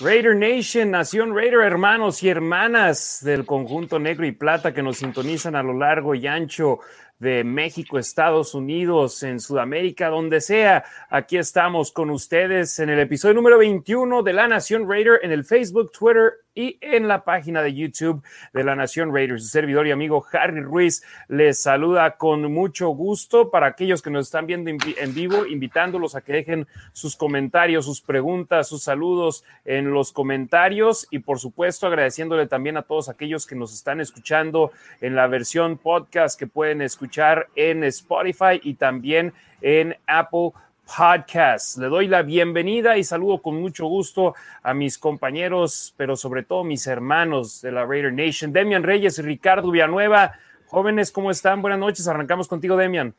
Raider Nation, Nación Raider, hermanos y hermanas del conjunto negro y plata que nos sintonizan a lo largo y ancho de México, Estados Unidos, en Sudamérica, donde sea. Aquí estamos con ustedes en el episodio número 21 de La Nación Raider en el Facebook, Twitter y en la página de YouTube de la Nación Raiders. Su servidor y amigo Harry Ruiz les saluda con mucho gusto para aquellos que nos están viendo en vivo, invitándolos a que dejen sus comentarios, sus preguntas, sus saludos en los comentarios y por supuesto agradeciéndole también a todos aquellos que nos están escuchando en la versión podcast que pueden escuchar en Spotify y también en Apple Podcast. Le doy la bienvenida y saludo con mucho gusto a mis compañeros, pero sobre todo mis hermanos de la Raider Nation, Demian Reyes y Ricardo Villanueva. Jóvenes, ¿cómo están? Buenas noches. Arrancamos contigo, Demian.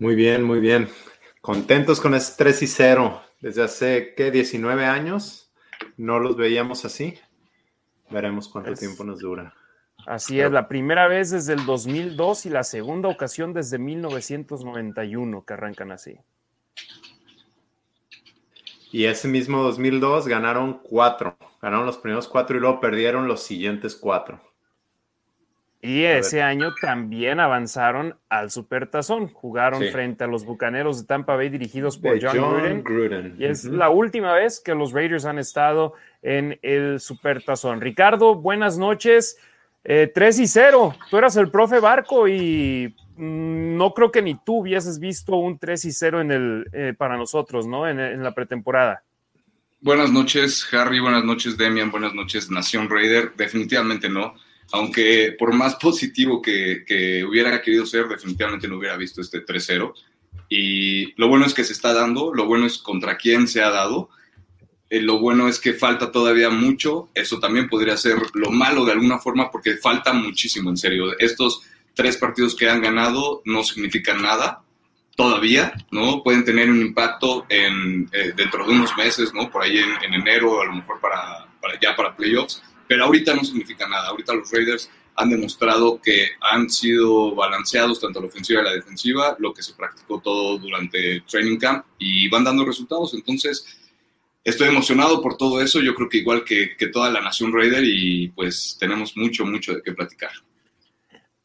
Muy bien, muy bien. Contentos con este 3 y 0. Desde hace, ¿qué? 19 años. No los veíamos así. Veremos cuánto tiempo nos dura. Así es, la primera vez desde el 2002 y la segunda ocasión desde 1991 que arrancan así. Y ese mismo 2002 ganaron cuatro. Ganaron los primeros cuatro y luego perdieron los siguientes cuatro. Y ese año también avanzaron al Supertazón. Jugaron frente a los Bucaneros de Tampa Bay dirigidos por John, Gruden. Y es la última vez que los Raiders han estado en el Supertazón. Ricardo, buenas noches. 3 eh, y 0. Tú eras el profe Barco y no creo que ni tú hubieses visto un 3 y 0 en el, eh, para nosotros, ¿no? En, la pretemporada. Buenas noches, Harry. Buenas noches, Demian. Buenas noches, Nación Raider. Definitivamente no. Aunque por más positivo que, hubiera querido ser, definitivamente no hubiera visto este 3-0. Y lo bueno es que se está dando, lo bueno es contra quién se ha dado. Eh, lo bueno es que falta todavía mucho. Eso también podría ser lo malo de alguna forma porque falta muchísimo, en serio. Estos tres partidos que han ganado no significan nada todavía, ¿no? Pueden tener un impacto en, eh, dentro de unos meses, ¿no? Por ahí en, enero, a lo mejor para, ya para playoffs, pero ahorita no significa nada. Ahorita los Raiders han demostrado que han sido balanceados tanto la ofensiva y la defensiva, lo que se practicó todo durante training camp y van dando resultados. Entonces, estoy emocionado por todo eso. Yo creo que igual que, que toda la nación Raider y pues tenemos mucho, mucho de qué platicar.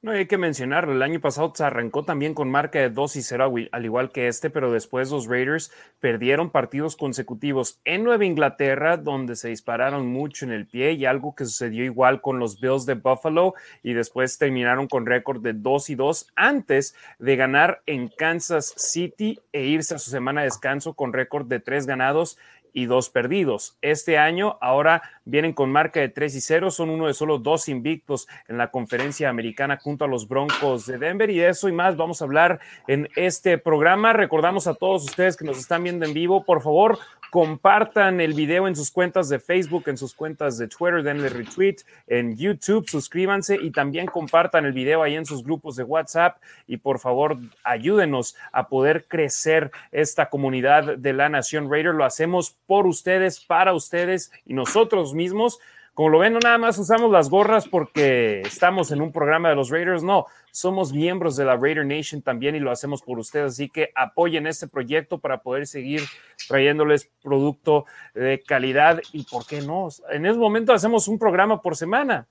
No hay que mencionarlo, el año pasado se arrancó también con marca de 2 y 0, al igual que este, pero después los Raiders perdieron partidos consecutivos en Nueva Inglaterra, donde se dispararon mucho en el pie, y algo que sucedió igual con los Bills de Buffalo, y después terminaron con récord de 2 y 2 antes de ganar en Kansas City e irse a su semana de descanso con récord de 3 ganados y dos perdidos. Este año ahora vienen con marca de 3 y 0, son uno de solo dos invictos en la conferencia americana junto a los Broncos de Denver y de eso y más vamos a hablar en este programa. Recordamos a todos ustedes que nos están viendo en vivo, por favor, compartan el video en sus cuentas de Facebook, en sus cuentas de Twitter, denle retweet, en YouTube, suscríbanse y también compartan el video ahí en sus grupos de WhatsApp y por favor ayúdenos a poder crecer esta comunidad de la Nación Raider. Lo hacemos por ustedes, para ustedes y nosotros mismos. Como lo ven, no nada más usamos las gorras porque estamos en un programa de los Raiders, no, somos miembros de la Raider Nation también y lo hacemos por ustedes, así que apoyen este proyecto para poder seguir trayéndoles producto de calidad y, ¿por qué no? En ese momento hacemos un programa por semana.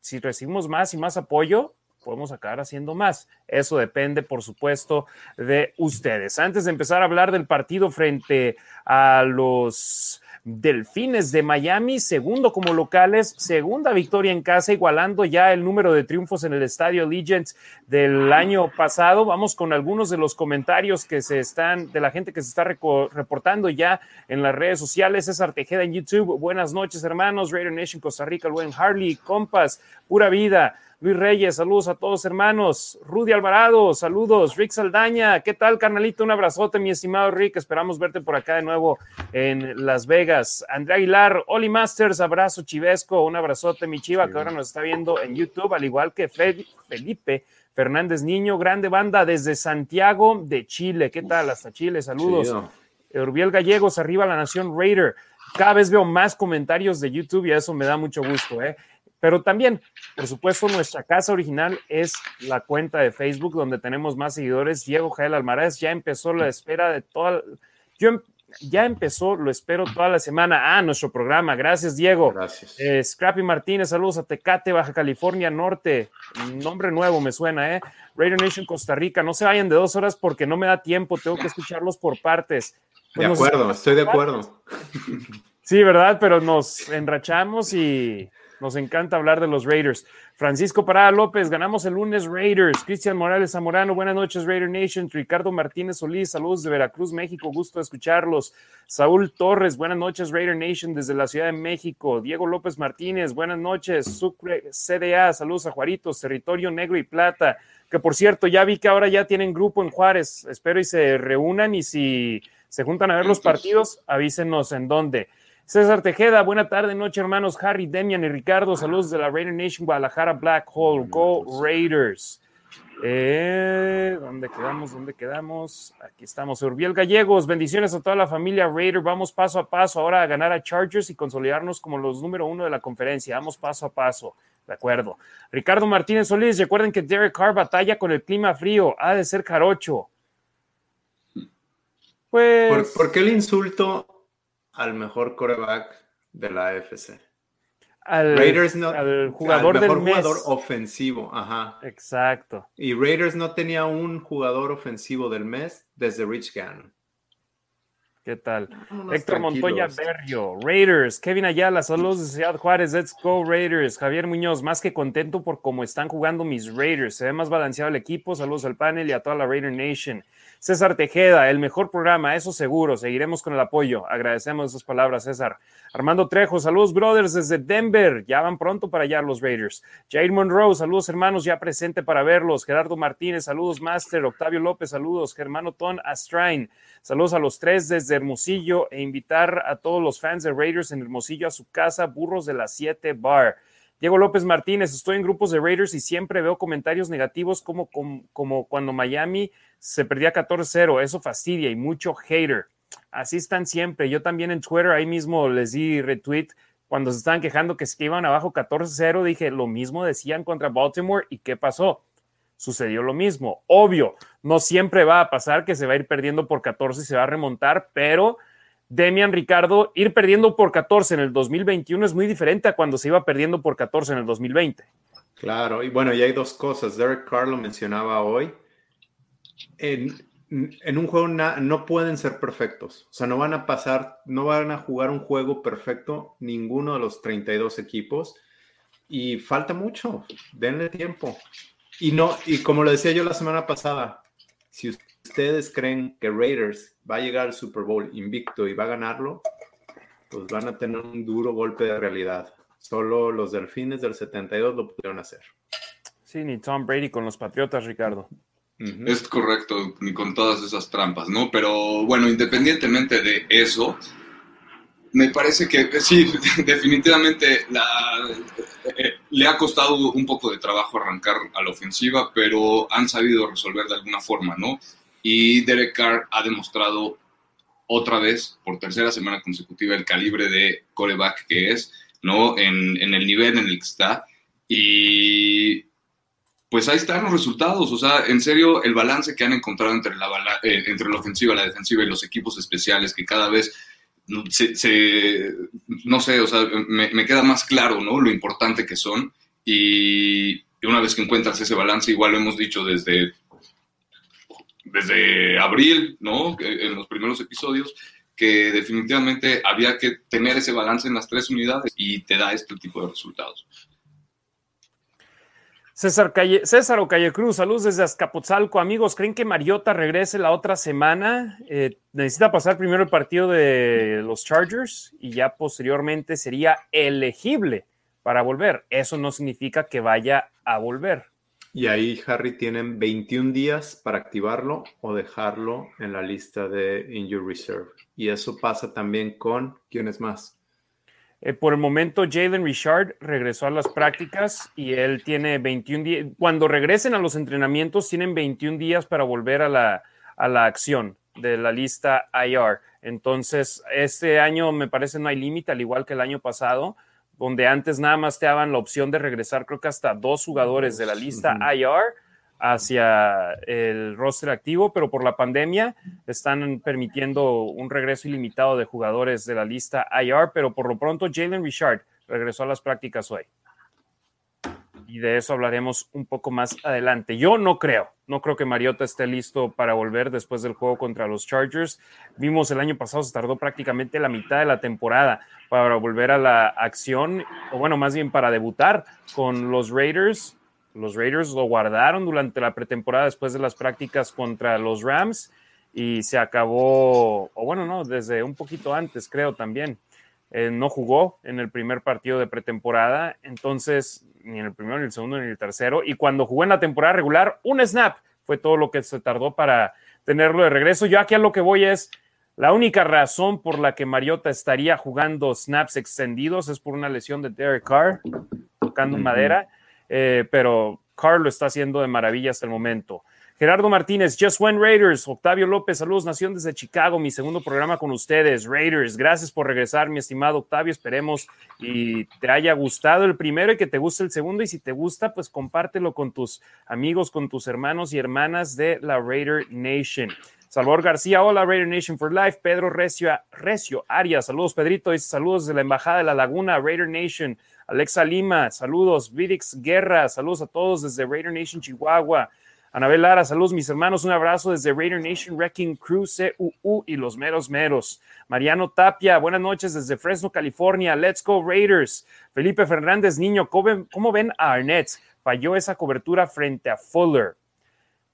Si recibimos más y más apoyo, podemos acabar haciendo más. Eso depende, por supuesto, de ustedes. Antes de empezar a hablar del partido frente a los Delfines de Miami, segundo como locales, segunda victoria en casa, igualando ya el número de triunfos en el estadio Legends del año pasado. Vamos con algunos de los comentarios que se están, de la gente que se está reportando ya en las redes sociales. César Tejeda en YouTube. Buenas noches, hermanos. Raider Nation Costa Rica, buen Harley, compas, pura vida. Luis Reyes, saludos a todos hermanos. Rudy Alvarado, saludos. Rick Saldaña, ¿qué tal, carnalito? Un abrazote, mi estimado Rick. Esperamos verte por acá de nuevo en Las Vegas. Andrea Aguilar, Oli Masters, abrazo chivesco, un abrazote, mi chiva, que ahora nos está viendo en YouTube, al igual que Felipe Fernández Niño, grande banda desde Santiago de Chile. ¿Qué tal? Hasta Chile, saludos. Urbiel Gallegos, arriba la Nación Raider. Cada vez veo más comentarios de YouTube y eso me da mucho gusto, ¿eh? Pero también, por supuesto, nuestra casa original es la cuenta de Facebook donde tenemos más seguidores. Diego Jael Almaraz ya empezó la espera de toda. Yo em, ya empezó, lo espero toda la semana. Ah, nuestro programa. Gracias, Diego. Gracias. Eh, Scrappy Martínez, saludos a Tecate, Baja California Norte. Nombre nuevo me suena, ¿eh? Radio Nation Costa Rica. No se vayan de dos horas porque no me da tiempo. Tengo que escucharlos por partes. Pues de acuerdo, estoy de acuerdo. Sí, ¿verdad? Pero nos enrachamos y nos encanta hablar de los Raiders. Francisco Parada López, ganamos el lunes Raiders. Cristian Morales Zamorano, buenas noches Raider Nation. Ricardo Martínez Solís, saludos de Veracruz, México, gusto de escucharlos. Saúl Torres, buenas noches Raider Nation desde la Ciudad de México. Diego López Martínez, buenas noches. Sucre CDA, saludos a Juaritos, Territorio Negro y Plata. Que por cierto, ya vi que ahora ya tienen grupo en Juárez. Espero y se reúnan y si se juntan a ver los partidos, avísenos en dónde. César Tejeda, buena tarde, noche, hermanos. Harry, Demian y Ricardo, saludos de la Raider Nation Guadalajara Black Hole. Go Raiders. Eh, ¿Dónde quedamos? ¿Dónde quedamos? Aquí estamos. Urbiel Gallegos, bendiciones a toda la familia Raider. Vamos paso a paso ahora a ganar a Chargers y consolidarnos como los número uno de la conferencia. Vamos paso a paso. De acuerdo. Ricardo Martínez Solís, recuerden que Derek Carr batalla con el clima frío. Ha de ser carocho. Pues. ¿Por qué el insulto al mejor coreback de la AFC. Al, Raiders no, al jugador mejor jugador ofensivo, ajá. Exacto. Y Raiders no tenía un jugador ofensivo del mes desde Rich Gannon. ¿Qué tal? Héctor Montoya Berrio, Raiders, Kevin Ayala, saludos de Ciudad Juárez, let's go Raiders, Javier Muñoz, más que contento por cómo están jugando mis Raiders, se ve más balanceado el equipo, saludos al panel y a toda la Raider Nation. César Tejeda, el mejor programa, eso seguro. Seguiremos con el apoyo. Agradecemos esas palabras, César. Armando Trejo, saludos, brothers, desde Denver. Ya van pronto para allá los Raiders. Jair Monroe, saludos, hermanos, ya presente para verlos. Gerardo Martínez, saludos, Master. Octavio López, saludos. Germano Ton Astrain, saludos a los tres desde Hermosillo e invitar a todos los fans de Raiders en Hermosillo a su casa, Burros de la 7 Bar. Diego López Martínez, estoy en grupos de Raiders y siempre veo comentarios negativos como, como, cuando Miami se perdía 14-0, eso fastidia y mucho hater. Así están siempre. Yo también en Twitter ahí mismo les di retweet cuando se estaban quejando que se iban abajo 14-0, dije lo mismo decían contra Baltimore y ¿qué pasó? Sucedió lo mismo. Obvio, no siempre va a pasar que se va a ir perdiendo por 14 y se va a remontar, pero Demian Ricardo, ir perdiendo por 14 en el 2021 es muy diferente a cuando se iba perdiendo por 14 en el 2020. Claro, y bueno, y hay dos cosas. Derek Carr lo mencionaba hoy en, un juego no pueden ser perfectos. O sea, no van a pasar, no van a jugar un juego perfecto ninguno de los 32 equipos. Y falta mucho. Denle tiempo. Y no, y como lo decía yo la semana pasada, si ustedes creen que Raiders va a llegar al Super Bowl invicto y va a ganarlo, pues van a tener un duro golpe de realidad. Solo los delfines del 72 lo pudieron hacer. Sí, ni Tom Brady con los Patriotas, Ricardo. Es correcto, ni con todas esas trampas, ¿no? Pero bueno, independientemente de eso, me parece que sí, definitivamente eh, le ha costado un poco de trabajo arrancar a la ofensiva, pero han sabido resolver de alguna forma, ¿no? Y Derek Carr ha demostrado otra vez, por tercera semana consecutiva, el calibre de coreback que es, ¿no? En, en el nivel en el que está. Y pues ahí están los resultados. O sea, en serio, el balance que han encontrado entre la, eh, entre la ofensiva, la defensiva y los equipos especiales, que cada vez se, no sé, o sea, me, queda más claro, ¿no? Lo importante que son. Y, una vez que encuentras ese balance, igual lo hemos dicho desde, desde abril, ¿no? En los primeros episodios, que definitivamente había que tener ese balance en las tres unidades y te da este tipo de resultados. César, Calle, César o Calle Cruz, saludos desde Azcapotzalco. Amigos, ¿creen que Mariota regrese la otra semana? Eh, necesita pasar primero el partido de los Chargers y ya posteriormente sería elegible para volver. Eso no significa que vaya a volver. Y ahí, Harry, tienen 21 días para activarlo o dejarlo en la lista de Injury Reserve. Y eso pasa también con, ¿quién es más? Eh, por el momento, Jalen Richard regresó a las prácticas y él tiene 21 días. Cuando regresen a los entrenamientos, tienen 21 días para volver a la, a la acción de la lista IR. Entonces, este año me parece no hay límite, al igual que el año pasado, donde antes nada más te daban la opción de regresar, creo que hasta dos jugadores de la lista IR hacia el roster activo, pero por la pandemia están permitiendo un regreso ilimitado de jugadores de la lista IR, pero por lo pronto Jalen Richard regresó a las prácticas hoy. Y de eso hablaremos un poco más adelante. Yo no creo, no creo que Mariota esté listo para volver después del juego contra los Chargers. Vimos el año pasado, se tardó prácticamente la mitad de la temporada para volver a la acción, o bueno, más bien para debutar con los Raiders los Raiders lo guardaron durante la pretemporada después de las prácticas contra los Rams y se acabó, o bueno, no, desde un poquito antes creo también. Eh, no jugó en el primer partido de pretemporada, entonces ni en el primero, ni en el segundo, ni en el tercero. Y cuando jugó en la temporada regular, un snap fue todo lo que se tardó para tenerlo de regreso. Yo aquí a lo que voy es, la única razón por la que Mariota estaría jugando snaps extendidos es por una lesión de Derek Carr, tocando madera. Eh, pero Carl lo está haciendo de maravilla hasta el momento. Gerardo Martínez, Just When Raiders, Octavio López, saludos Nación desde Chicago, mi segundo programa con ustedes, Raiders, gracias por regresar, mi estimado Octavio, esperemos y te haya gustado el primero y que te guste el segundo y si te gusta, pues compártelo con tus amigos, con tus hermanos y hermanas de la Raider Nation. Salvador García, hola Raider Nation for Life, Pedro Recio, Recio Arias, saludos Pedrito, saludos de la Embajada de la Laguna, Raider Nation, Alexa Lima, saludos. Vidix Guerra, saludos a todos desde Raider Nation Chihuahua. Anabel Lara, saludos mis hermanos, un abrazo desde Raider Nation Wrecking Crew CUU y los meros meros. Mariano Tapia, buenas noches desde Fresno, California. Let's go Raiders. Felipe Fernández, niño, ¿cómo ven a Arnett? Falló esa cobertura frente a Fuller.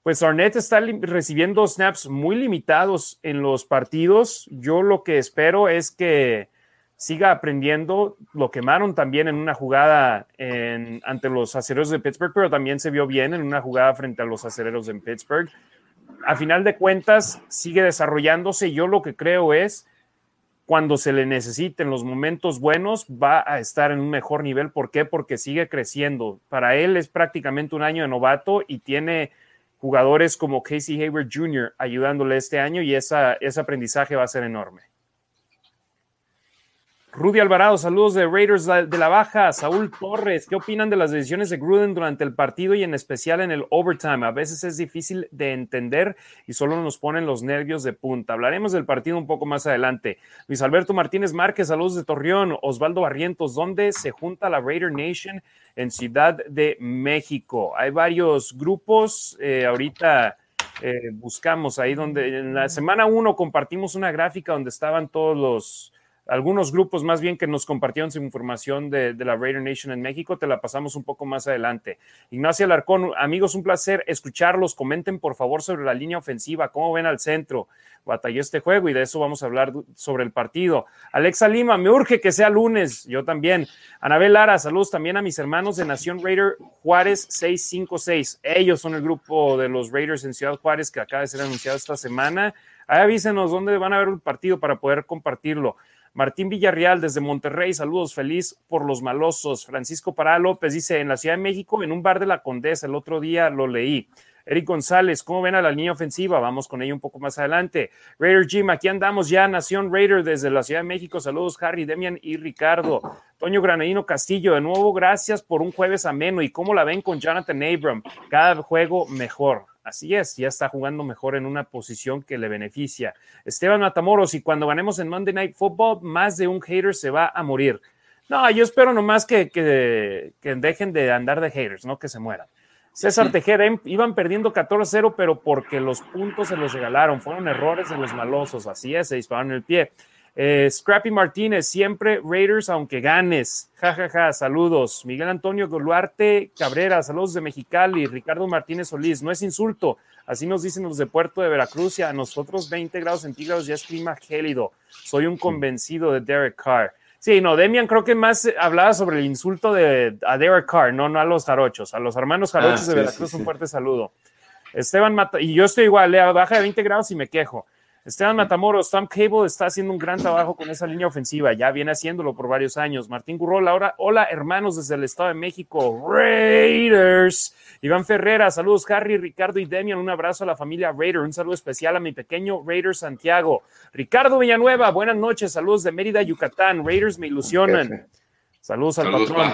Pues Arnett está recibiendo snaps muy limitados en los partidos. Yo lo que espero es que siga aprendiendo. Lo quemaron también en una jugada ante los acereros de Pittsburgh, pero también se vio bien en una jugada frente a los acereros en Pittsburgh. A final de cuentas, sigue desarrollándose. Yo lo que creo es, cuando se le necesite en los momentos buenos, va a estar en un mejor nivel. ¿Por qué? Porque sigue creciendo. Para él es prácticamente un año de novato y tiene jugadores como Casey Hayward Jr. ayudándole este año y ese aprendizaje va a ser enorme. Rudy Alvarado, saludos de Raiders de la Baja. Saúl Torres, ¿qué opinan de las decisiones de Gruden durante el partido y en especial en el overtime? A veces es difícil de entender y solo nos ponen los nervios de punta. Hablaremos del partido un poco más adelante. Luis Alberto Martínez Márquez, saludos de Torreón. Osvaldo Barrientos, ¿dónde se junta la Raider Nation? En Ciudad de México. Hay varios grupos. Eh, ahorita eh, buscamos ahí donde en la semana uno compartimos una gráfica donde estaban todos los algunos grupos más bien que nos compartieron su información de, la Raider Nation en México, te la pasamos un poco más adelante. Ignacio Alarcón, amigos, un placer escucharlos. Comenten por favor sobre la línea ofensiva, cómo ven al centro. Batalló este juego y de eso vamos a hablar sobre el partido. Alexa Lima, me urge que sea lunes, yo también. Anabel Lara, saludos también a mis hermanos de Nación Raider Juárez 656. Ellos son el grupo de los Raiders en Ciudad Juárez que acaba de ser anunciado esta semana. Ahí avísenos dónde van a ver el partido para poder compartirlo. Martín Villarreal desde Monterrey, saludos, feliz por los malosos. Francisco Pará López dice, en la Ciudad de México, en un bar de la Condesa, el otro día lo leí. Eric González, ¿cómo ven a la línea ofensiva? Vamos con ella un poco más adelante. Raider Jim, aquí andamos ya, Nación Raider desde la Ciudad de México. Saludos, Harry, Demian y Ricardo. Toño Granadino Castillo, de nuevo, gracias por un jueves ameno. ¿Y cómo la ven con Jonathan Abram? Cada juego mejor. Así es, ya está jugando mejor en una posición que le beneficia. Esteban Matamoros, y cuando ganemos en Monday Night Football, más de un hater se va a morir. No, yo espero nomás que, que, dejen de andar de haters, no que se mueran. César Tejera, em, iban perdiendo 14-0, pero porque los puntos se los regalaron, fueron errores de los malosos, así es, se dispararon en el pie. Eh, Scrappy Martínez, siempre Raiders, aunque ganes. Ja, ja, ja, saludos. Miguel Antonio Goluarte Cabrera, saludos de Mexicali. Ricardo Martínez Solís, no es insulto. Así nos dicen los de Puerto de Veracruz y a nosotros 20 grados centígrados ya es clima gélido. Soy un convencido de Derek Carr. Sí, no, Demian creo que más hablaba sobre el insulto de a Derek Carr, no, no a los jarochos. A los hermanos jarochos ah, de Veracruz un fuerte saludo. Esteban Mata, y yo estoy igual, baja de 20 grados y me quejo. Esteban Matamoros, Tom Cable está haciendo un gran trabajo con esa línea ofensiva, ya viene haciéndolo por varios años. Martín Gurrola, ahora, hola hermanos desde el Estado de México, Raiders. Iván Ferrera, saludos Harry, Ricardo y Demian, un abrazo a la familia Raider, un saludo especial a mi pequeño Raider Santiago. Ricardo Villanueva, buenas noches, saludos de Mérida, Yucatán, Raiders me ilusionan. Saludos al patrón.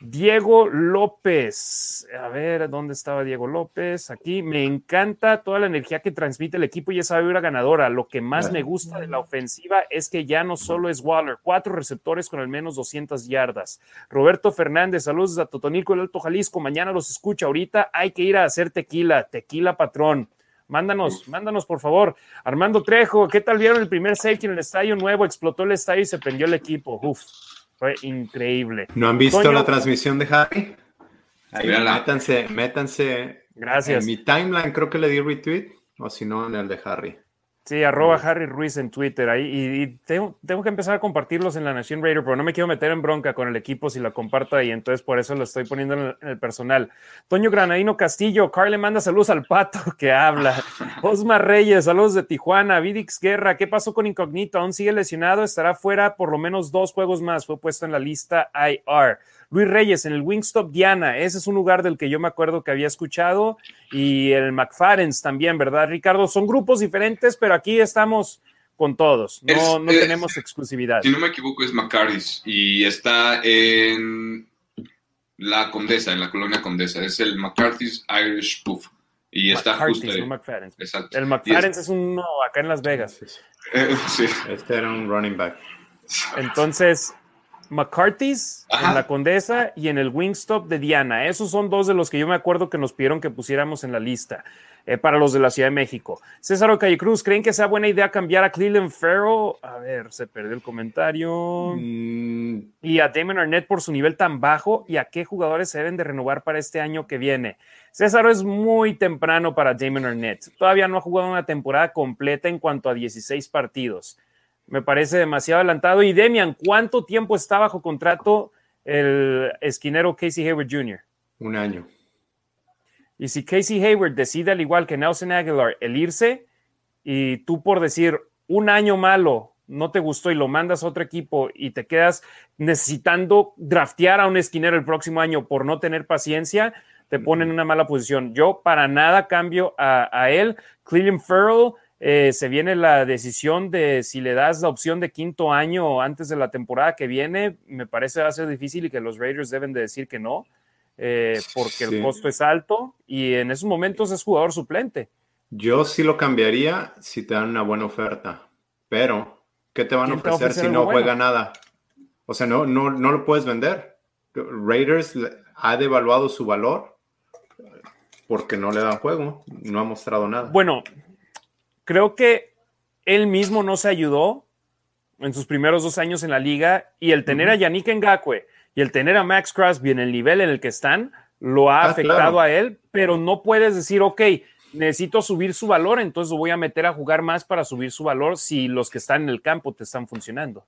Diego López. A ver, ¿dónde estaba Diego López? Aquí. Me encanta toda la energía que transmite el equipo y esa vibra ganadora. Lo que más me gusta de la ofensiva es que ya no solo es Waller, cuatro receptores con al menos 200 yardas. Roberto Fernández, saludos a Totonico el Alto Jalisco. Mañana los escucha. Ahorita hay que ir a hacer tequila, tequila patrón. Mándanos, mándanos por favor. Armando Trejo, ¿qué tal vieron el primer safety en el estadio nuevo? Explotó el estadio y se prendió el equipo. Uf. Fue increíble. ¿No han visto la transmisión de Harry? Ahí, métanse, métanse. Gracias. En mi timeline creo que le di retweet, o si no, en el de Harry. Sí, arroba Harry Ruiz en Twitter ahí. Y, tengo, tengo, que empezar a compartirlos en la Nación Raider, pero no me quiero meter en bronca con el equipo si la comparto ahí. Entonces, por eso lo estoy poniendo en el, personal. Toño Granadino Castillo, Carl le manda saludos al pato que habla. Osmar Reyes, saludos de Tijuana. Vidix Guerra, ¿qué pasó con Incognito? Aún sigue lesionado, estará fuera por lo menos dos juegos más. Fue puesto en la lista IR. Luis Reyes en el Wingstop Diana, ese es un lugar del que yo me acuerdo que había escuchado, y el McFarren's también, ¿verdad, Ricardo? Son grupos diferentes, pero aquí estamos con todos, no, no tenemos exclusividad. Si no me equivoco, es McCarthy's y está en la Condesa, en la colonia Condesa, es el McCarthy's Irish Puff. Y está justo ahí. Exacto. El McFarren's es uno acá en Las Vegas. Eh, sí. Este era un running back. Entonces, McCarthy's en la Condesa y en el Wingstop de Diana. Esos son dos de los que yo me acuerdo que nos pidieron que pusiéramos en la lista eh, para los de la Ciudad de México. César Calle Cruz, ¿creen que sea buena idea cambiar a Cleveland Farrell? A ver, se perdió el comentario. Mm. Y a Damon Arnett por su nivel tan bajo y a qué jugadores se deben de renovar para este año que viene. César es muy temprano para Damon Arnett. Todavía no ha jugado una temporada completa en cuanto a 16 partidos me parece demasiado adelantado. Y Demian, ¿cuánto tiempo está bajo contrato el esquinero Casey Hayward Jr.? Un año. Y si Casey Hayward decide, al igual que Nelson Aguilar, el irse, y tú por decir un año malo no te gustó y lo mandas a otro equipo y te quedas necesitando draftear a un esquinero el próximo año por no tener paciencia, te pone en una mala posición. Yo para nada cambio a, a él. Cleveland Farrell eh, se viene la decisión de si le das la opción de quinto año antes de la temporada que viene. Me parece va a ser difícil y que los Raiders deben de decir que no, eh, porque el costo es alto y en esos momentos es jugador suplente. Yo sí lo cambiaría si te dan una buena oferta, pero ¿qué te van a ofrecer, si no juega nada? O sea, no, no, no lo puedes vender. Raiders ha devaluado su valor porque no le dan juego, no ha mostrado nada. Bueno, creo que él mismo no se ayudó en sus primeros dos años en la liga y el tener a Yannick Ngakwe y el tener a Max Crosby en el nivel en el que están lo ha ah, afectado a él, pero no puedes decir, ok, necesito subir su valor, entonces voy a meter a jugar más para subir su valor si los que están en el campo te están funcionando.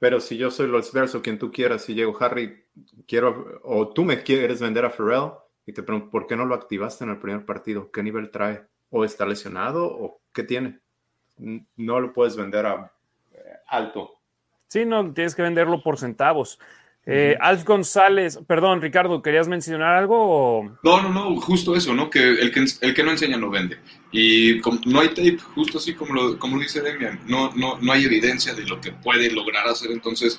Pero si yo soy los verso, quien tú quieras, si llego Harry, quiero, o tú me quieres vender a Ferrell, y te pregunto, ¿por qué no lo activaste en el primer partido? ¿Qué nivel trae? O está lesionado o qué tiene. No lo puedes vender a eh, alto. Sí, no, tienes que venderlo por centavos. Eh, Alf González, perdón, Ricardo, ¿querías mencionar algo? No, no, no, justo eso, ¿no? Que el, que el que no enseña no vende. Y no hay tape, justo así como lo, como dice Demian, no, no, no hay evidencia de lo que puede lograr hacer, entonces,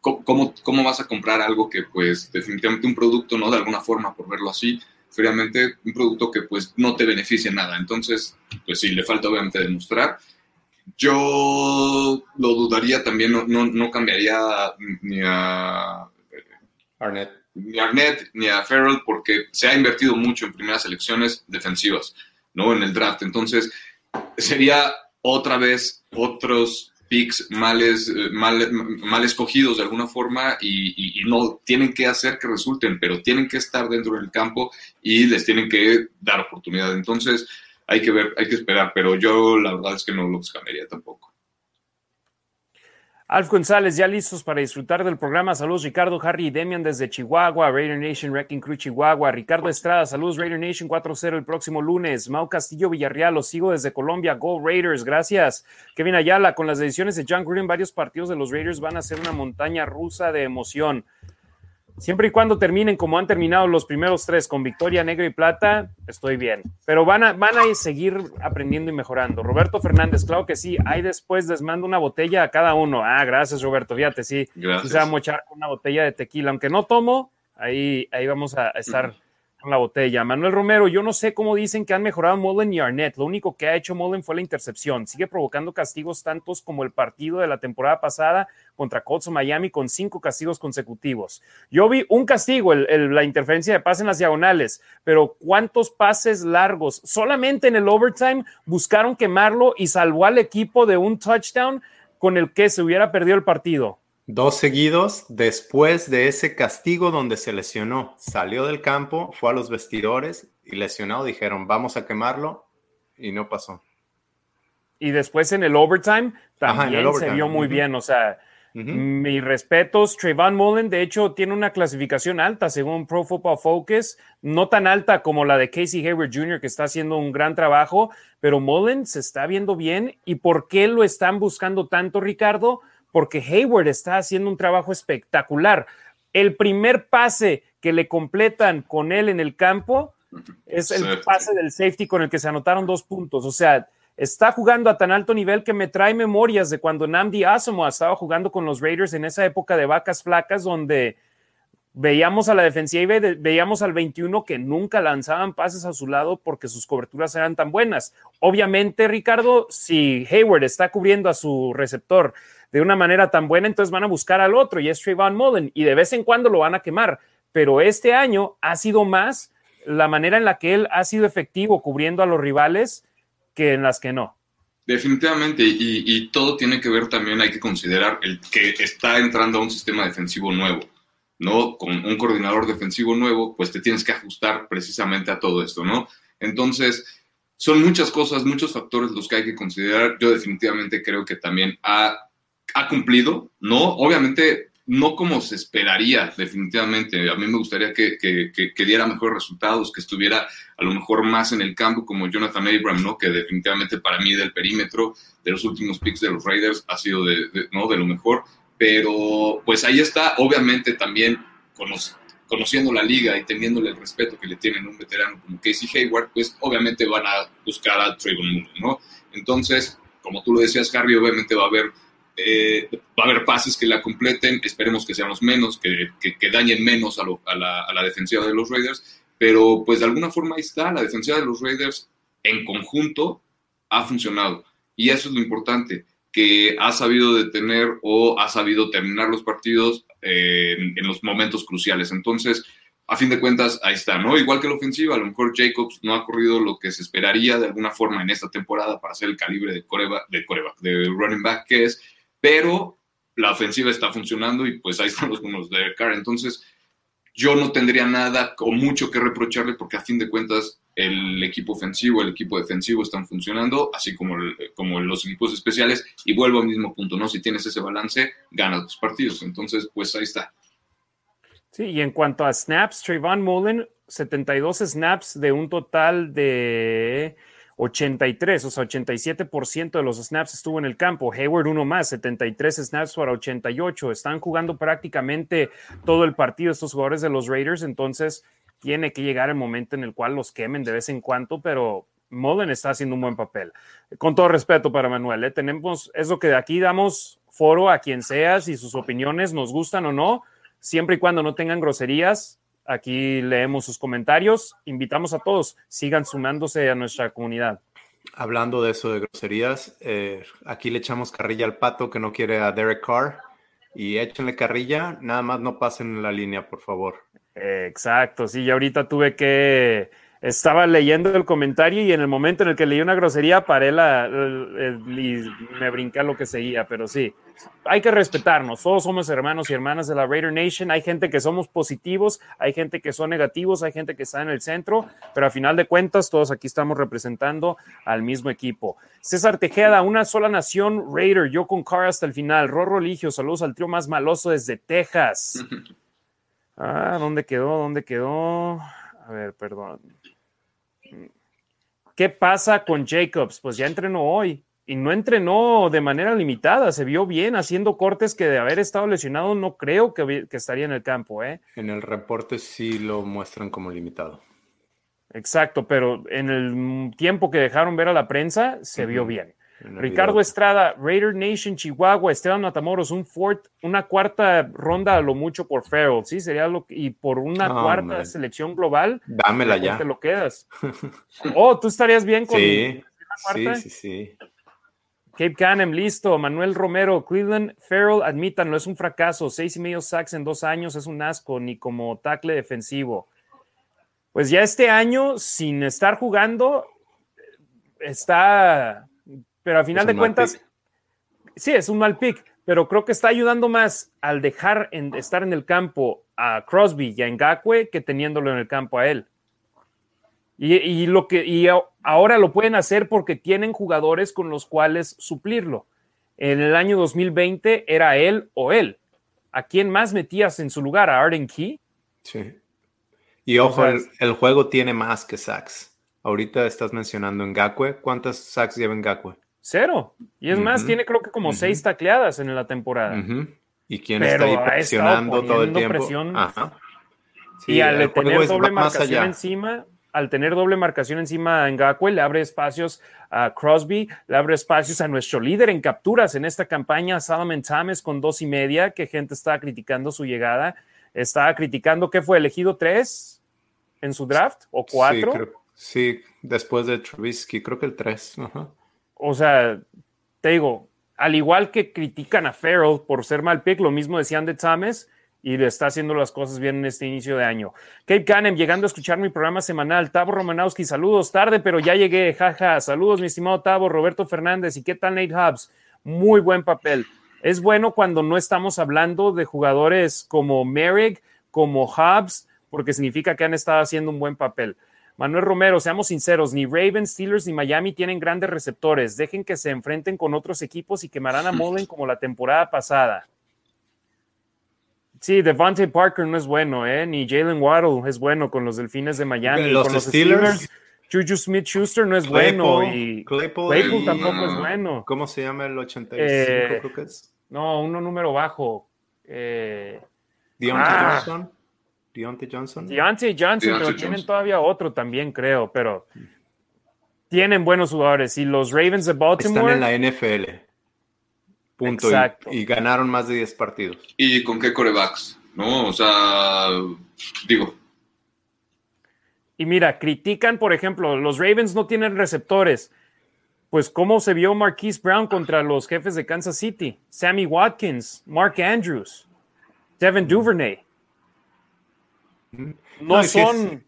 ¿cómo, ¿cómo vas a comprar algo que, pues, definitivamente un producto, ¿no? De alguna forma, por verlo así, fríamente un producto que pues no te beneficia nada. Entonces, pues sí, le falta obviamente demostrar. Yo lo dudaría también, no, no, cambiaría ni a Arnett. ni a Arnett ni a Farrell porque se ha invertido mucho en primeras elecciones defensivas, ¿no? En el draft. Entonces, sería otra vez otros picks males, eh, mal, mal, escogidos de alguna forma y, no tienen que hacer que resulten, pero tienen que estar dentro del campo y les tienen que dar oportunidad. Entonces hay que ver, hay que esperar, pero yo la verdad es que no los cambiaría tampoco. Alf González, ya listos para disfrutar del programa. Saludos, Ricardo, Harry y Demian desde Chihuahua, Raider Nation, Wrecking Crew, Chihuahua. Ricardo Estrada, saludos, Raider Nation 4-0 el próximo lunes. Mau Castillo Villarreal, los sigo desde Colombia. Go Raiders, gracias. Kevin Ayala, con las ediciones de John Green, varios partidos de los Raiders van a ser una montaña rusa de emoción. Siempre y cuando terminen como han terminado los primeros tres, con victoria negra y plata, estoy bien. Pero van a, van a seguir aprendiendo y mejorando. Roberto Fernández, claro que sí. Ahí después les mando una botella a cada uno. Ah, gracias, Roberto. Fíjate, sí. Gracias. se va a mochar una botella de tequila. Aunque no tomo, ahí, ahí vamos a estar la botella. Manuel Romero, yo no sé cómo dicen que han mejorado Mullen y Arnett. Lo único que ha hecho Mullen fue la intercepción. Sigue provocando castigos tantos como el partido de la temporada pasada contra Colts Miami con cinco castigos consecutivos. Yo vi un castigo, el, la interferencia de pase en las diagonales, pero ¿cuántos pases largos? Solamente en el overtime buscaron quemarlo y salvó al equipo de un touchdown con el que se hubiera perdido el partido. Dos seguidos después de ese castigo donde se lesionó. Salió del campo, fue a los vestidores y lesionado dijeron, vamos a quemarlo y no pasó. Y después en el overtime también Ajá, el overtime. se vio muy uh -huh. bien, o sea, uh -huh. mis respetos, Trayvon Mullen de hecho tiene una clasificación alta según Pro Football Focus, no tan alta como la de Casey Hayward Jr. que está haciendo un gran trabajo, pero Mullen se está viendo bien y ¿por qué lo están buscando tanto, Ricardo? Porque Hayward está haciendo un trabajo espectacular. El primer pase que le completan con él en el campo es el safety. pase del safety con el que se anotaron dos puntos. O sea, está jugando a tan alto nivel que me trae memorias de cuando Namdi Asamoah estaba jugando con los Raiders en esa época de vacas flacas donde veíamos a la defensiva y veíamos al 21 que nunca lanzaban pases a su lado porque sus coberturas eran tan buenas. Obviamente, Ricardo, si Hayward está cubriendo a su receptor de una manera tan buena, entonces van a buscar al otro y es Trayvon Mullen y de vez en cuando lo van a quemar. Pero este año ha sido más la manera en la que él ha sido efectivo cubriendo a los rivales que en las que no. Definitivamente, y, todo tiene que ver también, hay que considerar el que está entrando a un sistema defensivo nuevo, ¿no? Con un coordinador defensivo nuevo, pues te tienes que ajustar precisamente a todo esto, ¿no? Entonces, son muchas cosas, muchos factores los que hay que considerar. Yo definitivamente creo que también ha, ha cumplido, ¿no? Obviamente no como se esperaría, definitivamente. A mí me gustaría que, que, diera mejores resultados, que estuviera a lo mejor más en el campo, como Jonathan Abram, ¿no? Que definitivamente para mí del perímetro de los últimos picks de los Raiders ha sido de, ¿no? de lo mejor. Pero pues ahí está, obviamente también conoc conociendo la liga y teniéndole el respeto que le tienen un veterano como Casey Hayward, pues obviamente van a buscar a Trayvon Mullen, ¿no? Entonces, como tú lo decías, Harry, obviamente va a haber eh, va a haber pases que la completen, esperemos que sean los menos, que, que, dañen menos a, lo, a, la, a, la, defensiva de los Raiders, pero pues de alguna forma ahí está, la defensiva de los Raiders en conjunto ha funcionado y eso es lo importante, que ha sabido detener o ha sabido terminar los partidos eh, en, los momentos cruciales. Entonces, a fin de cuentas, ahí está, ¿no? Igual que la ofensiva, a lo mejor Jacobs no ha corrido lo que se esperaría de alguna forma en esta temporada para ser el calibre de coreback, de, coreback, de running back que es, pero la ofensiva está funcionando y pues ahí están los números de Carr. Entonces, yo no tendría nada o mucho que reprocharle porque a fin de cuentas el equipo ofensivo, el equipo defensivo están funcionando, así como, como los equipos especiales. Y vuelvo al mismo punto, ¿no? Si tienes ese balance, ganas los partidos. Entonces, pues ahí está. Sí, y en cuanto a snaps, Trayvon Mullen, 72 snaps de un total de 83, o sea, 87% de los snaps estuvo en el campo. Hayward uno más, 73 snaps para 88. Están jugando prácticamente todo el partido estos jugadores de los Raiders, entonces tiene que llegar el momento en el cual los quemen de vez en cuando, pero Mullen está haciendo un buen papel. Con todo respeto para Manuel, ¿eh? tenemos, es lo que de aquí damos foro a quien sea, si sus opiniones nos gustan o no, siempre y cuando no tengan groserías, Aquí leemos sus comentarios. Invitamos a todos, sigan sumándose a nuestra comunidad. Hablando de eso de groserías, eh, aquí le echamos carrilla al pato que no quiere a Derek Carr y échenle carrilla, nada más no pasen en la línea, por favor. Exacto, sí, y ahorita tuve que estaba leyendo el comentario y en el momento en el que leí una grosería paré la, y me brinqué a lo que seguía, pero sí, hay que respetarnos, todos somos hermanos y hermanas de la Raider Nation, hay gente que somos positivos, hay gente que son negativos, hay gente que está en el centro, pero a final de cuentas todos aquí estamos representando al mismo equipo. César Tejeda, una sola nación Raider, yo con Car hasta el final, Rorro Ligio, saludos al trío más maloso desde Texas. Ah, ¿dónde quedó? ¿Dónde quedó? A ver, perdón. ¿Qué pasa con Jacobs? Pues ya entrenó hoy y no entrenó de manera limitada, se vio bien haciendo cortes que de haber estado lesionado no creo que, estaría en el campo. ¿eh? En el reporte sí lo muestran como limitado. Exacto, pero en el tiempo que dejaron ver a la prensa se vio bien. Ricardo Estrada, Raider Nation, Chihuahua, Esteban Matamoros, un fourth, una cuarta ronda a lo mucho por Farrell, ¿sí? Sería lo y por una cuarta selección global. Dámela pues ya. Te lo quedas. oh, tú estarías bien con sí, Sí, sí, sí. Cape Canem, listo. Manuel Romero, Cleveland, Farrell, admítanlo, es un fracaso. Seis y medio sacks en dos años es un asco, ni como tackle defensivo. Pues ya este año, sin estar jugando, está pero al final de cuentas, sí, es un mal pick, pero creo que está ayudando más al dejar en, estar en el campo a Crosby y a Ngakwe que teniéndolo en el campo a él. Y, lo que, y ahora lo pueden hacer porque tienen jugadores con los cuales suplirlo. En el año 2020 era él o él. ¿A quién más metías en su lugar? ¿A Arden Key? Sí. Y ojo, el, juego tiene más que sacks. Ahorita estás mencionando Ngakwe. ¿Cuántas sacks lleva Ngakwe? Cero. Y es más, tiene creo que como seis tacleadas en la temporada. ¿Y quién está ahí presionando todo el tiempo? y al tener doble marcación encima, al tener doble marcación encima en Ngakwe, le abre espacios a Crosby, le abre espacios a nuestro líder en capturas en esta campaña, Salomon Thomas, con dos y media, que gente estaba criticando su llegada. Estaba criticando que fue elegido tres en su draft o cuatro. Sí, después de Trubisky, creo que el tres. Ajá o sea, te digo, al igual que critican a Farrell por ser mal pick, lo mismo decían de Thomas y le está haciendo las cosas bien en este inicio de año. Cape Canem, llegando a escuchar mi programa semanal. Tavo Romanowski, saludos, tarde, pero ya llegué, jaja. Saludos, mi estimado Tavo, Roberto Fernández. ¿Y qué tal Nate Hubs? Muy buen papel. Es bueno cuando no estamos hablando de jugadores como Merrick, como Hubs, porque significa que han estado haciendo un buen papel. Manuel Romero, seamos sinceros, ni Ravens, Steelers ni Miami tienen grandes receptores. Dejen que se enfrenten con otros equipos y quemarán a Mullen como la temporada pasada. Sí, Devante Parker no es bueno, ¿eh? ni Jalen Waddle es bueno con los Delfines de Miami. Los, con los Steelers, Juju Smith Schuster no es bueno y Claypool, tampoco es bueno. ¿Cómo se llama el 85? Eh, creo que es? No, uno número bajo. Eh, ah, Johnson. Deontay Johnson. Deontay Johnson, pero tienen todavía otro también, creo, pero tienen buenos jugadores. Y los Ravens de Baltimore. Están en la NFL. Punto. Exacto. Y, ganaron más de 10 partidos. ¿Y con qué corebacks? ¿No? O sea, digo. Y mira, critican, por ejemplo, los Ravens no tienen receptores. Pues cómo se vio Marquise Brown contra los jefes de Kansas City, Sammy Watkins, Mark Andrews, Devin Duvernay. No, son,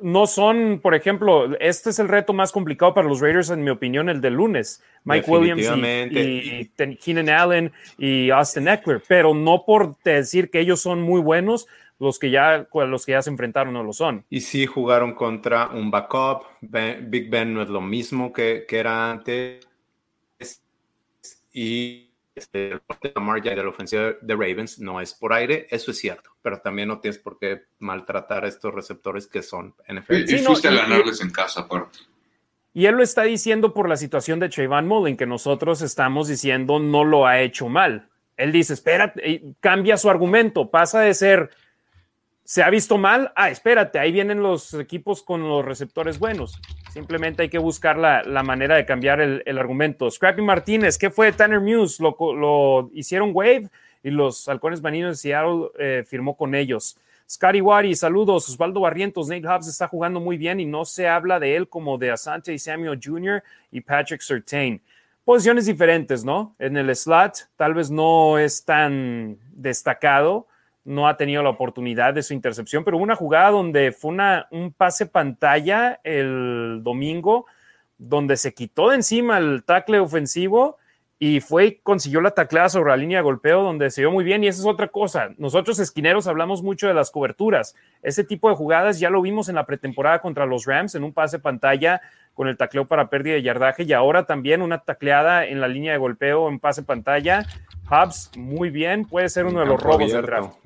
no son, por ejemplo, este es el reto más complicado para los Raiders, en mi opinión, el de lunes. Mike Williams y, Keenan Allen y Austin Eckler, pero no por decir que ellos son muy buenos, los que ya, los que ya se enfrentaron no lo son. Y sí jugaron contra un backup. Big Ben no es lo mismo que, que era antes. Y este, el de la ofensiva de Ravens no es por aire, eso es cierto, pero también no tienes por qué maltratar a estos receptores que son NFL. Y, y fuiste a ganarles en casa, aparte. Y él lo está diciendo por la situación de Trayvon Mullen, que nosotros estamos diciendo no lo ha hecho mal. Él dice, espera, cambia su argumento, pasa de ser se ha visto mal, ah, espérate, ahí vienen los equipos con los receptores buenos. Simplemente hay que buscar la, manera de cambiar el, argumento. Scrappy Martínez, ¿qué fue Tanner Muse? Lo, hicieron Wave y los halcones maninos de Seattle eh, firmó con ellos. Scotty Wari, saludos. Osvaldo Barrientos, Nate Hobbs está jugando muy bien y no se habla de él como de Asante y Samuel Jr. y Patrick Surtain. Posiciones diferentes, ¿no? En el slot tal vez no es tan destacado, no ha tenido la oportunidad de su intercepción, pero hubo una jugada donde fue una, un pase pantalla el domingo, donde se quitó de encima el tackle ofensivo y fue y consiguió la tacleada sobre la línea de golpeo donde se vio muy bien y esa es otra cosa. Nosotros esquineros hablamos mucho de las coberturas. Ese tipo de jugadas ya lo vimos en la pretemporada contra los Rams en un pase pantalla con el tacleo para pérdida de yardaje y ahora también una tacleada en la línea de golpeo en pase pantalla. Hubs, muy bien, puede ser uno de los robos del draft.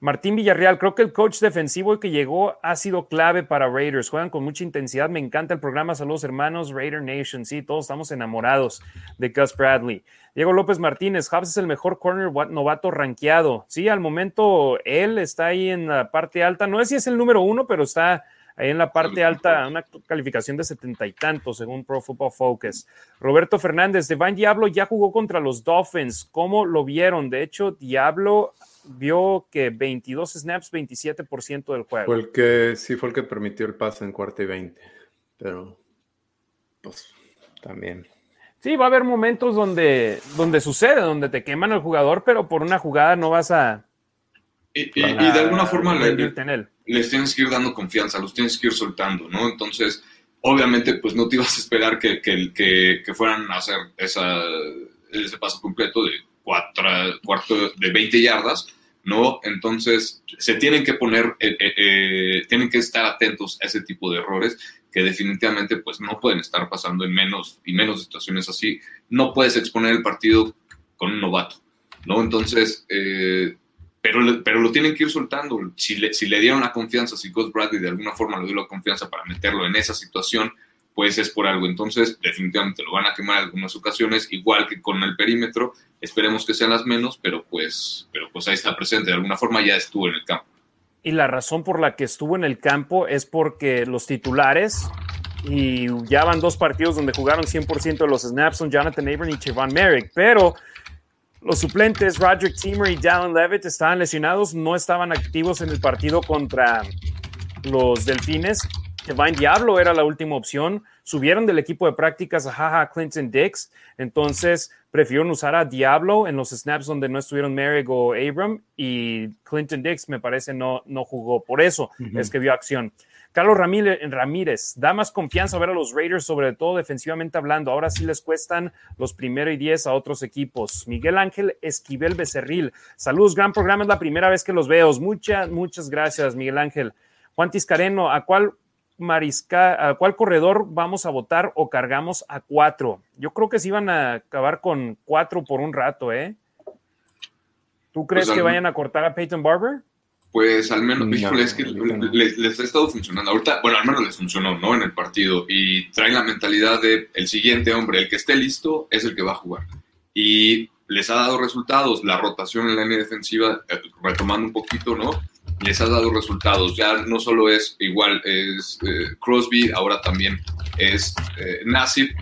Martín Villarreal, creo que el coach defensivo que llegó ha sido clave para Raiders. Juegan con mucha intensidad. Me encanta el programa. Saludos, hermanos. Raider Nation. Sí, todos estamos enamorados de Gus Bradley. Diego López Martínez, Hubs es el mejor corner novato rankeado. Sí, al momento él está ahí en la parte alta. No sé si es el número uno, pero está ahí en la parte alta, una calificación de setenta y tantos según Pro Football Focus. Roberto Fernández, Divine Diablo ya jugó contra los Dolphins. ¿Cómo lo vieron? De hecho, Diablo vio que 22 snaps, 27% del juego. Fue el que, sí, fue el que permitió el pase en cuarta y 20, pero pues también. Sí, va a haber momentos donde, donde sucede, donde te queman al jugador, pero por una jugada no vas a... Y, de alguna forma le, les tienes que ir dando confianza, los tienes que ir soltando, ¿no? Entonces, obviamente, pues no te ibas a esperar que, que, que, fueran a hacer esa, ese paso completo de cuatro, cuarto de 20 yardas, ¿no? Entonces, se tienen que poner, eh, eh, eh, tienen que estar atentos a ese tipo de errores que definitivamente pues no pueden estar pasando en menos y menos situaciones así. No puedes exponer el partido con un novato, ¿no? Entonces, pero, pero lo tienen que ir soltando. Si le, si le dieron la confianza, si Gus Bradley de alguna forma le dio la confianza para meterlo en esa situación, pues es por algo. Entonces, definitivamente lo van a quemar en algunas ocasiones, igual que con el perímetro. Esperemos que sean las menos, pero pues, pero pues ahí está presente. De alguna forma ya estuvo en el campo. Y la razón por la que estuvo en el campo es porque los titulares, y ya van dos partidos donde jugaron 100% de los snaps, son Jonathan Abram y Chevon Merrick, pero los suplentes, Roderick Teamer y Dallin Levitt, estaban lesionados, no estaban activos en el partido contra los Delfines Divine Diablo era la última opción. Subieron del equipo de prácticas a Jaja Clinton Dix. Entonces prefirieron usar a Diablo en los snaps donde no estuvieron Merrick o Abram. Y Clinton Dix, me parece, no, no jugó. Por eso es que vio acción. Carlos Ramírez, Ramírez, da más confianza ver a los Raiders, sobre todo defensivamente hablando. Ahora sí les cuestan los primero y diez a otros equipos. Miguel Ángel Esquivel Becerril. Saludos, gran programa. Es la primera vez que los veo. Muchas, muchas gracias, Miguel Ángel. Juan Tiscareno, ¿a cuál Mariscal, ¿a cuál corredor vamos a votar o cargamos a cuatro? Yo creo que se iban a acabar con cuatro por un rato, ¿eh? ¿Tú crees pues que vayan a cortar a Peyton Barber? Pues al menos, es que les, ha estado funcionando. Ahorita, bueno, al menos les funcionó, ¿no? En el partido. Y traen la mentalidad de el siguiente hombre, el que esté listo, es el que va a jugar. Y les ha dado resultados. La rotación en la línea defensiva, eh, retomando un poquito, ¿no? les ha dado resultados. Ya no solo es igual, es eh, Crosby, ahora también es eh,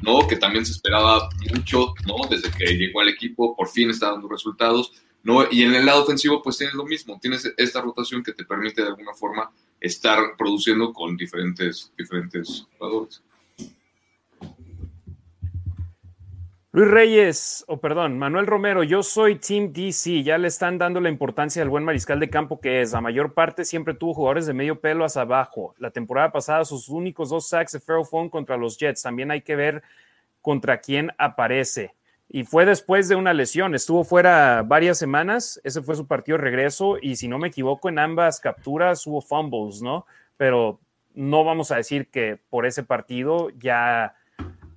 ¿no? Que también se esperaba mucho, ¿no? Desde que llegó al equipo, por fin está dando resultados, ¿no? Y en el lado ofensivo, pues tienes lo mismo, tienes esta rotación que te permite de alguna forma estar produciendo con diferentes, diferentes jugadores. Luis Reyes, o perdón, Manuel Romero, yo soy Team DC, ya le están dando la importancia al buen mariscal de campo que es. La mayor parte siempre tuvo jugadores de medio pelo hacia abajo. La temporada pasada sus únicos dos sacks de Pharaoh contra los Jets. También hay que ver contra quién aparece. Y fue después de una lesión, estuvo fuera varias semanas, ese fue su partido de regreso y si no me equivoco en ambas capturas hubo fumbles, ¿no? Pero no vamos a decir que por ese partido ya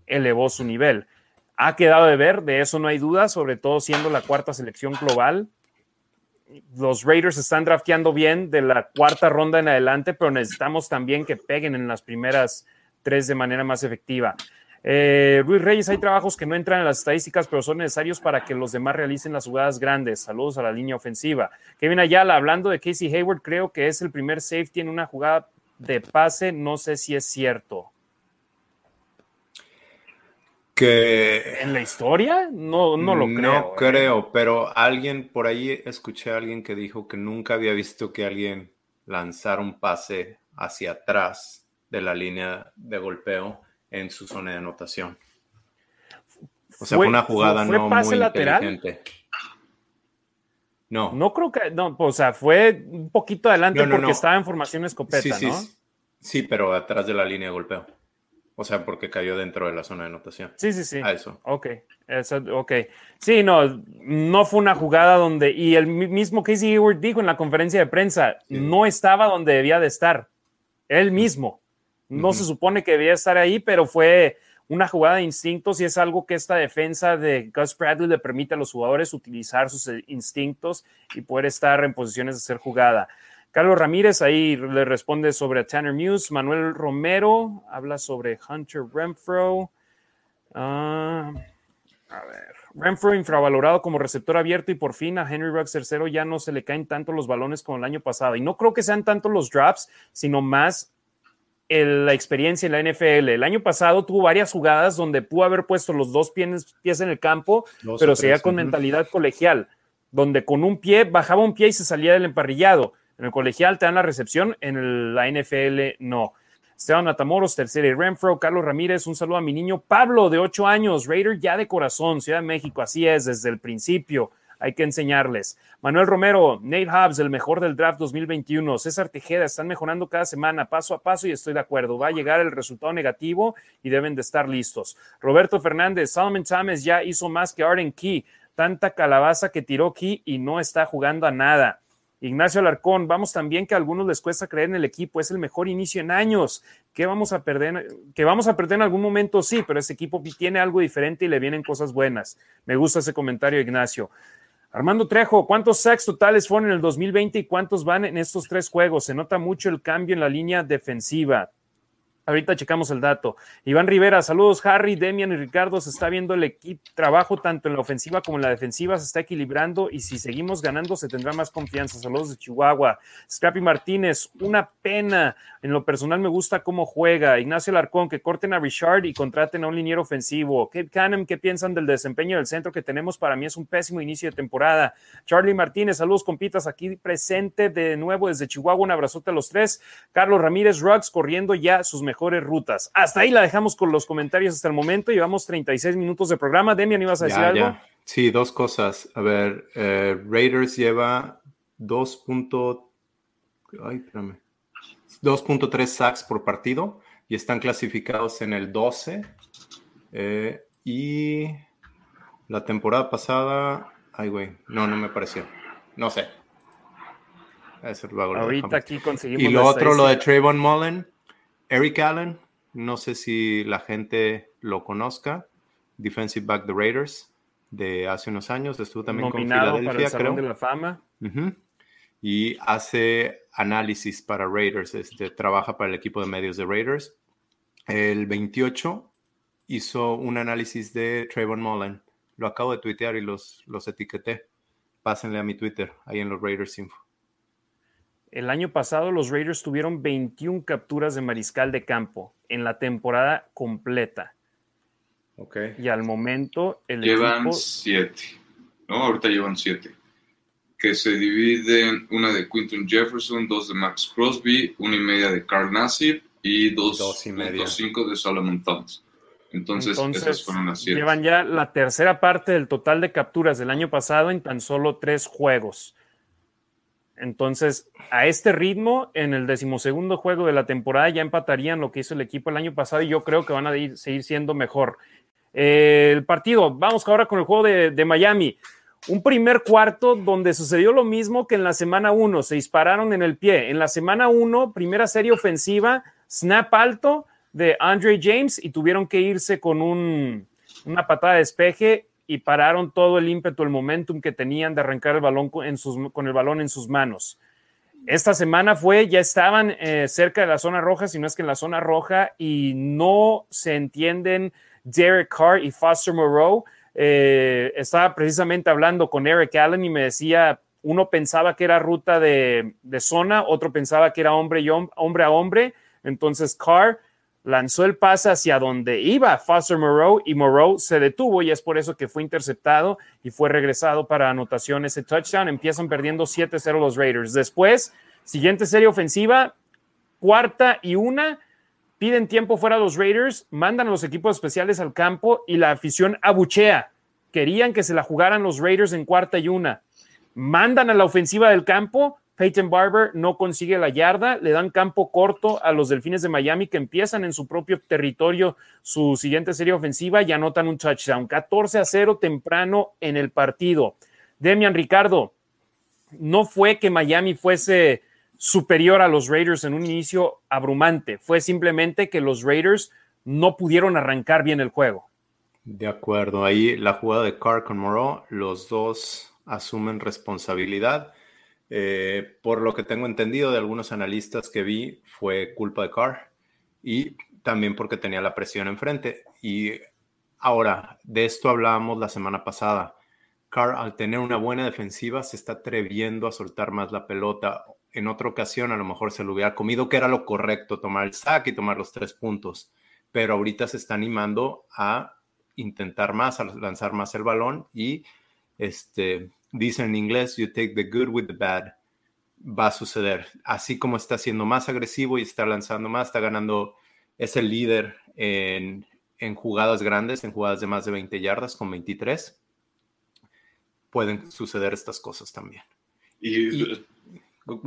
elevó su nivel ha quedado de ver, de eso no hay duda, sobre todo siendo la cuarta selección global. Los Raiders están drafteando bien de la cuarta ronda en adelante, pero necesitamos también que peguen en las primeras tres de manera más efectiva. Eh, Luis Reyes, hay trabajos que no entran en las estadísticas, pero son necesarios para que los demás realicen las jugadas grandes. Saludos a la línea ofensiva. Kevin Ayala, hablando de Casey Hayward, creo que es el primer safety en una jugada de pase. No sé si es cierto en la historia no, no lo creo. No ¿eh? creo, pero alguien por ahí escuché a alguien que dijo que nunca había visto que alguien lanzara un pase hacia atrás de la línea de golpeo en su zona de anotación. O sea, fue una jugada no muy lateral? inteligente. No. No creo que, no, o sea, fue un poquito adelante porque estaba en formación escopeta, sí, ¿no? Sí, sí, pero atrás de la línea de golpeo. O sea, porque cayó dentro de la zona de anotación. Sí, sí, sí. A eso. Ok, eso, ok. Sí, no, no fue una jugada donde, y el mismo Casey Hayward dijo en la conferencia de prensa, no estaba donde debía de estar. Él mismo. No se supone que debía estar ahí, pero fue una jugada de instintos y es algo que esta defensa de Gus Bradley le permite a los jugadores utilizar sus eh, instintos y poder estar en posiciones de ser jugada. Carlos Ramírez ahí le responde sobre Tanner Muse. Manuel Romero habla sobre Hunter Renfro. Ah, a ver. Renfro infravalorado como receptor abierto y por fin a Henry Ruggs tercero ya no se le caen tanto los balones como el año pasado. Y no creo que sean tanto los drops, sino más la experiencia en la NFL. El año pasado tuvo varias jugadas donde pudo haber puesto los dos pies, pies en el campo, pero seguía con mentalidad colegial, donde con un pie bajaba un pie y se salía del emparrillado. En el colegial te dan la recepción, en la NFL no. Esteban Matamoros, tercera y Renfro, Carlos Ramírez, un saludo a mi niño Pablo, de ocho años, Raider ya de corazón, Ciudad de México, así es, desde el principio hay que enseñarles. Manuel Romero, Nate Hobbs, el mejor del draft 2021. César Tejeda, están mejorando cada semana, paso a paso, y estoy de acuerdo. Va a llegar el resultado negativo y deben de estar listos. Roberto Fernández, Solomon Thomas ya hizo más que Arden Key. Tanta calabaza que tiró Key y no está jugando a nada. Ignacio Alarcón, vamos también que a algunos les cuesta creer en el equipo, es el mejor inicio en años. ¿Qué vamos a perder? Que vamos a perder en algún momento, sí, pero ese equipo tiene algo diferente y le vienen cosas buenas. Me gusta ese comentario, Ignacio. Armando Trejo, ¿cuántos sacks totales fueron en el 2020 y cuántos van en estos tres juegos? Se nota mucho el cambio en la línea defensiva. Ahorita checamos el dato. Iván Rivera, saludos Harry, Demian y Ricardo. Se está viendo el equipo trabajo tanto en la ofensiva como en la defensiva, se está equilibrando y si seguimos ganando se tendrá más confianza. Saludos de Chihuahua. Scrappy Martínez, una pena. En lo personal me gusta cómo juega. Ignacio Larcón, que corten a Richard y contraten a un liniero ofensivo. Kate Canham, ¿qué piensan del desempeño del centro que tenemos? Para mí es un pésimo inicio de temporada. Charlie Martínez, saludos compitas, aquí presente de nuevo desde Chihuahua. Un abrazote a los tres. Carlos Ramírez Ruggs corriendo ya sus mejores rutas. Hasta ahí la dejamos con los comentarios hasta el momento. Llevamos 36 minutos de programa. Demian, ¿ibas a decir algo? Sí, dos cosas. A ver, eh, Raiders lleva 2.3 sacks por partido y están clasificados en el 12. Eh, y la temporada pasada, ay, güey, no, no me pareció. No sé. Ahorita aquí conseguimos. Y lo otro, lo de Trayvon Mullen, Eric Allen, no sé si la gente lo conozca, defensive back de Raiders de hace unos años, estuvo también con Filadelfia, creo. de la Fama. Y hace análisis para Raiders, este, trabaja para el equipo de medios de Raiders. El 28 hizo un análisis de Trayvon Mullen. Lo acabo de tuitear y los, los etiqueté. Pásenle a mi Twitter, ahí en los Raiders Info. El año pasado los Raiders tuvieron 21 capturas de mariscal de campo en la temporada completa. Ok. Y al momento el llevan siete. No, ahorita llevan siete. Que se dividen una de Quinton Jefferson, dos de Max Crosby, una y media de Carl Nassib y dos, dos y media. cinco de Solomon Thomas. Entonces, esas fueron las siete. Llevan ya la tercera parte del total de capturas del año pasado en tan solo tres juegos. Entonces, a este ritmo, en el decimosegundo juego de la temporada ya empatarían lo que hizo el equipo el año pasado y yo creo que van a seguir siendo mejor. Eh, el partido, vamos ahora con el juego de, Miami. Un primer cuarto donde sucedió lo mismo que en la semana 1, se dispararon en el pie. En la semana 1, primera serie ofensiva, snap alto de Andre James y tuvieron que irse con una patada de despeje y pararon todo el ímpetu, el momentum que tenían de arrancar el balón con, el balón en sus manos. Esta semana fue, ya estaban eh, cerca de la zona roja, si no es que en la zona roja, y no se entienden Derek Carr y Foster Moreau. Eh, estaba precisamente hablando con Eric Allen y me decía, uno pensaba que era ruta de, zona, otro pensaba que era hombre, a hombre. Entonces Carr lanzó el pase hacia donde iba Foster Moreau y Moreau se detuvo y es por eso que fue interceptado y fue regresado para anotación ese touchdown. Empiezan perdiendo 7-0 los Raiders. Después, siguiente serie ofensiva, cuarta y una, piden tiempo fuera los Raiders, mandan a los equipos especiales al campo y la afición abuchea. Querían que se la jugaran los Raiders en cuarta y una. mandan a la ofensiva del campo, Peyton Barber no consigue la yarda, le dan campo corto a los Delfines de Miami que empiezan en su propio territorio su siguiente serie ofensiva y anotan un touchdown. 14 a 0 temprano en el partido. Demian Ricardo, no fue que Miami fuese superior a los Raiders en un inicio abrumante, fue simplemente que los Raiders no pudieron arrancar bien el juego. De acuerdo, ahí la jugada de Carr con Moreau, los dos asumen responsabilidad. Eh, por lo que tengo entendido de algunos analistas que vi, fue culpa de Carr y también porque tenía la presión enfrente. Y ahora, de esto hablábamos la semana pasada. Carr, al tener una buena defensiva, se está atreviendo a soltar más la pelota. En otra ocasión, a lo mejor se lo hubiera comido, que era lo correcto, tomar el sack y tomar los tres puntos. Pero ahorita se está animando a intentar más, a lanzar más el balón y este, dicen en inglés, you take the good with the bad, va a suceder. Así como está siendo más agresivo y está lanzando más, está ganando, es el líder en, en jugadas grandes, en jugadas de más de 20 yardas con 23. Pueden suceder estas cosas también. Y,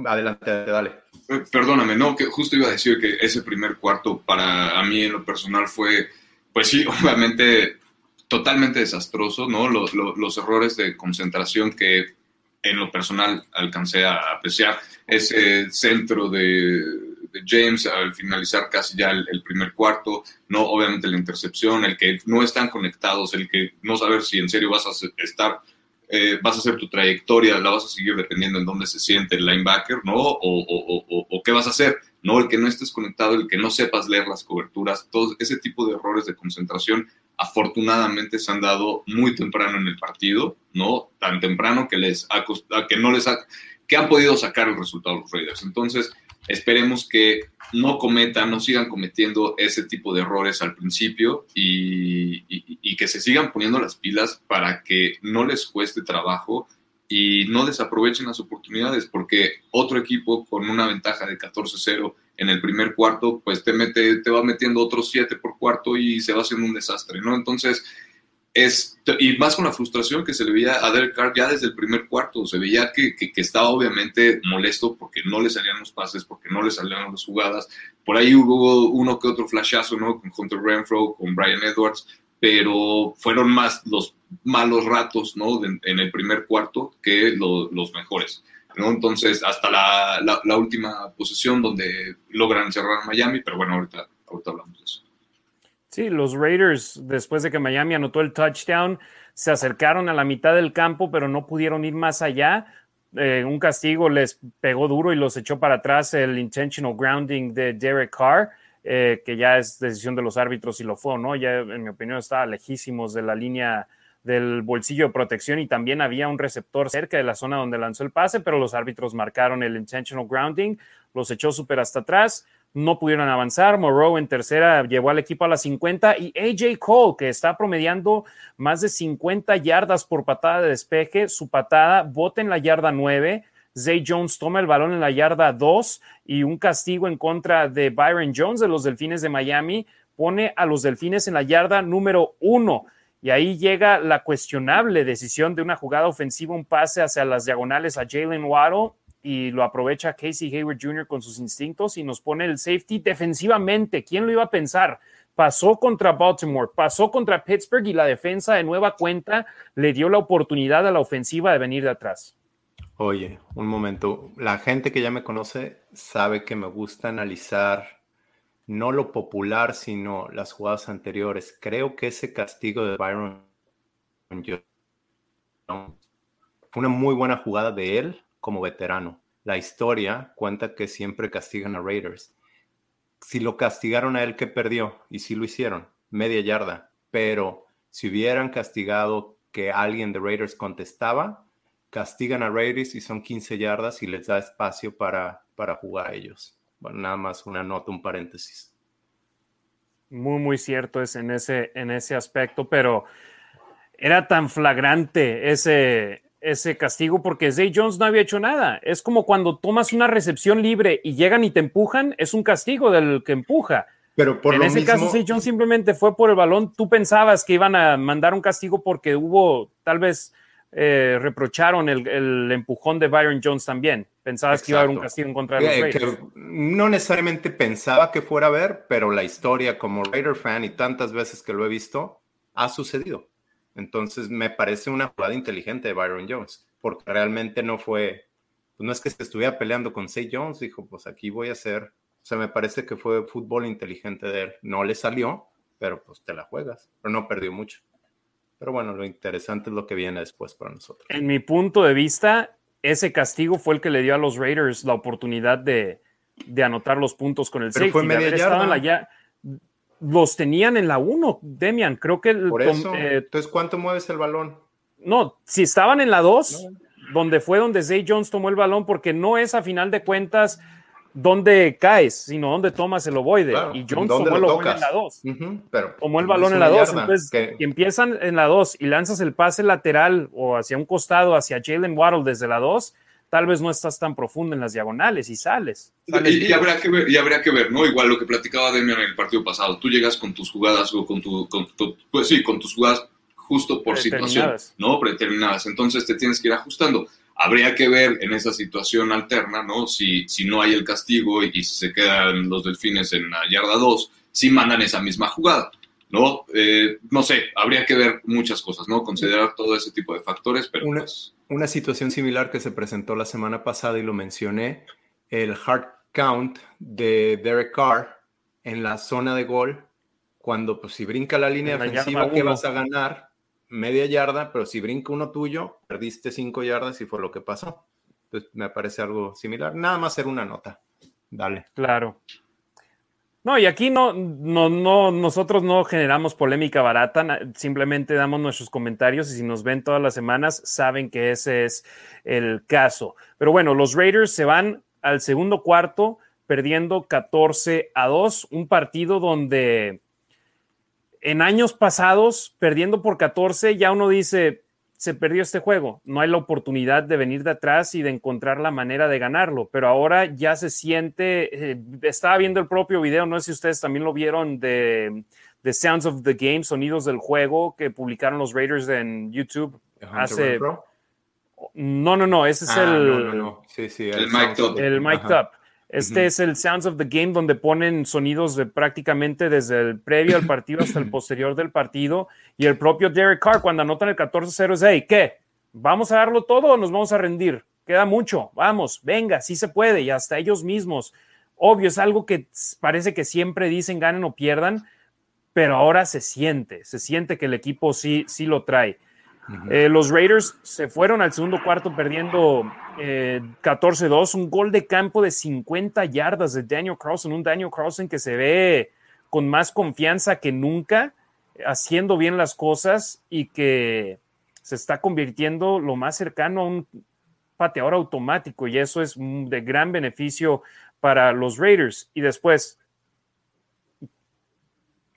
adelante, dale. Eh, perdóname, no, que justo iba a decir que ese primer cuarto para a mí en lo personal fue, pues sí, obviamente totalmente desastroso, ¿no? Los, los, errores de concentración que en lo personal alcancé a apreciar. Ese centro de, de James al finalizar casi ya el, primer cuarto, ¿no? Obviamente la intercepción, el que no están conectados, el que no saber si en serio vas a estar, eh, vas a hacer tu trayectoria, la vas a seguir dependiendo en dónde se siente el linebacker, ¿no? O, o, o, o qué vas a hacer, ¿no? El que no estés conectado, el que no sepas leer las coberturas, todo ese tipo de errores de concentración afortunadamente se han dado muy temprano en el partido, ¿no? Tan temprano que les ha que no les ha, que han podido sacar el resultado los Raiders. Entonces, esperemos que no cometan, no sigan cometiendo ese tipo de errores al principio y, y que se sigan poniendo las pilas para que no les cueste trabajo y no desaprovechen las oportunidades, porque otro equipo con una ventaja de 14-0 en el primer cuarto, pues te, mete, te va metiendo otros 7 por cuarto y se va haciendo un desastre, ¿no? Entonces, es, y más con la frustración que se le veía a Derek Carr ya desde el primer cuarto, se veía que, que, estaba obviamente molesto porque no le salían los pases, porque no le salían las jugadas. Por ahí hubo uno que otro flashazo, ¿no? Con Hunter Renfro, con Brian Edwards, pero fueron más los malos ratos, ¿no? en el primer cuarto que los mejores, ¿no? Entonces, hasta la, última posesión donde logran cerrar Miami, pero bueno, ahorita, ahorita hablamos de eso. Sí, los Raiders, después de que Miami anotó el touchdown, se acercaron a la mitad del campo, pero no pudieron ir más allá. Eh, un castigo les pegó duro y los echó para atrás el intentional grounding de Derek Carr. Eh, que ya es decisión de los árbitros y lo fue no, ya en mi opinión estaba lejísimos de la línea del bolsillo de protección y también había un receptor cerca de la zona donde lanzó el pase, pero los árbitros marcaron el intentional grounding, los echó súper hasta atrás, no pudieron avanzar, Moreau en tercera llevó al equipo a las 50 y AJ Cole, que está promediando más de 50 yardas por patada de despeje, su patada bota en la yarda 9, Zay Jones toma el balón en la yarda 2 y un castigo en contra de Byron Jones de los Delfines de Miami pone a los Delfines en la yarda número 1. Y ahí llega la cuestionable decisión de una jugada ofensiva, un pase hacia las diagonales a Jalen Waddle y lo aprovecha Casey Hayward Jr. con sus instintos y nos pone el safety defensivamente. ¿Quién lo iba a pensar? Pasó contra Baltimore, pasó contra Pittsburgh y la defensa de nueva cuenta le dio la oportunidad a la ofensiva de venir de atrás. Oye, un momento. La gente que ya me conoce sabe que me gusta analizar no lo popular, sino las jugadas anteriores. Creo que ese castigo de Byron fue una muy buena jugada de él como veterano. La historia cuenta que siempre castigan a Raiders. Si lo castigaron a él, ¿qué perdió? Y sí lo hicieron, media yarda. Pero si hubieran castigado que alguien de Raiders contestaba, castigan a Raiders y son 15 yardas y les da espacio para, para jugar a ellos. Bueno, nada más una nota, un paréntesis. Muy, muy cierto es en ese, en ese aspecto, pero era tan flagrante ese, ese castigo porque Zay Jones no había hecho nada. Es como cuando tomas una recepción libre y llegan y te empujan, es un castigo del que empuja. Pero por en ese caso, Zay Jones simplemente fue por el balón. Tú pensabas que iban a mandar un castigo porque hubo tal vez eh, reprocharon el, empujón de Byron Jones también. Pensabas que iba a haber un castigo en contra de los Raiders. no necesariamente pensaba que fuera a ver, pero la historia como Raider fan y tantas veces que lo he visto, ha sucedido. Entonces me parece una jugada inteligente de Byron Jones, porque realmente no fue, pues no es que se estuviera peleando con Say Jones, dijo, pues aquí voy a hacer, o sea, me parece que fue fútbol inteligente de él. No le salió, pero pues te la juegas, pero no perdió mucho. Pero bueno, lo interesante es lo que viene después para nosotros. En mi punto de vista, ese castigo fue el que le dio a los Raiders la oportunidad de, anotar los puntos con el Pero Fue media yarda. los tenían en la 1, Demian. Creo que. Por eso. Eh, entonces, ¿cuánto mueves el balón? No, si estaban en la 2, donde fue donde Zay Jones tomó el balón, porque no es a final de cuentas dónde caes, sino dónde tomas el ovoide. y Jones tomó el ovoide en la 2. tomó el balón en la 2. Entonces, que... empiezan en la 2 y lanzas el pase lateral o hacia un costado, hacia Jalen Waddle desde la 2, tal vez no estás tan profundo en las diagonales y sales. y, habría que ver, y habría que ver, ¿no? Igual lo que platicaba Demian en el partido pasado. Tú llegas con tus jugadas o con tu, con tu pues sí, con tus jugadas justo por situación, ¿no? Predeterminadas. Entonces te tienes que ir ajustando Habría que ver en esa situación alterna, ¿no? Si, si no hay el castigo y, se quedan los delfines en la yarda 2, si mandan esa misma jugada, ¿no? Eh, no sé, habría que ver muchas cosas, ¿no? Considerar todo ese tipo de factores, pero una, pues una situación similar que se presentó la semana pasada y lo mencioné, el hard count de Derek Carr en la zona de gol, cuando pues si brinca la línea defensiva, ¿qué vas a ganar? Media yarda, pero si brinca uno tuyo, perdiste cinco yardas y fue lo que pasó. Entonces me parece algo similar. Nada más hacer una nota. Dale. Claro. No, y aquí no, no, no, nosotros no generamos polémica barata, simplemente damos nuestros comentarios y si nos ven todas las semanas saben que ese es el caso. Pero bueno, los Raiders se van al segundo cuarto perdiendo 14 a 2, un partido donde en años pasados, perdiendo por 14, ya uno dice, se perdió este juego, no hay la oportunidad de venir de atrás y de encontrar la manera de ganarlo, pero ahora ya se siente, eh, estaba viendo el propio video, no sé si ustedes también lo vieron de, The Sounds of the Game, Sonidos del Juego, que publicaron los Raiders en YouTube hace... No, no, no, ese es ah, el... Sí, sí, el, el El mic up. Este es el Sounds of the Game, donde ponen sonidos de prácticamente desde el previo al partido hasta el posterior del partido. Y el propio Derek Carr, cuando anotan el 14-0, es: hey, ¿qué? ¿Vamos a darlo todo o nos vamos a rendir? Queda mucho, vamos, venga, sí se puede. Y hasta ellos mismos. Obvio, es algo que parece que siempre dicen ganen o pierdan, pero ahora se siente, se siente que el equipo sí, sí lo trae. Eh, los Raiders se fueron al segundo cuarto perdiendo 14-2, eh, un gol de campo de 50 yardas de Daniel Carlson, un Daniel Carlson que se ve con más confianza que nunca, haciendo bien las cosas y que se está convirtiendo lo más cercano a un pateador automático y eso es de gran beneficio para los Raiders. Y después,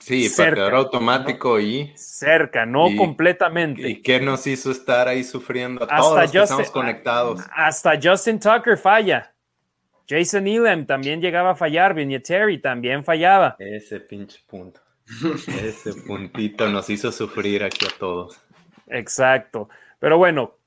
Sí, cerca, automático y. Cerca, no completamente. ¿Y qué nos hizo estar ahí sufriendo a todos los que estamos conectados? Hasta Justin Tucker falla. Jason Elam también llegaba a fallar. Terry también fallaba. Ese pinche punto. Ese puntito nos hizo sufrir aquí a todos. Exacto. Pero bueno,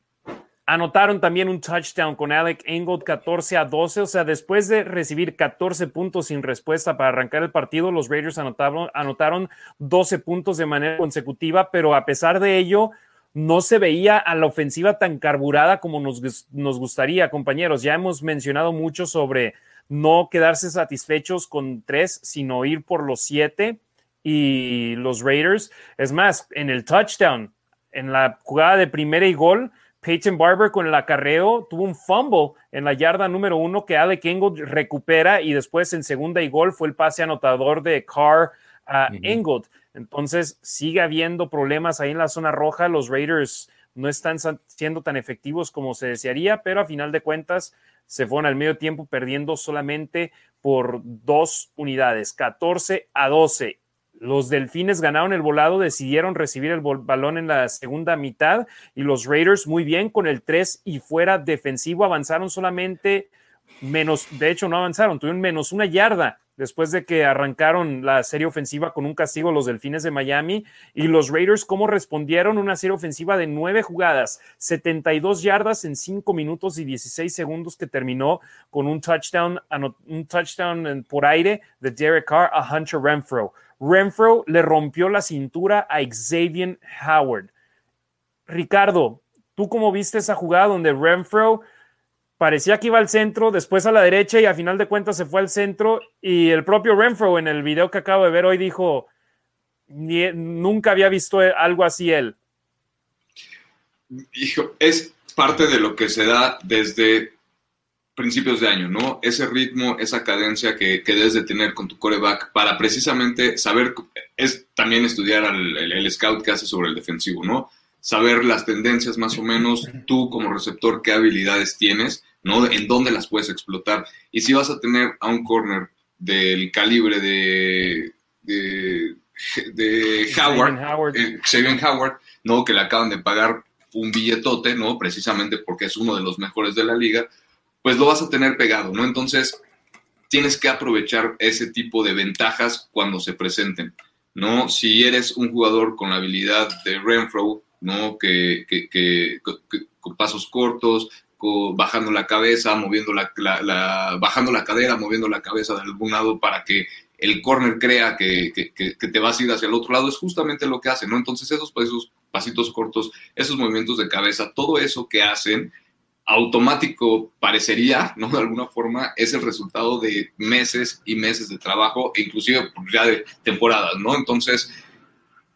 Anotaron también un touchdown con Alec Engold 14 a 12. O sea, después de recibir 14 puntos sin respuesta para arrancar el partido, los Raiders anotaron, anotaron 12 puntos de manera consecutiva, pero a pesar de ello, no se veía a la ofensiva tan carburada como nos, nos gustaría, compañeros. Ya hemos mencionado mucho sobre no quedarse satisfechos con tres, sino ir por los siete. Y los Raiders, es más, en el touchdown, en la jugada de primera y gol, Peyton Barber con el acarreo tuvo un fumble en la yarda número uno que Alec Ingold recupera y después en segunda y gol fue el pase anotador de Carr a Ingold. Entonces sigue habiendo problemas ahí en la zona roja. Los Raiders no están siendo tan efectivos como se desearía, pero a final de cuentas se fueron al medio tiempo perdiendo solamente por dos unidades, 14 a 12. Los Delfines ganaron el volado, decidieron recibir el balón en la segunda mitad y los Raiders muy bien con el 3 y fuera defensivo avanzaron solamente menos, de hecho no avanzaron, tuvieron menos una yarda después de que arrancaron la serie ofensiva con un castigo los Delfines de Miami y los Raiders, cómo respondieron una serie ofensiva de nueve jugadas, 72 yardas en cinco minutos y 16 segundos que terminó con un touchdown, un touchdown por aire de Derek Carr a Hunter Renfro. Renfro le rompió la cintura a Xavier Howard. Ricardo, ¿tú cómo viste esa jugada donde Renfro parecía que iba al centro, después a la derecha y a final de cuentas se fue al centro y el propio Renfro en el video que acabo de ver hoy dijo, nunca había visto algo así él. Hijo, es parte de lo que se da desde principios de año, ¿no? Ese ritmo, esa cadencia que, debes de tener con tu coreback para precisamente saber, es también estudiar el scout que hace sobre el defensivo, ¿no? Saber las tendencias más o menos, tú como receptor, qué habilidades tienes ¿no? En dónde las puedes explotar. Y si vas a tener a un corner del calibre de, de, Howard, Howard. Eh, Howard, ¿no? Que le acaban de pagar un billetote, ¿no? Precisamente porque es uno de los mejores de la liga, pues lo vas a tener pegado, ¿no? Entonces, tienes que aprovechar ese tipo de ventajas cuando se presenten, ¿no? Si eres un jugador con la habilidad de Renfro, ¿no? Que, con pasos cortos, bajando la cabeza, moviendo la, bajando la cadera, moviendo la cabeza de algún lado para que el corner crea que, te vas a ir hacia el otro lado, es justamente lo que hacen, ¿no? Entonces esos, esos pasitos cortos, esos movimientos de cabeza, todo eso que hacen, automático parecería, ¿no? De alguna forma, es el resultado de meses y meses de trabajo, e inclusive ya de temporadas, ¿no? Entonces,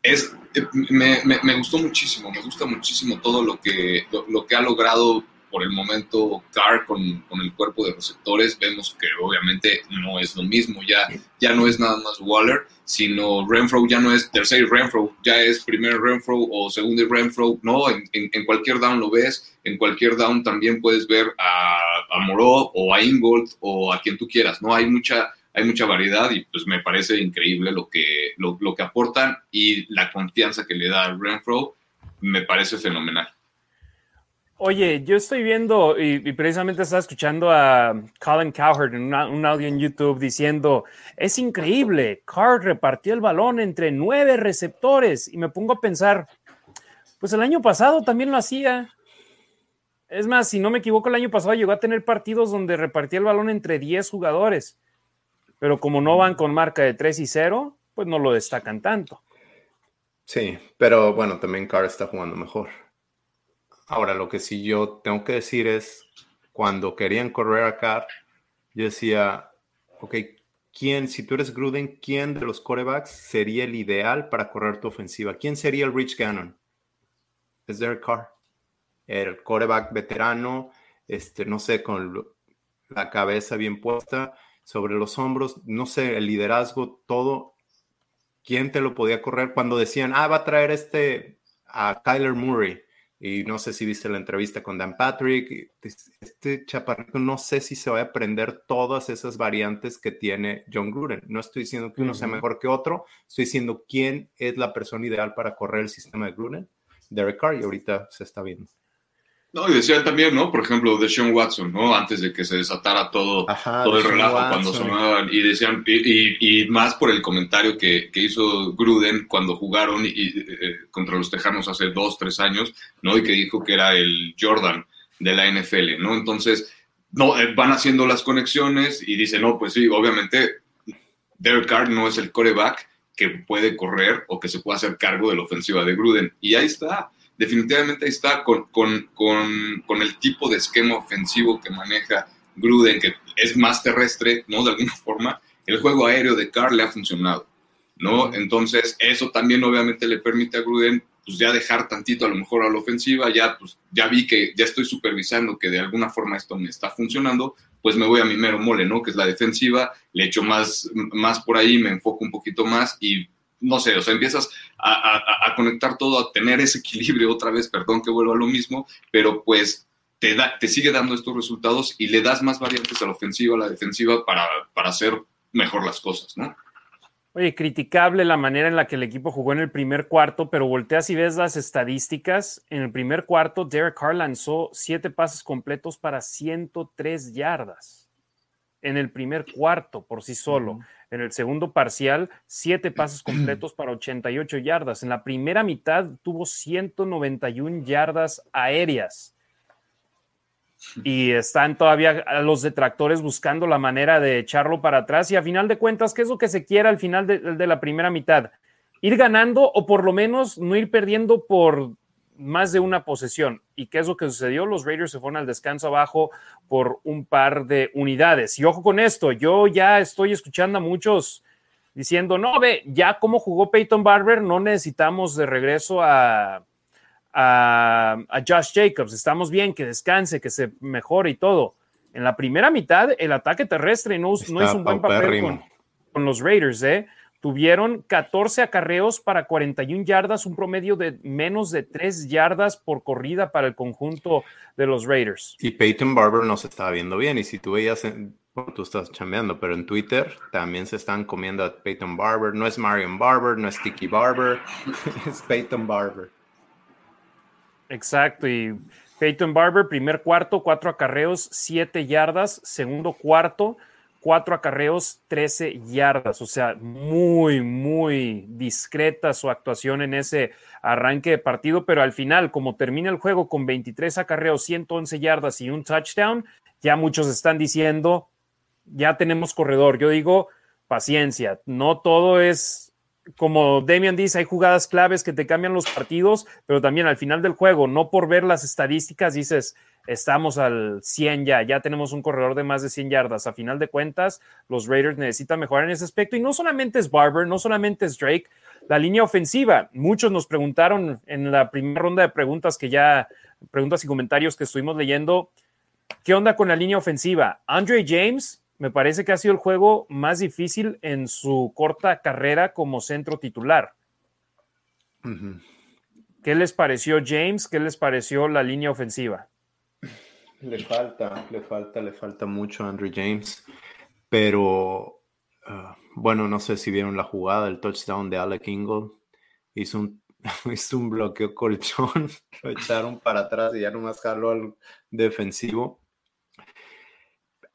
es, me, me, gustó muchísimo, me gusta muchísimo todo lo que, lo que ha logrado por el momento Carr con, el cuerpo de receptores, vemos que obviamente no es lo mismo, ya, ya no es nada más Waller, sino Renfro ya no es tercer Renfro, ya es primer Renfro o segundo Renfro, no, en, cualquier down lo ves, en cualquier down también puedes ver a, a Moreau o a Ingold o a quien tú quieras, ¿no? Hay mucha, hay mucha variedad y pues me parece increíble lo que, lo, lo que aportan y la confianza que le da Renfro me parece fenomenal. Oye, yo estoy viendo y, precisamente estaba escuchando a Colin Cowherd en un audio en YouTube diciendo, es increíble, Carr repartió el balón entre nueve receptores y me pongo a pensar, pues el año pasado también lo hacía. Es más, si no me equivoco, el año pasado llegó a tener partidos donde repartía el balón entre 10 jugadores, pero como no van con marca de 3 y 0, pues no lo destacan tanto. Sí, pero bueno, también Carr está jugando mejor. Ahora, lo que sí yo tengo que decir es, cuando querían correr a Carr, yo decía, ok, ¿quién, si tú eres Gruden, quién de los corebacks sería el ideal para correr tu ofensiva? ¿Quién sería el Rich Gannon? Es Derek Carr. El coreback veterano, este, no sé, con la cabeza bien puesta sobre los hombros, no sé, el liderazgo, todo. ¿Quién te lo podía correr cuando decían, ah, va a traer este a Kyler Murray? Y no sé si viste la entrevista con Dan Patrick. Este chaparrito no sé si se va a aprender todas esas variantes que tiene John Gruden. No estoy diciendo que uno sea mejor que otro, estoy diciendo quién es la persona ideal para correr el sistema de Gruden. Derek Carr, y ahorita se está viendo. No, y decían también, ¿no? Por ejemplo, de Sean Watson, ¿no? Antes de que se desatara todo, todo el relajo cuando sonaban. Y decían, y, más por el comentario que, hizo Gruden cuando jugaron y, eh, contra los Tejanos hace dos, tres años, ¿no? Y que dijo que era el Jordan de la NFL, ¿no? Entonces, no, eh, van haciendo las conexiones y dicen, no, pues sí, obviamente, Derek Carr no es el coreback que puede correr o que se puede hacer cargo de la ofensiva de Gruden. Y ahí está definitivamente ahí está con, el tipo de esquema ofensivo que maneja Gruden, que es más terrestre, ¿no? De alguna forma, el juego aéreo de Carr le ha funcionado, ¿no? Entonces, eso también obviamente le permite a Gruden, pues ya dejar tantito a lo mejor a la ofensiva, ya, pues, ya vi que ya estoy supervisando que de alguna forma esto me está funcionando, pues me voy a mi mero mole, ¿no? Que es la defensiva, le echo más, más por ahí, me enfoco un poquito más y no sé, o sea, empiezas a, conectar todo, a tener ese equilibrio otra vez, perdón que vuelva a lo mismo, pero pues te, da, te sigue dando estos resultados y le das más variantes a la ofensiva, a la defensiva para, para hacer mejor las cosas, ¿no? Oye, criticable la manera en la que el equipo jugó en el primer cuarto, pero volteas y ves las estadísticas. En el primer cuarto, Derek Carr lanzó siete pases completos para 103 yardas. en el primer cuarto por sí solo. En el segundo parcial, siete pases completos para 88 yardas. En la primera mitad tuvo 191 yardas aéreas. Y están todavía los detractores buscando la manera de echarlo para atrás. Y a final de cuentas, ¿qué es lo que se quiere al final de, de la primera mitad? Ir ganando o por lo menos no ir perdiendo por más de una posesión. ¿Y qué es lo que sucedió? Los Raiders se fueron al descanso abajo por un par de unidades. Y ojo con esto, yo ya estoy escuchando a muchos diciendo, no, ve, ya como jugó Peyton Barber, no necesitamos de regreso a, a, Josh Jacobs. Estamos bien, que descanse, que se mejore y todo. En la primera mitad, el ataque terrestre no, no es un buen papel con, con los Raiders, ¿eh? Tuvieron 14 acarreos para 41 yardas, un promedio de menos de 3 yardas por corrida para el conjunto de los Raiders. Y Peyton Barber no se estaba viendo bien. Y si tú veías, bueno, tú estás chambeando, pero en Twitter también se están comiendo a Peyton Barber. No es Marion Barber, no es Tiki Barber, es Peyton Barber. Exacto. Y Peyton Barber, primer cuarto, cuatro acarreos, 7 yardas. Segundo cuarto, cuatro acarreos, 13 yardas. O sea, muy, muy discreta su actuación en ese arranque de partido, pero al final, como termina el juego con 23 acarreos, 111 yardas y un touchdown, ya muchos están diciendo, ya tenemos corredor. Yo digo, paciencia, no todo es como Demian dice, hay jugadas claves que te cambian los partidos, pero también al final del juego, no por ver las estadísticas, dices, estamos al 100 ya, ya tenemos un corredor de más de 100 yardas. A final de cuentas, los Raiders necesitan mejorar en ese aspecto y no solamente es Barber, no solamente es Drake, la línea ofensiva. Muchos nos preguntaron en la primera ronda de preguntas que ya, preguntas y comentarios que estuvimos leyendo, ¿qué onda con la línea ofensiva? Andre James me parece que ha sido el juego más difícil en su corta carrera como centro titular. ¿Qué les pareció James? ¿Qué les pareció la línea ofensiva? Le falta, le falta, le falta mucho a Andrew James, pero ah, bueno, no sé si vieron la jugada, el touchdown de Alec Ingle, hizo un, hizo un bloqueo colchón, lo echaron para atrás y ya nomás jaló al defensivo.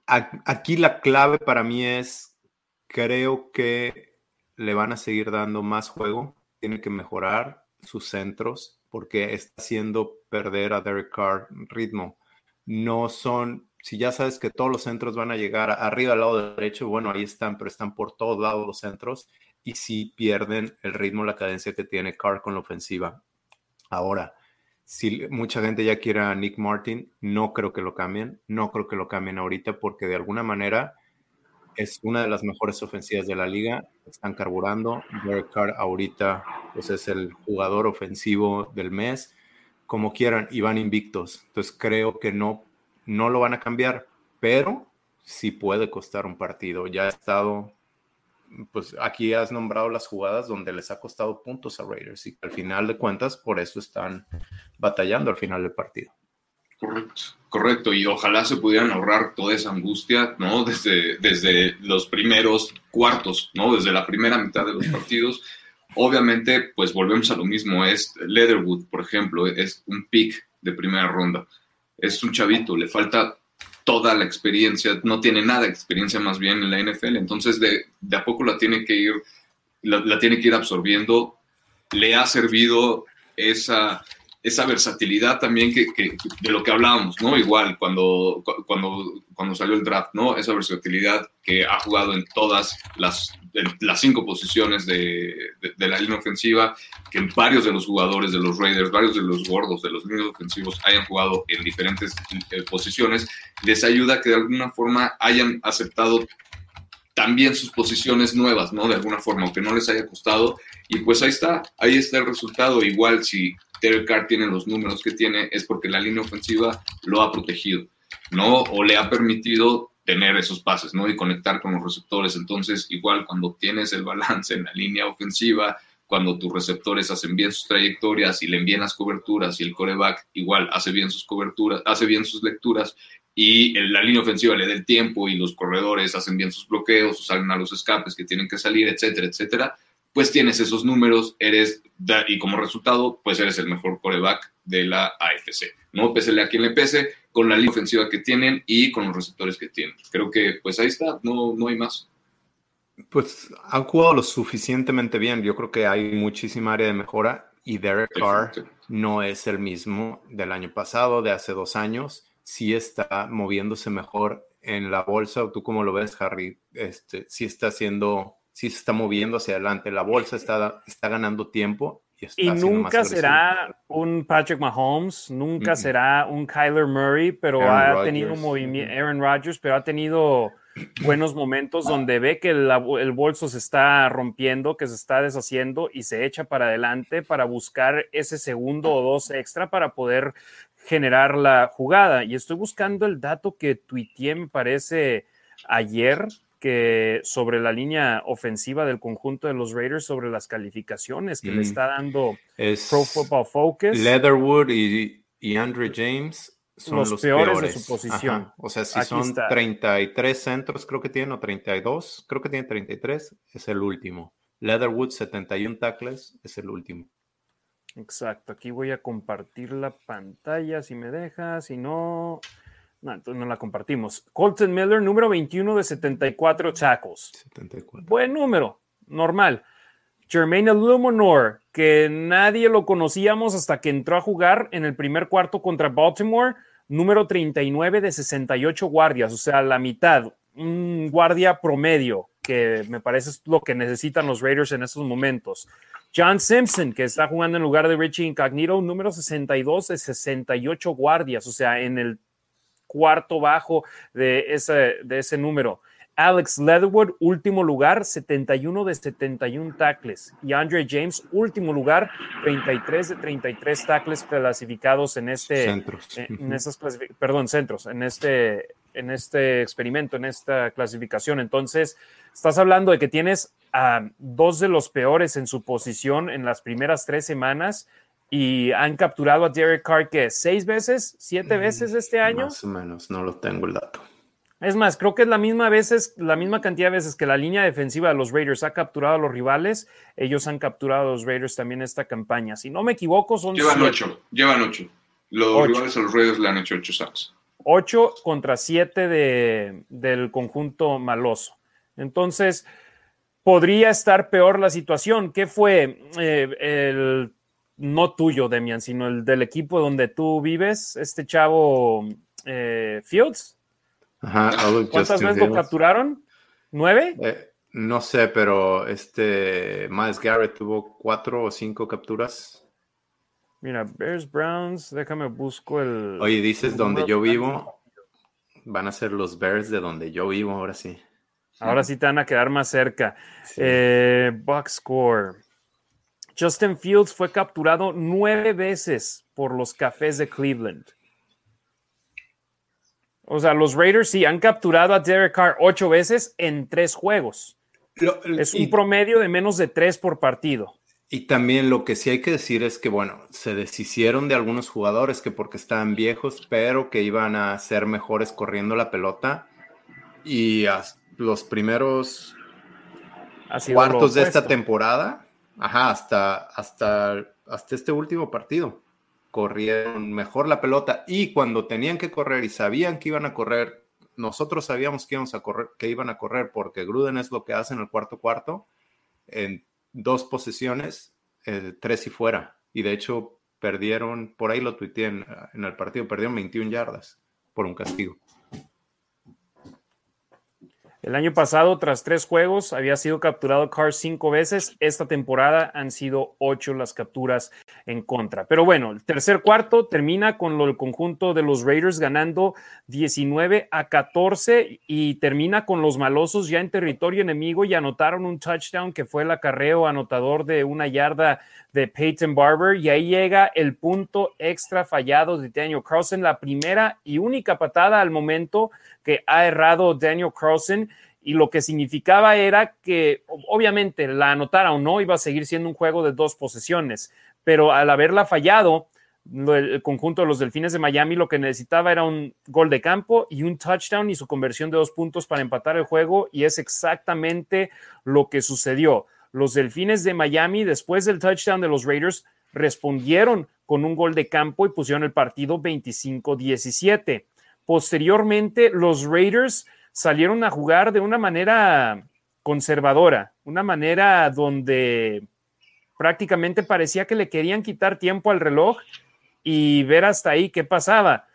Aquí la clave para mí es, creo que le van a seguir dando más juego, tiene que mejorar sus centros porque está haciendo perder a Derek Carr ritmo no son, si ya sabes que todos los centros van a llegar arriba al lado derecho, bueno, ahí están, pero están por todos lados los centros y si pierden el ritmo, la cadencia que tiene Carr con la ofensiva. Ahora, si mucha gente ya quiere a Nick Martin, no creo que lo cambien, no creo que lo cambien ahorita porque de alguna manera es una de las mejores ofensivas de la liga, están carburando, Derek Carr ahorita pues es el jugador ofensivo del mes como quieran y van invictos. Entonces creo que no, no lo van a cambiar, pero sí puede costar un partido. Ya ha estado, pues aquí has nombrado las jugadas donde les ha costado puntos a Raiders y al final de cuentas por eso están batallando al final del partido. Correcto, correcto. Y ojalá se pudieran ahorrar toda esa angustia, ¿no? Desde, desde los primeros cuartos, ¿no? Desde la primera mitad de los partidos Obviamente, pues volvemos a lo mismo. Es Leatherwood, por ejemplo, es un pick de primera ronda. Es un chavito, le falta toda la experiencia, no tiene nada de experiencia más bien en la NFL, entonces de, a poco la tiene que ir, la, tiene que ir absorbiendo. Le ha servido esa, esa versatilidad también que, de lo que hablábamos, ¿no? Igual cuando, cuando, cuando salió el draft, ¿no? Esa versatilidad que ha jugado en todas las, las cinco posiciones de, de, la línea ofensiva, que varios de los jugadores de los Raiders, varios de los gordos de los líneas ofensivos hayan jugado en diferentes eh, posiciones, les ayuda que de alguna forma hayan aceptado también sus posiciones nuevas, ¿no? De alguna forma, aunque no les haya costado. Y pues ahí está, ahí está el resultado. Igual si Derek Carr tiene los números que tiene es porque la línea ofensiva lo ha protegido, ¿no? O le ha permitido tener esos pases, ¿no? Y conectar con los receptores. Entonces, igual cuando tienes el balance en la línea ofensiva, cuando tus receptores hacen bien sus trayectorias y le envían las coberturas y el coreback igual hace bien sus coberturas, hace bien sus lecturas y la línea ofensiva le da el tiempo y los corredores hacen bien sus bloqueos o salen a los escapes que tienen que salir, etcétera, etcétera, pues tienes esos números, eres, y como resultado, pues eres el mejor coreback de la AFC, ¿no? Pésele a quien le pese, con la línea ofensiva que tienen y con los receptores que tienen. Creo que pues ahí está, no, no hay más. Pues han jugado lo suficientemente bien. Yo creo que hay muchísima área de mejora y Derek Carr no es el mismo del año pasado, de hace dos años. Sí está moviéndose mejor en la bolsa. ¿Tú cómo lo ves, Harry? Este, sí está haciendo, sí se está moviendo hacia adelante. La bolsa está, está ganando tiempo. Y, nunca será un Patrick Mahomes, nunca será un Kyler Murray, pero ha tenido un movimiento, Aaron Rodgers, pero ha tenido buenos momentos donde ve que el, el, bolso se está rompiendo, que se está deshaciendo y se echa para adelante para buscar ese segundo o dos extra para poder generar la jugada. Y estoy buscando el dato que tuiteé, me parece, ayer, que sobre la línea ofensiva del conjunto de los Raiders, sobre las calificaciones que le mm. está dando Pro Football Focus. Leatherwood y, y Andre James son los, peores, de su posición. O sea, si son 33 centros, creo que tiene, o 32, creo que tiene 33, es el último. Leatherwood, 71 tackles, es el último. Exacto, aquí voy a compartir la pantalla si me deja, si no, no, entonces no la compartimos. Colton Miller, número 21 de 74 tackles. 74. Buen número, normal. Jermaine Lumonor, que nadie lo conocíamos hasta que entró a jugar en el primer cuarto contra Baltimore, número 39 de 68 guardias, o sea, la mitad, un guardia promedio, que me parece es lo que necesitan los Raiders en estos momentos. John Simpson, que está jugando en lugar de Richie Incognito, número 62 de 68 guardias, o sea, en el cuarto bajo de ese, de ese número. Alex Leatherwood, último lugar, 71 de 71 tackles. Y Andre James, último lugar, 33 de 33 tackles clasificados en este. Centros. En, esas perdón, centros, en este, en este experimento, en esta clasificación. Entonces, estás hablando de que tienes a dos de los peores en su posición en las primeras tres semanas y han capturado a Derek Carr que seis veces, siete mm, veces este año. Más o menos, no lo tengo el dato. Es más, creo que es la misma veces, la misma cantidad de veces que la línea defensiva de los Raiders ha capturado a los rivales, ellos han capturado a los Raiders también esta campaña. Si no me equivoco, son llevan ocho, llevan ocho. Los rivales a los Raiders le han hecho ocho sacks. Ocho contra siete de, del conjunto maloso. Entonces, podría estar peor la situación. ¿Qué fue eh, el no tuyo, Demian, sino el del equipo donde tú vives, este chavo eh, Fields? ¿Cuántas veces lo capturaron? ¿Nueve? Eh, no sé, pero este Miles Garrett tuvo cuatro o cinco capturas. Mira, Bears Browns, déjame busco el. Oye, dices donde yo vivo, van a ser los Bears de donde yo vivo, ahora sí. Ahora sí te van a quedar más cerca. Eh, box score. Justin Fields fue capturado nueve veces por los cafés de Cleveland. O sea, los Raiders sí han capturado a Derek Carr ocho veces en tres juegos. es un promedio de menos de tres por partido. Y también lo que sí hay que decir es que, bueno, se deshicieron de algunos jugadores que porque estaban viejos, pero que iban a ser mejores corriendo la pelota. Y los primeros cuartos de esta temporada, ajá, hasta, hasta, hasta este último partido corrieron mejor la pelota y cuando tenían que correr y sabían que iban a correr, nosotros sabíamos que, íbamos a correr, que iban a correr porque Gruden es lo que hace en el cuarto cuarto, en dos posesiones, eh, tres y fuera. Y de hecho perdieron, por ahí lo tuiteé en, en el partido, perdieron 21 yardas por un castigo. El año pasado, tras tres juegos, había sido capturado Carr cinco veces. Esta temporada han sido ocho las capturas en contra. Pero bueno, el tercer cuarto termina con el conjunto de los Raiders ganando 19 a 14 y termina con los malosos ya en territorio enemigo y anotaron un touchdown que fue el acarreo anotador de una yarda de Peyton Barber y ahí llega el punto extra fallado de Daniel Carlson, la primera y única patada al momento que ha errado Daniel Carlson y lo que significaba era que obviamente la anotara o no iba a seguir siendo un juego de dos posesiones, pero al haberla fallado, el conjunto de los Delfines de Miami lo que necesitaba era un gol de campo y un touchdown y su conversión de dos puntos para empatar el juego y es exactamente lo que sucedió. Los Delfines de Miami, después del touchdown de los Raiders, respondieron con un gol de campo y pusieron el partido 25-17. Posteriormente, los Raiders salieron a jugar de una manera conservadora, una manera donde prácticamente parecía que le querían quitar tiempo al reloj y ver hasta ahí qué pasaba.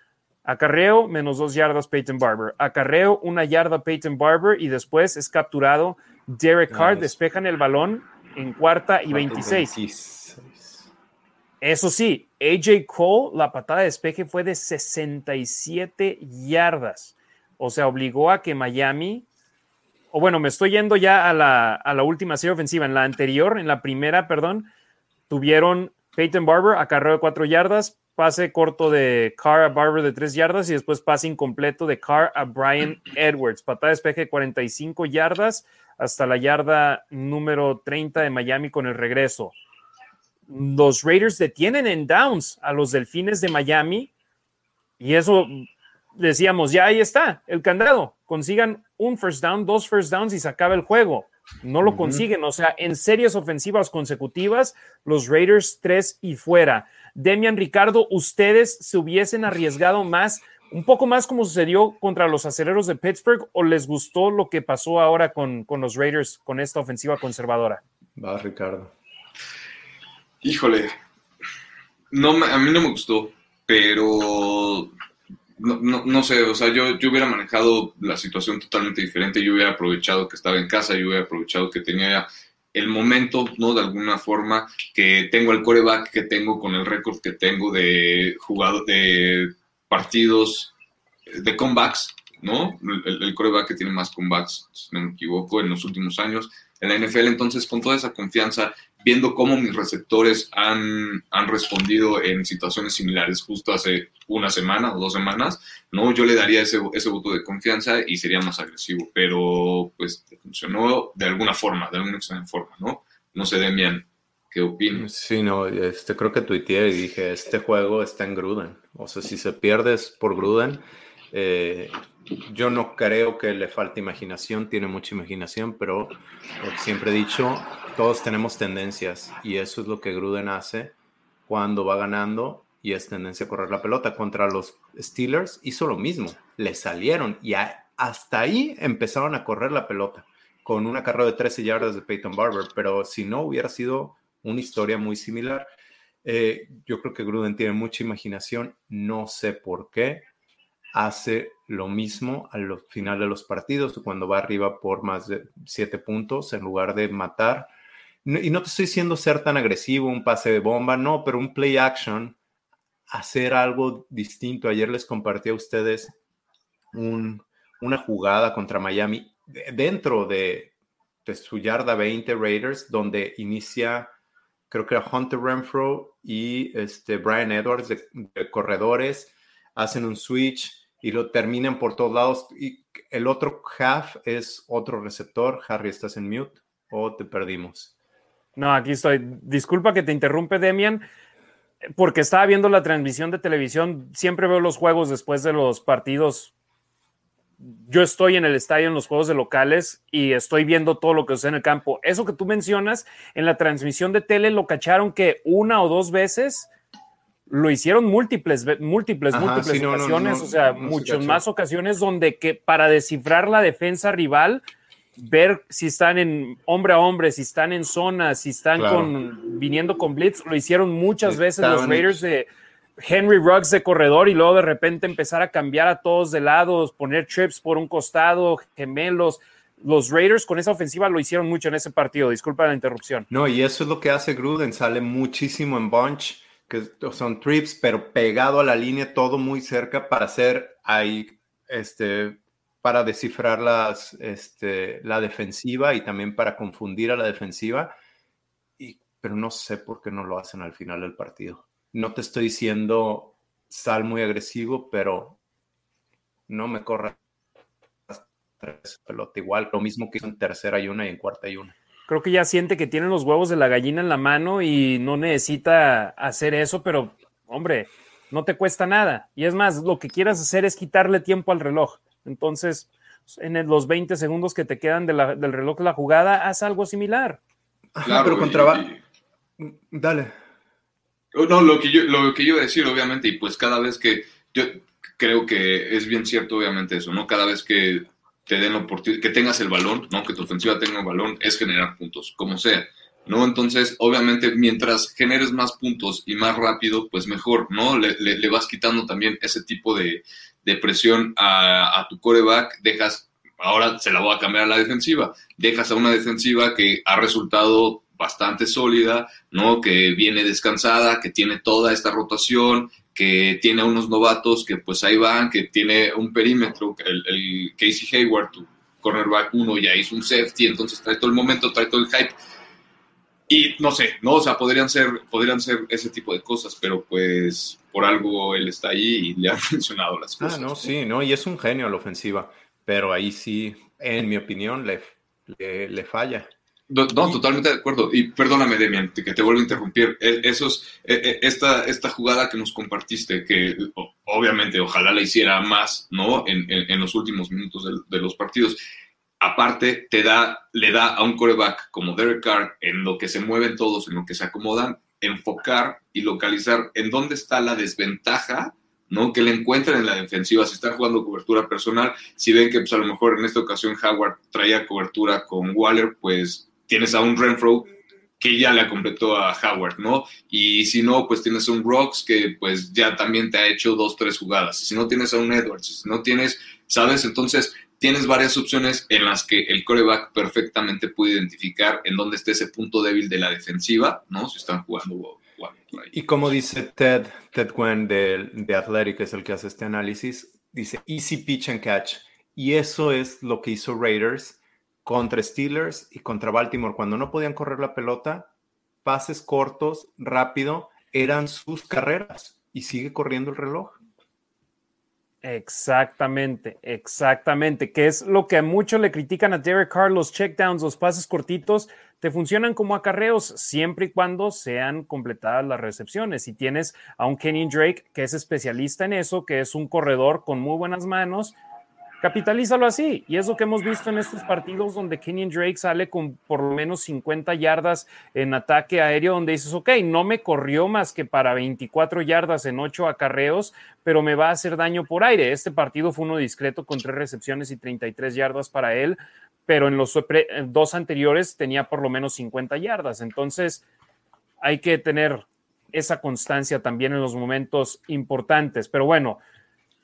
Acarreo, menos dos yardas Peyton Barber. Acarreo, una yarda Peyton Barber y después es capturado Derek Carr. Despejan el balón en cuarta y 26. Eso sí, AJ Cole, la patada de despeje fue de 67 yardas. O sea, obligó a que Miami o bueno, me estoy yendo ya a la, a la, última serie ofensiva. En la anterior, en la primera, perdón, tuvieron Peyton Barber, acarreo de cuatro yardas, pase corto de Carr a Barber de tres yardas y después pase incompleto de Carr a Brian Edwards. Patada de despeje de 45 yardas hasta la yarda número 30 de Miami con el regreso. Los Raiders detienen en downs a los Delfines de Miami y eso decíamos, ya ahí está, el candado. Consigan un first down, dos first downs y se acaba el juego. No lo consiguen, o sea, en series ofensivas consecutivas, los Raiders tres y fuera. Demian Ricardo, ¿ustedes se hubiesen arriesgado más, un poco más como sucedió contra los aceleros de Pittsburgh, o les gustó lo que pasó ahora con, con los Raiders, con esta ofensiva conservadora? Va, Ricardo. Híjole, no, a mí no me gustó, pero no, no, sé, o sea, yo, yo hubiera manejado la situación totalmente diferente, yo hubiera aprovechado que estaba en casa, yo hubiera aprovechado que tenía el momento, ¿no? De alguna forma, que tengo el coreback que tengo con el récord que tengo de jugado de partidos, de comebacks, ¿no? El, el coreback que tiene más comebacks, si no me equivoco, en los últimos años en la NFL. Entonces, con toda esa confianza, viendo cómo mis receptores han, han respondido en situaciones similares justo hace una semana o dos semanas, ¿no? Yo le daría ese, ese voto de confianza y sería más agresivo, pero pues funcionó de alguna forma, de alguna extraña forma, ¿no? No sé, Demian, ¿qué opinas? Sí, no, este, creo que tuiteé y dije, este juego está en Gruden, o sea, si se pierde es por Gruden, eh, yo no creo que le falte imaginación, tiene mucha imaginación, pero siempre he dicho, todos tenemos tendencias y eso es lo que Gruden hace cuando va ganando y es tendencia a correr la pelota. Contra los Steelers hizo lo mismo, le salieron y hasta ahí empezaron a correr la pelota con una carrera de 13 yardas de Peyton Barber, pero si no hubiera sido una historia muy similar. Eh, yo creo que Gruden tiene mucha imaginación, no sé por qué hace lo mismo al final de los partidos, cuando va arriba por más de siete puntos, en lugar de matar. Y no te estoy diciendo ser tan agresivo, un pase de bomba, no, pero un play action, hacer algo distinto. Ayer les compartí a ustedes una jugada contra Miami dentro de, su yarda 20 Raiders, donde inicia, creo que Hunter Renfro y este Brian Edwards de corredores, hacen un switch y lo terminan por todos lados. Y el otro half es otro receptor. Harry, ¿estás en mute o te perdimos? No, aquí estoy. Disculpa que te interrumpe, Demian, porque estaba viendo la transmisión de televisión. Siempre veo los juegos después de los partidos. Yo estoy en el estadio en los juegos de locales y estoy viendo todo lo que sucede en el campo. Eso que tú mencionas en la transmisión de tele lo cacharon que una o dos veces lo hicieron múltiples, múltiples, múltiples ocasiones, o sea, muchas más ocasiones donde que para descifrar la defensa rival, ver si están en hombre a hombre, si están en zona, si están con, viniendo con blitz, lo hicieron muchas veces los Raiders de Henry Ruggs de corredor y luego de repente empezar a cambiar a todos de lados, poner trips por un costado, gemelos. Los Raiders con esa ofensiva lo hicieron mucho en ese partido. Disculpa la interrupción. No, y eso es lo que hace Gruden, sale muchísimo en bunch que son trips, pero pegado a la línea, todo muy cerca para hacer ahí, este, para descifrar las, este, la defensiva y también para confundir a la defensiva. Y, pero no sé por qué no lo hacen al final del partido. No te estoy diciendo sal muy agresivo, pero no me corra pelota igual, lo mismo que en tercera y una y en cuarta y una creo que ya siente que tiene los huevos de la gallina en la mano y no necesita hacer eso, pero hombre, no te cuesta nada. Y es más, lo que quieras hacer es quitarle tiempo al reloj. Entonces, en los 20 segundos que te quedan del reloj de la jugada, haz algo similar. Claro, pero contra... Dale. No, lo que yo, lo que yo iba a decir, obviamente, y pues cada vez que yo creo que es bien cierto, obviamente, eso, ¿no? Cada vez que te den la oportunidad, que tengas el balón, ¿no? Que tu ofensiva tenga el balón, es generar puntos, como sea. ¿no? Entonces, obviamente, mientras generes más puntos y más rápido, pues mejor, ¿no? Le, vas quitando también ese tipo de, presión a, a, tu coreback, dejas, ahora se la voy a cambiar a la defensiva, dejas a una defensiva que ha resultado bastante sólida, ¿no? Que viene descansada, que tiene toda esta rotación, que tiene unos novatos que pues ahí van, que tiene un perímetro, el, el Casey Hayward, tu cornerback uno ya hizo un safety, entonces trae todo el momento, trae todo el hype y no sé, ¿no? O sea, podrían ser, podrían ser ese tipo de cosas, pero pues por algo él está ahí y le han mencionado las cosas. Ah, no, sí, no, y es un genio a la ofensiva, pero ahí sí, en mi opinión, le, le, falla. No, totalmente de acuerdo. Y perdóname, Demian, que te vuelvo a interrumpir. E, esos, e, e, esta, esta jugada que nos compartiste, que obviamente ojalá la hiciera más, ¿no? En, en, los últimos minutos de, de los partidos aparte te da, le da a un coreback como Derek Carr, en lo que se mueven todos, en lo que se acomodan, enfocar y localizar en dónde está la desventaja, ¿no? Que le encuentren en la defensiva, si están jugando cobertura personal, si ven que pues, a lo mejor en esta ocasión Howard traía cobertura con Waller, pues tienes a un Renfro que ya le completó a Howard, ¿no? Y si no, pues tienes a un Rocks que pues ya también te ha hecho dos, tres jugadas. Si no tienes a un Edwards, si no tienes, ¿sabes? Entonces, tienes varias opciones en las que el coreback perfectamente puede identificar en dónde está ese punto débil de la defensiva, ¿no? Si están jugando. Y como dice Ted, Ted Gwen de, de Athletic, es el que hace este análisis, dice easy pitch and catch. Y eso es lo que hizo Raiders contra Steelers y contra Baltimore. Cuando no podían correr la pelota, pases cortos, rápido, eran sus carreras. Y sigue corriendo el reloj. Exactamente, exactamente, que es lo que a muchos le critican a Derek Carr, los checkdowns, los pases cortitos, te funcionan como acarreos siempre y cuando sean completadas las recepciones. Si tienes a un Kenny Drake que es especialista en eso, que es un corredor con muy buenas manos, capitalízalo así. Y es lo que hemos visto en estos partidos donde Kenyon Drake sale con por lo menos 50 yardas en ataque aéreo, donde dices, ok, no me corrió más que para 24 yardas en 8 acarreos, pero me va a hacer daño por aire. Este partido fue uno discreto con 3 recepciones y 33 yardas para él, pero en los dos anteriores tenía por lo menos 50 yardas. Entonces, hay que tener esa constancia también en los momentos importantes. Pero bueno,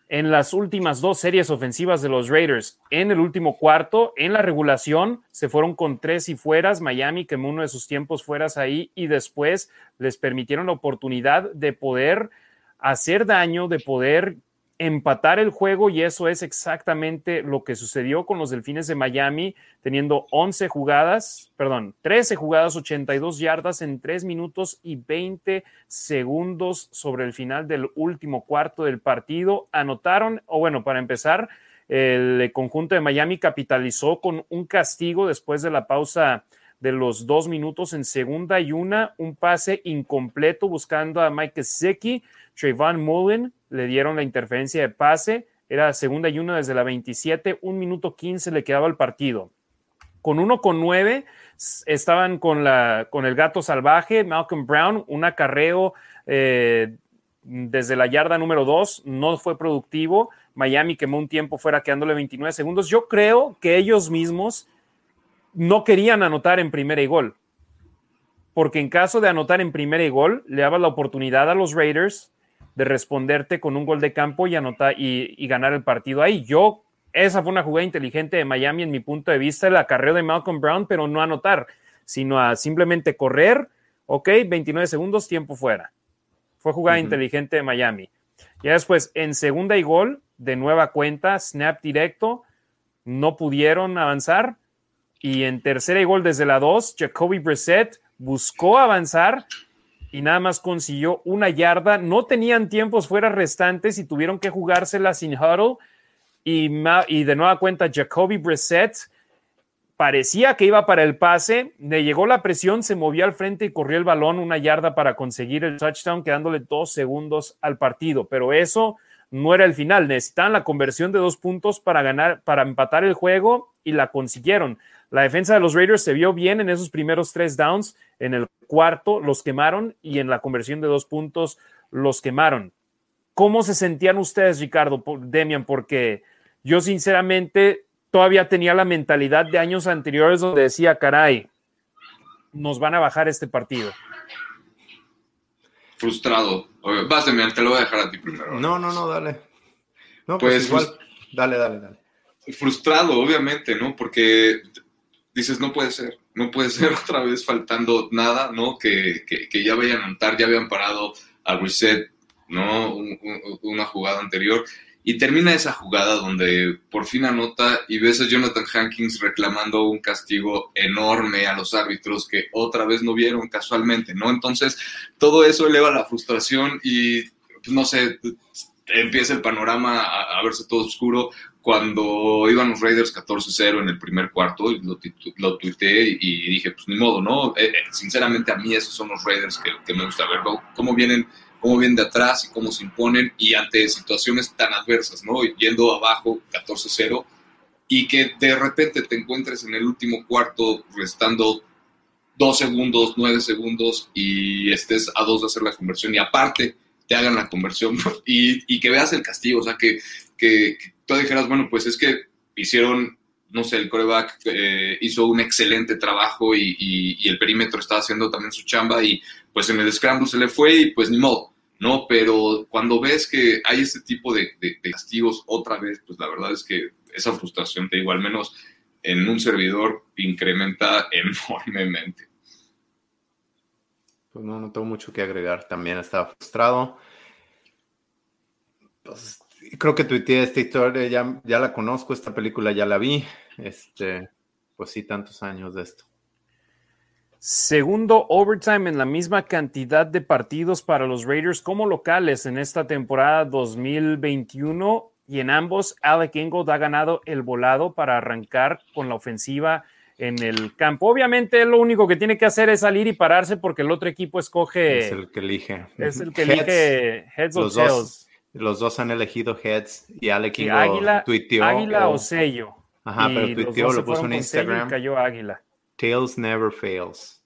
en las últimas dos series ofensivas de los Raiders. En el último cuarto, en la regulación, se fueron con tres y fueras. Miami quemó uno de sus tiempos fueras ahí y después les permitieron la oportunidad de poder hacer daño, de poder empatar el juego y eso es exactamente lo que sucedió con los Delfines de Miami, teniendo 11 jugadas, perdón, 13 jugadas, 82 yardas en 3 minutos y 20 segundos sobre el final del último cuarto del partido. Anotaron, o bueno, para empezar, el conjunto de Miami capitalizó con un castigo después de la pausa de los dos minutos en segunda y una, un pase incompleto buscando a Mike Zeki, Trayvon Mullen le dieron la interferencia de pase, era segunda y una desde la 27, un minuto 15 le quedaba el partido. Con uno con nueve estaban con, la, con el gato salvaje, Malcolm Brown, un acarreo eh, desde la yarda número dos, no fue productivo. Miami quemó un tiempo fuera quedándole 29 segundos. Yo creo que ellos mismos no querían anotar en primera y gol, porque en caso de anotar en primera y gol, le daba la oportunidad a los Raiders de responderte con un gol de campo y anotar y, ganar el partido ahí. Yo, esa fue una jugada inteligente de Miami en mi punto de vista, el acarreo de Malcolm Brown, pero no anotar, sino a simplemente correr, ok, 29 segundos, tiempo fuera. Fue jugada inteligente de Miami. Ya después, en segunda y gol, de nueva cuenta, snap directo, no pudieron avanzar. Y en tercera y gol desde la 2, Jacoby Brissett buscó avanzar, y nada más consiguió una yarda. No tenían tiempos fuera restantes y tuvieron que jugársela sin huddle. Y, de nueva cuenta, Jacoby Brissett parecía que iba para el pase, le llegó la presión, se movió al frente y corrió el balón una yarda para conseguir el touchdown, quedándole dos segundos al partido. Pero eso no era el final. Necesitaban la conversión de dos puntos para ganar, para empatar el juego y la consiguieron. La defensa de los Raiders se vio bien en esos primeros tres downs. En el cuarto los quemaron y en la conversión de dos puntos los quemaron. ¿Cómo se sentían ustedes, Ricardo, Demian? Porque yo sinceramente todavía tenía la mentalidad de años anteriores donde decía, caray, nos van a bajar este partido. Frustrado. Vas, Demian, te lo voy a dejar a ti primero. No, no, no, dale. No, pues, pues igual, dale, dale, dale. Frustrado, obviamente, ¿no? Porque dices, no puede ser, no puede ser otra vez faltando nada, ¿no? Que, que, ya vayan a montar, ya habían parado a reset, ¿no? una jugada anterior y termina esa jugada donde por fin anota y ves a Jonathan Hankins reclamando un castigo enorme a los árbitros que otra vez no vieron casualmente, ¿no? Entonces, todo eso eleva la frustración y, pues, no sé, empieza el panorama a, verse todo oscuro. Cuando iban los Raiders 14-0 en el primer cuarto, lo, lo tuiteé y dije, pues ni modo, ¿no? Eh, eh, sinceramente a mí esos son los Raiders que, que me gusta verlo, cómo vienen cómo vienen de atrás y cómo se imponen y ante situaciones tan adversas, ¿no? Yendo abajo 14-0 y que de repente te encuentres en el último cuarto restando dos segundos, nueve segundos y estés a dos de hacer la conversión y aparte te hagan la conversión y, que veas el castigo, o sea, que, que, tú dijeras, bueno, pues es que hicieron, no sé, el coreback eh, hizo un excelente trabajo y, y, el perímetro estaba haciendo también su chamba y pues en el scramble se le fue y pues ni modo, ¿no? Pero cuando ves que hay este tipo de, castigos otra vez, pues la verdad es que esa frustración, te digo, al menos en un servidor incrementa enormemente. Pues no, no tengo mucho que agregar, también estaba frustrado. Pues, creo que tuiteé esta historia, ya, ya la conozco, esta película ya la vi, este, pues sí, tantos años de esto. Segundo overtime en la misma cantidad de partidos para los Raiders como locales en esta temporada 2021 y en ambos Alec Ingold ha ganado el volado para arrancar con la ofensiva en el campo. Obviamente lo único que tiene que hacer es salir y pararse porque el otro equipo escoge. Es el que elige. Es el que elige heads los Dos, los dos han elegido heads y Alec Ingold águila, tuiteó. Águila o, sello. Ajá, pero tuiteó, lo puso en Instagram. Cayó águila. Tails never fails.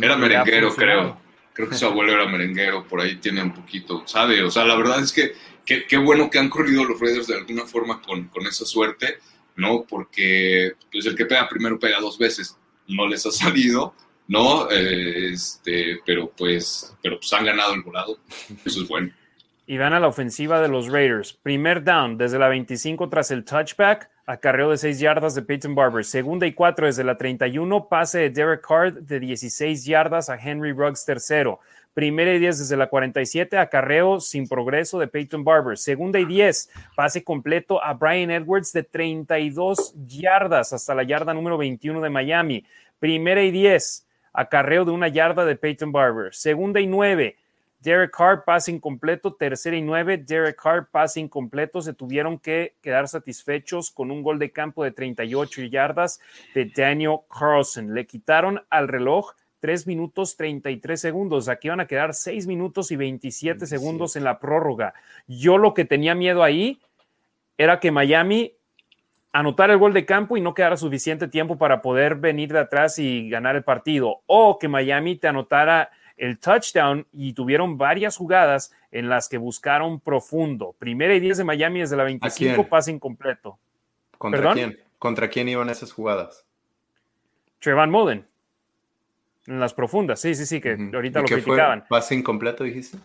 Era merenguero, creo. Creo que su abuelo era merenguero, por ahí tiene un poquito, ¿sabe? O sea, la verdad es que qué bueno que han corrido los Raiders de alguna forma con, con esa suerte, ¿no? Porque pues, el que pega primero pega dos veces, no les ha salido, ¿no? este, pero pues, pero pues han ganado el volado, eso es bueno. Y van a la ofensiva de los Raiders. Primer down desde la 25 tras el touchback acarreo de 6 yardas de Peyton Barber. Segunda y 4 desde la 31, pase de Derek Hart de 16 yardas a Henry Ruggs tercero. Primera y 10 desde la 47, acarreo sin progreso de Peyton Barber. Segunda y 10, pase completo a Brian Edwards de 32 yardas hasta la yarda número 21 de Miami. Primera y 10, acarreo de una yarda de Peyton Barber. Segunda y 9, Derek Carr, pase incompleto. Tercera y nueve, Derek Carr, pase incompleto. Se tuvieron que quedar satisfechos con un gol de campo de 38 yardas de Daniel Carlson. Le quitaron al reloj 3 minutos 33 segundos. Aquí van a quedar 6 minutos y 27 segundos en la prórroga. Yo lo que tenía miedo ahí era que Miami anotara el gol de campo y no quedara suficiente tiempo para poder venir de atrás y ganar el partido. O que Miami te anotara el touchdown y tuvieron varias jugadas en las que buscaron profundo. Primera y 10 de Miami desde la 25, pase incompleto. ¿Contra quién? ¿Contra quién iban esas jugadas? Trevon Mullen. En las profundas, sí, sí, sí, que ahorita lo criticaban. ¿Pase incompleto dijiste?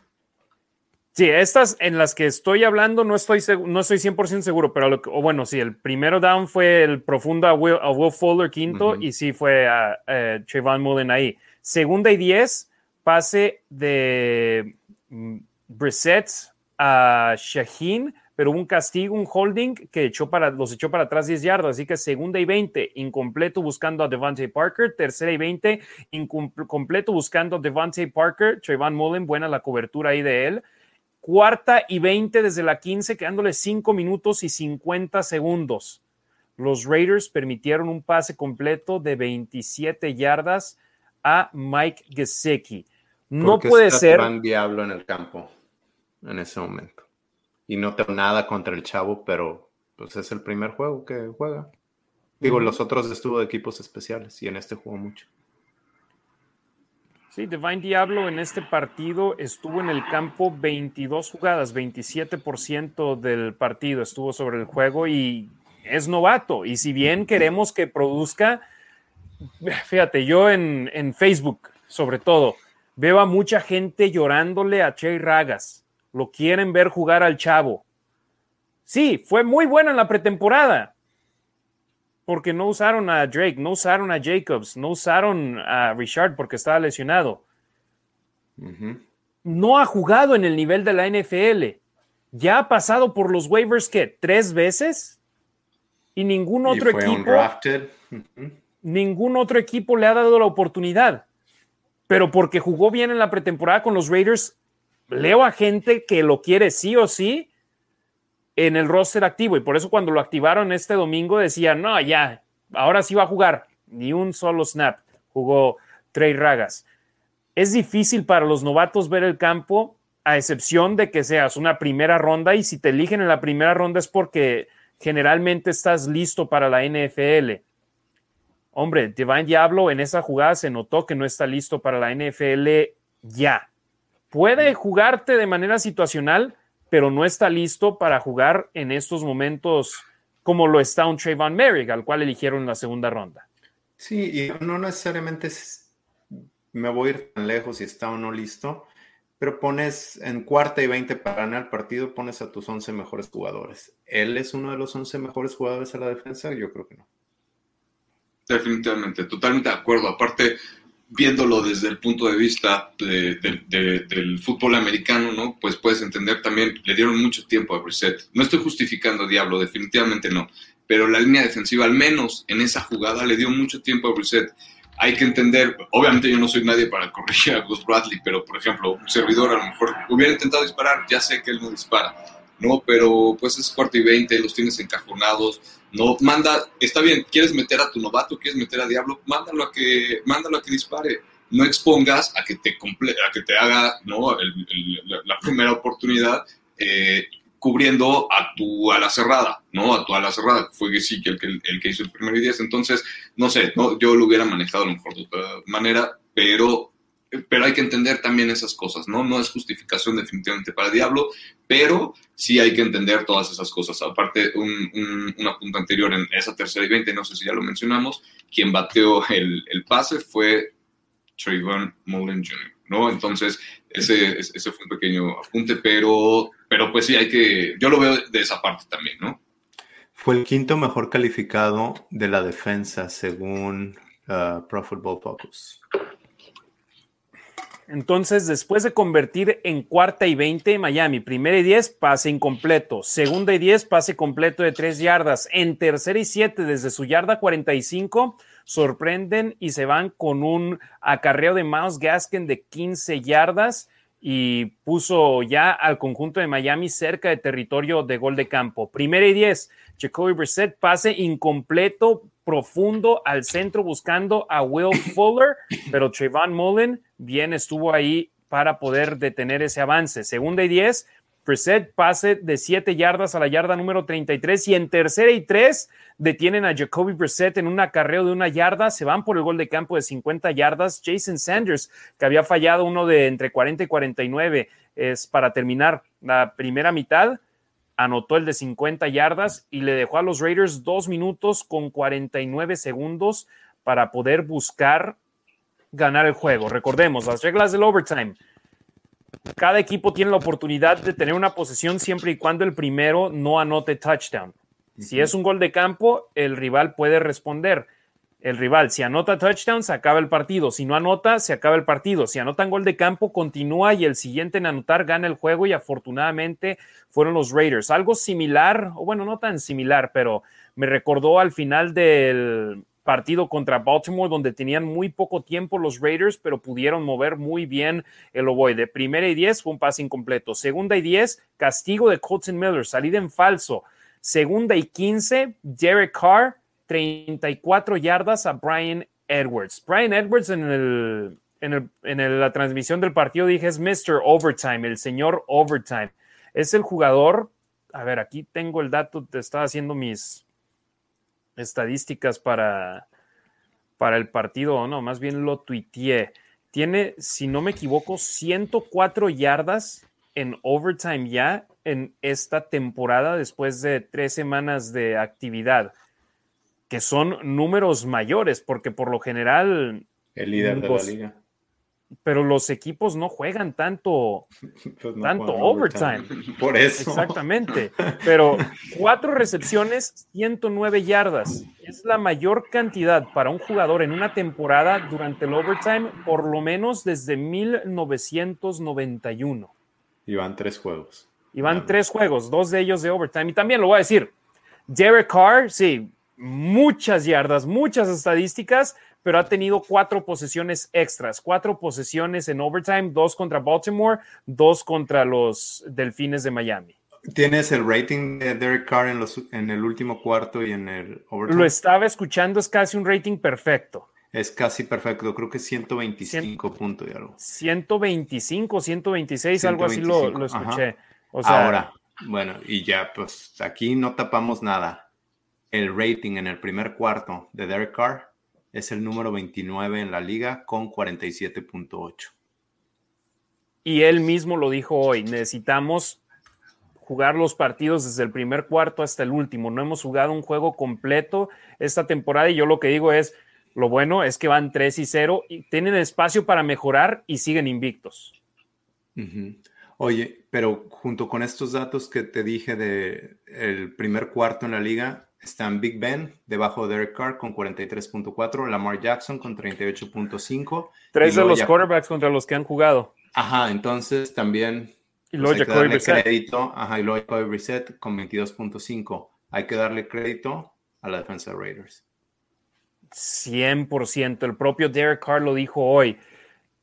Sí, estas en las que estoy hablando no estoy, no estoy 100% seguro, pero o bueno, sí, el primero down fue el profundo a Will, Fuller quinto y sí fue a, Trevon Mullen ahí. Segunda y 10, pase de mm, Brissett a Shaheen, pero hubo un castigo, un holding que echó para, los echó para atrás 10 yardas. Así que segunda y 20, incompleto buscando a Devante Parker. Tercera y 20, incompleto buscando a Devante Parker. Trayvon Mullen, buena la cobertura ahí de él. Cuarta y 20 desde la 15, quedándole 5 minutos y 50 segundos. Los Raiders permitieron un pase completo de 27 yardas a Mike Gesicki. No puede ser. Gran diablo en el campo en ese momento. y no tengo nada contra el chavo, pero pues es el primer juego que juega. Digo, los otros estuvo de equipos especiales y en este jugó mucho. Sí, Divine Diablo en este partido estuvo en el campo 22 jugadas, 27% del partido estuvo sobre el juego y es novato. Y si bien queremos que produzca, fíjate, yo en, en Facebook, sobre todo, veo a mucha gente llorándole a Che Ragas. Lo quieren ver jugar al chavo. Sí, fue muy bueno en la pretemporada, porque no usaron a Drake, no usaron a Jacobs, no usaron a Richard porque estaba lesionado. No ha jugado en el nivel de la NFL. Ya ha pasado por los waivers que tres veces y ningún otro equipo ningún otro equipo le ha dado la oportunidad. Pero porque jugó bien en la pretemporada con los Raiders, leo a gente que lo quiere sí o sí en el roster activo y por eso cuando lo activaron este domingo decían, no, ya, ahora sí va a jugar, ni un solo snap, jugó Trey Ragas. Es difícil para los novatos ver el campo, a excepción de que seas una primera ronda y si te eligen en la primera ronda es porque generalmente estás listo para la NFL. Hombre, Divine Diablo en esa jugada se notó que no está listo para la NFL ya. Puede jugarte de manera situacional, pero no está listo para jugar en estos momentos como lo está un Trayvon Merrick, al cual eligieron en la segunda ronda. Sí, y no necesariamente me voy a ir tan lejos si está o no listo, pero pones en cuarta y veinte para ganar el partido, pones a tus 11 mejores jugadores. ¿Él es uno de los 11 mejores jugadores a la defensa? Yo creo que no. Definitivamente, totalmente de acuerdo. Aparte, viéndolo desde el punto de vista del fútbol americano, ¿no? Pues puedes entender también, le dieron mucho tiempo a Brissett. No estoy justificando Diablo, definitivamente no. Pero la línea defensiva, al menos en esa jugada, le dio mucho tiempo a Brissett. Hay que entender, obviamente yo no soy nadie para corregir a Gus Bradley, pero por ejemplo, un servidor a lo mejor hubiera intentado disparar, ya sé que él no dispara, ¿no? Pero pues es cuarto y veinte, los tienes encajonados, no, manda, está bien, quieres meter a tu novato, quieres meter a Diablo, mándalo a que, mándalo a que dispare. No expongas a que te, a que te haga ¿no? la, primera oportunidad eh, cubriendo a tu ala cerrada, ¿no? A tu ala cerrada, fue sí el que, el que hizo el primer 10. Entonces, no sé, ¿no? yo lo hubiera manejado a lo mejor de otra manera, pero pero hay que entender también esas cosas, ¿no? No es justificación definitivamente para Diablo, pero sí hay que entender todas esas cosas. Aparte, un, un, apunte anterior en esa tercera y veinte, no sé si ya lo mencionamos, quien bateó el, el pase fue Trayvon Mullen Jr., ¿no? Entonces, ese, ese fue un pequeño apunte, pero, pero pues sí hay que, yo lo veo de esa parte también, ¿no? Fue el quinto mejor calificado de la defensa según uh, Pro Football Focus. Entonces, después de convertir en cuarta y 20, Miami, primera y 10, pase incompleto. Segunda y 10, pase completo de 3 yardas. En tercera y 7, desde su yarda 45, sorprenden y se van con un acarreo de Miles Gaskin de 15 yardas y puso ya al conjunto de Miami cerca de territorio de gol de campo. Primera y 10, Jacoby Brissett, pase incompleto, profundo al centro buscando a Will Fuller, pero Trayvon Mullen bien estuvo ahí para poder detener ese avance. Segunda y 10, Preset pase de 7 yardas a la yarda número 33 y en tercera y 3 detienen a Jacoby Brissett en un acarreo de una yarda, se van por el gol de campo de 50 yardas. Jason Sanders, que había fallado uno de entre 40 y 49, es para terminar la primera mitad, anotó el de 50 yardas y le dejó a los Raiders dos minutos con 49 segundos para poder buscar ganar el juego. Recordemos las reglas del overtime. Cada equipo tiene la oportunidad de tener una posesión siempre y cuando el primero no anote touchdown. Si es un gol de campo, el rival puede responder. El rival, si anota touchdown, se acaba el partido. Si no anota, se acaba el partido. Si anotan gol de campo, continúa y el siguiente en anotar gana el juego. Y afortunadamente fueron los Raiders. Algo similar, o bueno, no tan similar, pero me recordó al final del partido contra Baltimore, donde tenían muy poco tiempo los Raiders, pero pudieron mover muy bien el ovoide. Primera y diez fue un pase incompleto. Segunda y diez, castigo de Colton Miller, salida en falso. Segunda y quince, Derek Carr, 34 yardas a Brian Edwards. Brian Edwards en, el, en, en la transmisión del partido dije es Mr. Overtime, el señor Overtime. Es el jugador a ver, aquí tengo el dato, te estaba haciendo mis estadísticas para, para el partido, o no, más bien lo tuiteé. Tiene, si no me equivoco, 104 yardas en overtime ya en esta temporada después de tres semanas de actividad, que son números mayores, porque por lo general... El líder de la liga pero los equipos no juegan tanto, pues tanto overtime. Por eso. Exactamente. Pero cuatro recepciones, 109 yardas. Es la mayor cantidad para un jugador en una temporada durante el overtime, por lo menos desde 1991. Y van tres juegos. Y van tres juegos, dos de ellos de overtime. Y también lo voy a decir, Derek Carr, sí, muchas yardas, muchas estadísticas, pero ha tenido cuatro posesiones extras, cuatro posesiones en overtime, dos contra Baltimore, dos contra los Delfines de Miami. ¿Tienes el rating de Derek Carr en, los, en el último cuarto y en el overtime? Lo estaba escuchando, es casi un rating perfecto. Es casi perfecto, creo que 125 puntos y algo. 125, 126, algo así lo, escuché. Ahora, bueno, y ya, pues aquí no tapamos nada. El rating en el primer cuarto de Derek Carr es el número 29 en la liga con 47.8. Y él mismo lo dijo hoy, necesitamos jugar los partidos desde el primer cuarto hasta el último. No hemos jugado un juego completo esta temporada y yo lo que digo es, lo bueno es que van 3 y 0 y tienen espacio para mejorar y siguen invictos. Oye, pero junto con estos datos que te dije de el primer cuarto en la liga, están Big Ben debajo de Derek Carr con 43.4, Lamar Jackson con 38.5. Tres de los quarterbacks contra los que han jugado. Ajá, entonces también y luego pues, Jacoby crédito, ajá, y luego Jacoby Brissett con 22.5. Hay que darle crédito a la defensa de Raiders. 100%. El propio Derek Carr lo dijo hoy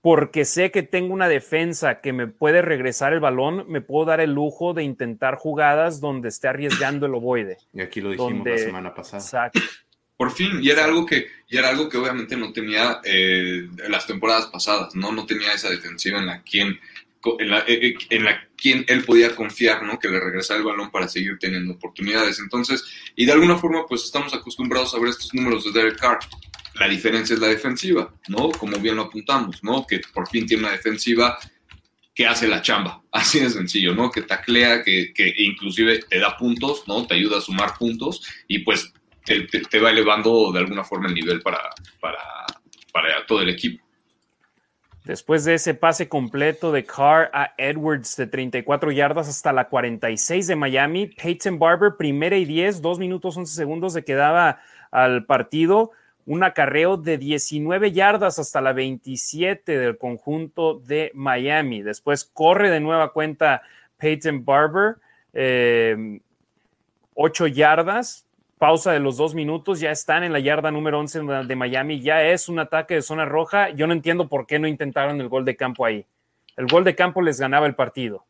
porque sé que tengo una defensa que me puede regresar el balón, me puedo dar el lujo de intentar jugadas donde esté arriesgando el ovoide. Y aquí lo dijimos la semana pasada. Exacto. Por fin, y era algo que, y era algo que obviamente no tenía eh, las temporadas pasadas, ¿no? No tenía esa defensiva en la quien en la, eh, eh, en la quien él podía confiar, ¿no? Que le regresara el balón para seguir teniendo oportunidades. Entonces, y de alguna forma, pues estamos acostumbrados a ver estos números de Derek Carr. La diferencia es la defensiva, ¿no? Como bien lo apuntamos, ¿no? Que por fin tiene una defensiva que hace la chamba, así de sencillo, ¿no? Que taclea, que, que inclusive te da puntos, ¿no? Te ayuda a sumar puntos y pues te, va elevando de alguna forma el nivel para, para, para todo el equipo. Después de ese pase completo de Carr a Edwards de 34 yardas hasta la 46 de Miami, Peyton Barber, primera y 10, 2 minutos 11 segundos se quedaba al partido. Un acarreo de 19 yardas hasta la 27 del conjunto de Miami. Después corre de nueva cuenta Peyton Barber, 8 eh, yardas, pausa de los dos minutos, ya están en la yarda número 11 de Miami, ya es un ataque de zona roja. Yo no entiendo por qué no intentaron el gol de campo ahí. El gol de campo les ganaba el partido,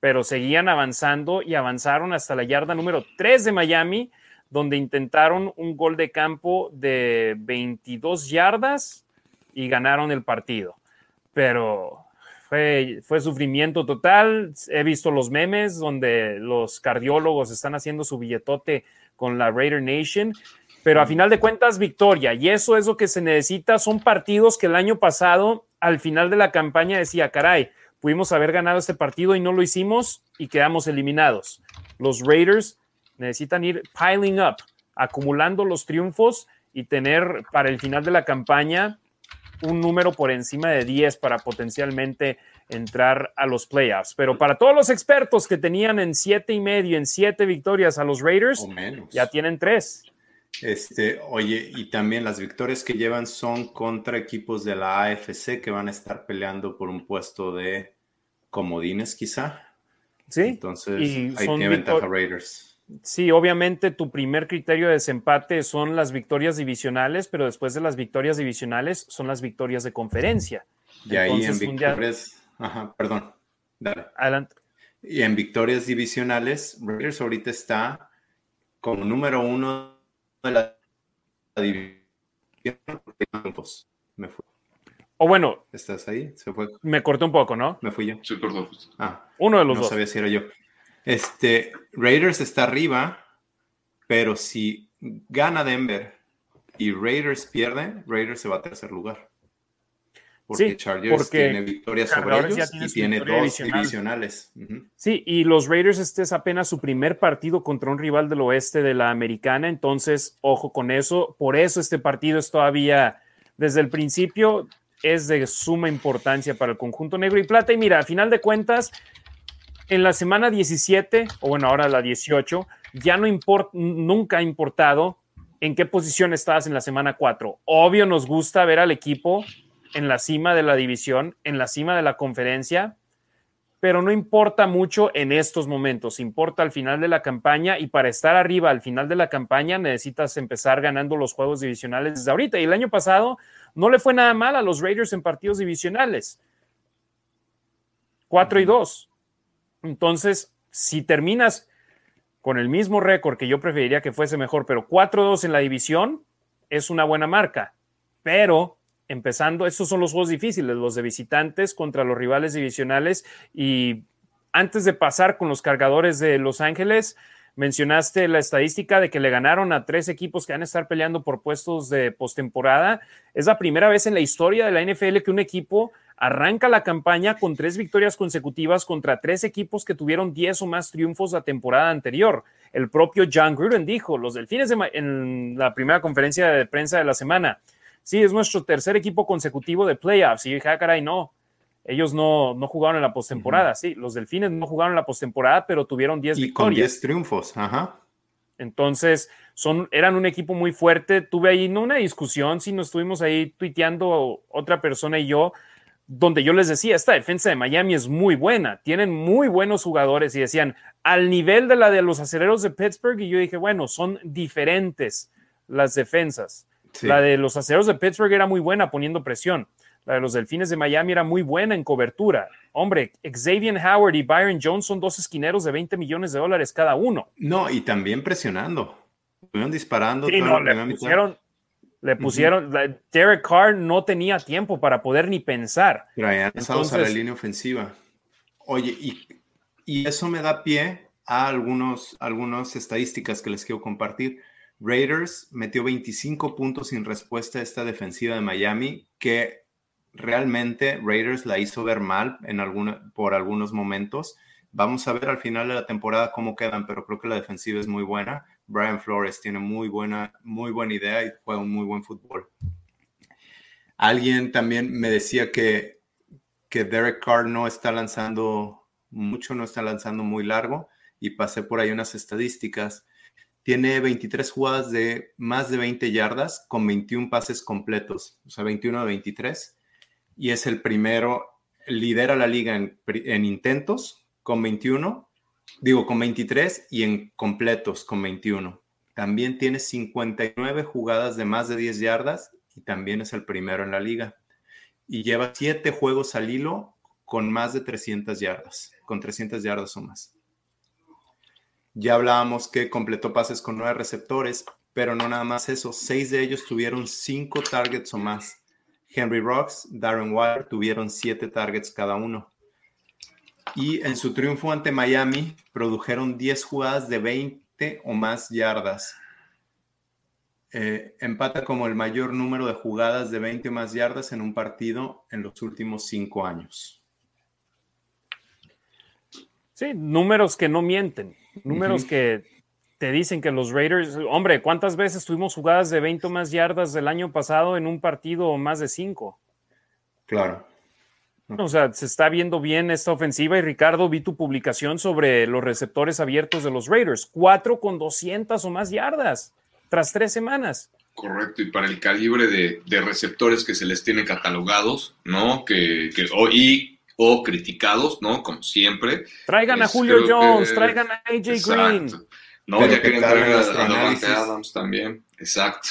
pero seguían avanzando y avanzaron hasta la yarda número 3 de Miami, donde intentaron un gol de campo de 22 yardas y ganaron el partido. Pero fue, sufrimiento total. He visto los memes donde los cardiólogos están haciendo su billetote con la Raider Nation, pero a final de cuentas victoria y eso es lo que se necesita. Son partidos que el año pasado, al final de la campaña, decía, caray, pudimos haber ganado este partido y no lo hicimos y quedamos eliminados. Los Raiders necesitan ir piling up, acumulando los triunfos y tener para el final de la campaña un número por encima de 10 para potencialmente entrar a los playoffs. Pero para todos los expertos que tenían en siete y medio, en siete victorias a los Raiders, ya tienen tres. Este, oye, y también las victorias que llevan son contra equipos de la AFC que van a estar peleando por un puesto de comodines, quizá. Sí. Entonces, ahí tiene ventaja Raiders. Sí, obviamente tu primer criterio de desempate son las victorias divisionales, pero después de las victorias divisionales son las victorias de conferencia. Y ahí en victorias, Ajá, perdón. Dale. Adelante. Y en victorias divisionales, Raiders ahorita está como número uno de la división. Me fui. O bueno. ¿Estás ahí? Se fue. Me corté un poco, ¿no? Me fui yo. Se cortó. Ah. Uno de los no dos. No sabía si era yo. Este, Raiders está arriba, pero si gana Denver y Raiders pierde, Raiders se va a tercer lugar. Porque Sí, Chargers porque tiene victorias sobre ellos tiene y tiene dos divisional. divisionales. Ujú. Sí, y los Raiders este es apenas su primer partido contra un rival del oeste de la americana, entonces ojo con eso. Por eso este partido es todavía, desde el principio, es de suma importancia para el conjunto negro y plata. Y mira, a final de cuentas, en la semana 17, o bueno, ahora la 18, ya no importa, nunca ha importado en qué posición estabas en la semana 4. Obvio nos gusta ver al equipo en la cima de la división, en la cima de la conferencia, pero no importa mucho en estos momentos, importa al final de la campaña y para estar arriba al final de la campaña necesitas empezar ganando los juegos divisionales desde ahorita. Y el año pasado no le fue nada mal a los Raiders en partidos divisionales. 4 y 2. Entonces, si terminas con el mismo récord que yo preferiría que fuese mejor, pero 4-2 en la división es una buena marca. Pero empezando, estos son los juegos difíciles, los de visitantes contra los rivales divisionales. Y antes de pasar con los cargadores de Los Ángeles, mencionaste la estadística de que le ganaron a tres equipos que van a estar peleando por puestos de postemporada. Es la primera vez en la historia de la NFL que un equipo arranca la campaña con tres victorias consecutivas contra tres equipos que tuvieron 10 o más triunfos la temporada anterior. El propio John Gruden dijo, los Delfines de en la primera conferencia de prensa de la semana, sí, es nuestro tercer equipo consecutivo de playoffs. Y dije, ah, caray, no. Ellos no, no jugaron en la postemporada, uh -huh. sí. Los Delfines no jugaron en la postemporada, pero tuvieron 10 y victorias. con 10 triunfos, ajá. Entonces, son, eran un equipo muy fuerte. Tuve ahí, no una discusión, sino estuvimos ahí tuiteando otra persona y yo, donde yo les decía, esta defensa de Miami es muy buena, tienen muy buenos jugadores y decían, al nivel de la de los aceleros de Pittsburgh, y yo dije, bueno, son diferentes las defensas. Sí. La de los aceros de Pittsburgh era muy buena poniendo presión. La de los Delfines de Miami era muy buena en cobertura. Hombre, Xavier Howard y Byron Jones son dos esquineros de 20 millones de dólares cada uno. No, y también presionando. Estuvieron disparando. Sí, no, le pusieron, le pusieron, uh -huh. Derek Carr no tenía tiempo para poder ni pensar. Traían Entonces, a la línea ofensiva. Oye, y, y, eso me da pie a algunos, algunas estadísticas que les quiero compartir. Raiders metió 25 puntos sin respuesta a esta defensiva de Miami, que realmente Raiders la hizo ver mal en alguna, por algunos momentos. Vamos a ver al final de la temporada cómo quedan, pero creo que la defensiva es muy buena. Brian Flores tiene muy buena, muy buena idea y juega un muy buen fútbol. Alguien también me decía que, que Derek Carr no está lanzando mucho, no está lanzando muy largo y pasé por ahí unas estadísticas. Tiene 23 jugadas de más de 20 yardas con 21 pases completos, o sea, 21 de 23. Y es el primero, lidera la liga en, en intentos con 21 digo, con 23 y en completos con 21. También tiene 59 jugadas de más de 10 yardas y también es el primero en la liga. Y lleva 7 juegos al hilo con más de 300 yardas, con 300 yardas o más. Ya hablábamos que completó pases con 9 receptores, pero no nada más eso, 6 de ellos tuvieron 5 targets o más. Henry Rocks, Darren Waller tuvieron 7 targets cada uno. Y en su triunfo ante Miami, produjeron 10 jugadas de 20 o más yardas. Eh, empata como el mayor número de jugadas de 20 o más yardas en un partido en los últimos 5 años. Sí, números que no mienten, números uh -huh. que te dicen que los Raiders, hombre, ¿cuántas veces tuvimos jugadas de 20 o más yardas del año pasado en un partido o más de 5? Claro. O sea, se está viendo bien esta ofensiva y Ricardo, vi tu publicación sobre los receptores abiertos de los Raiders. Cuatro con 200 o más yardas tras tres semanas. Correcto, y para el calibre de, de receptores que se les tiene catalogados, ¿no? Que, que o, y, o criticados, ¿no? Como siempre. Traigan a Julio Jones, que, traigan a AJ exacto. Green. No, Pero ya quieren traer a, a Adams también. Exacto.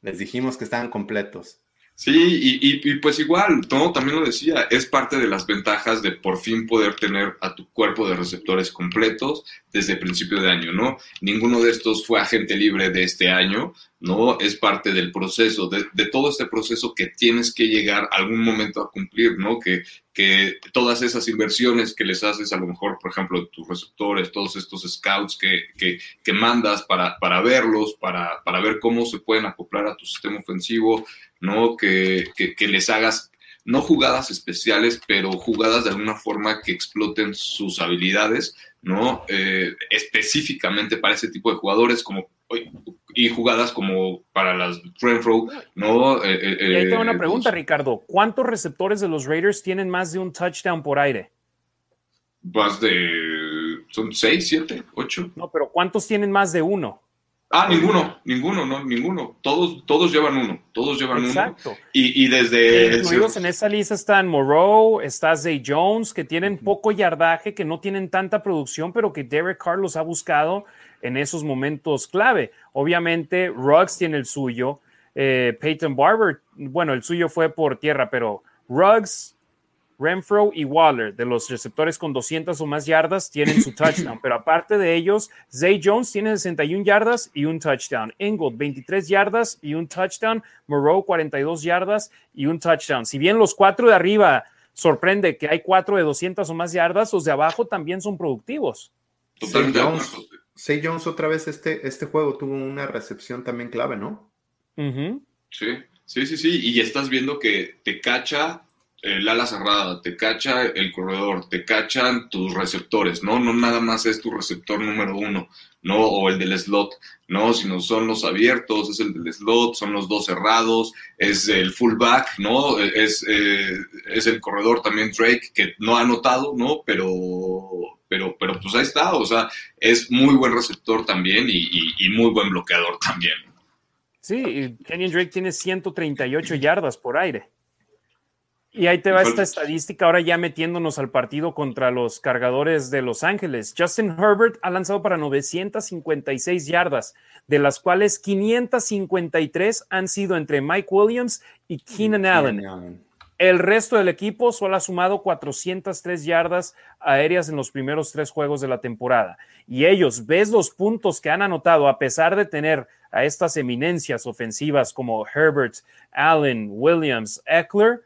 Les dijimos que estaban completos. Sí, y, y, y, pues igual, ¿no? también lo decía, es parte de las ventajas de por fin poder tener a tu cuerpo de receptores completos desde principio de año, ¿no? Ninguno de estos fue agente libre de este año, ¿no? Es parte del proceso, de, todo este proceso que tienes que llegar algún momento a cumplir, ¿no? Que, que todas esas inversiones que les haces, a lo mejor, por ejemplo, tus receptores, todos estos scouts que, que, que mandas para, para verlos, para, para, ver cómo se pueden acoplar a tu sistema ofensivo, ¿no? Que, que les hagas no jugadas especiales, pero jugadas de alguna forma que exploten sus habilidades, ¿no? Eh, específicamente para ese tipo de jugadores, como y jugadas como para las Renfro, ¿no? Eh, eh, y ahí tengo una pregunta, Ricardo. ¿Cuántos receptores de los Raiders tienen más de un touchdown por aire? Más de. ¿Son seis, siete, ocho? No, pero ¿cuántos tienen más de uno? Ah, ninguno, ninguno, no, ninguno. Todos, todos llevan uno, todos llevan Exacto. uno. Y, y desde... incluidos en esa lista están Moreau, está Zay Jones, que tienen poco yardaje, que no tienen tanta producción, pero que Derek Carlos ha buscado en esos momentos clave. Obviamente, Ruggs tiene el suyo, eh, Peyton Barber, bueno, el suyo fue por tierra, pero Ruggs, Renfro y Waller, de los receptores con 200 o más yardas, tienen su touchdown. Pero aparte de ellos, Zay Jones tiene 61 yardas y un touchdown. Ingold, 23 yardas y un touchdown. Moreau, 42 yardas y un touchdown. Si bien los cuatro de arriba sorprende que hay cuatro de 200 o más yardas, los de abajo también son productivos. Zay Jones, Zay Jones otra vez este, este juego tuvo una recepción también clave, ¿no? Sí, sí, sí, sí. Y estás viendo que te cacha el ala cerrada, te cacha el corredor, te cachan tus receptores, ¿no? No nada más es tu receptor número uno, ¿no? O el del slot, ¿no? Sino son los abiertos, es el del slot, son los dos cerrados, es el fullback, ¿no? Es, eh, es el corredor también Drake, que no ha anotado, ¿no? Pero, pero, pero pues ahí está, o sea, es muy buen receptor también y, y muy buen bloqueador también. Sí, Kenyon Drake tiene 138 yardas por aire. Y ahí te va esta estadística, ahora ya metiéndonos al partido contra los cargadores de Los Ángeles. Justin Herbert ha lanzado para 956 yardas, de las cuales 553 han sido entre Mike Williams y Keenan Allen. El resto del equipo solo ha sumado 403 yardas aéreas en los primeros tres juegos de la temporada. Y ellos, ves los puntos que han anotado a pesar de tener a estas eminencias ofensivas como Herbert, Allen, Williams, Eckler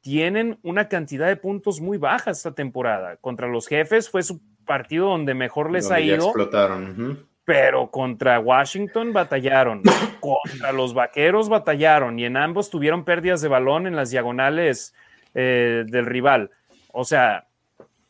tienen una cantidad de puntos muy baja esta temporada. Contra los jefes fue su partido donde mejor les ha ido. Explotaron. Pero contra Washington batallaron, contra los vaqueros batallaron y en ambos tuvieron pérdidas de balón en las diagonales eh, del rival. O sea,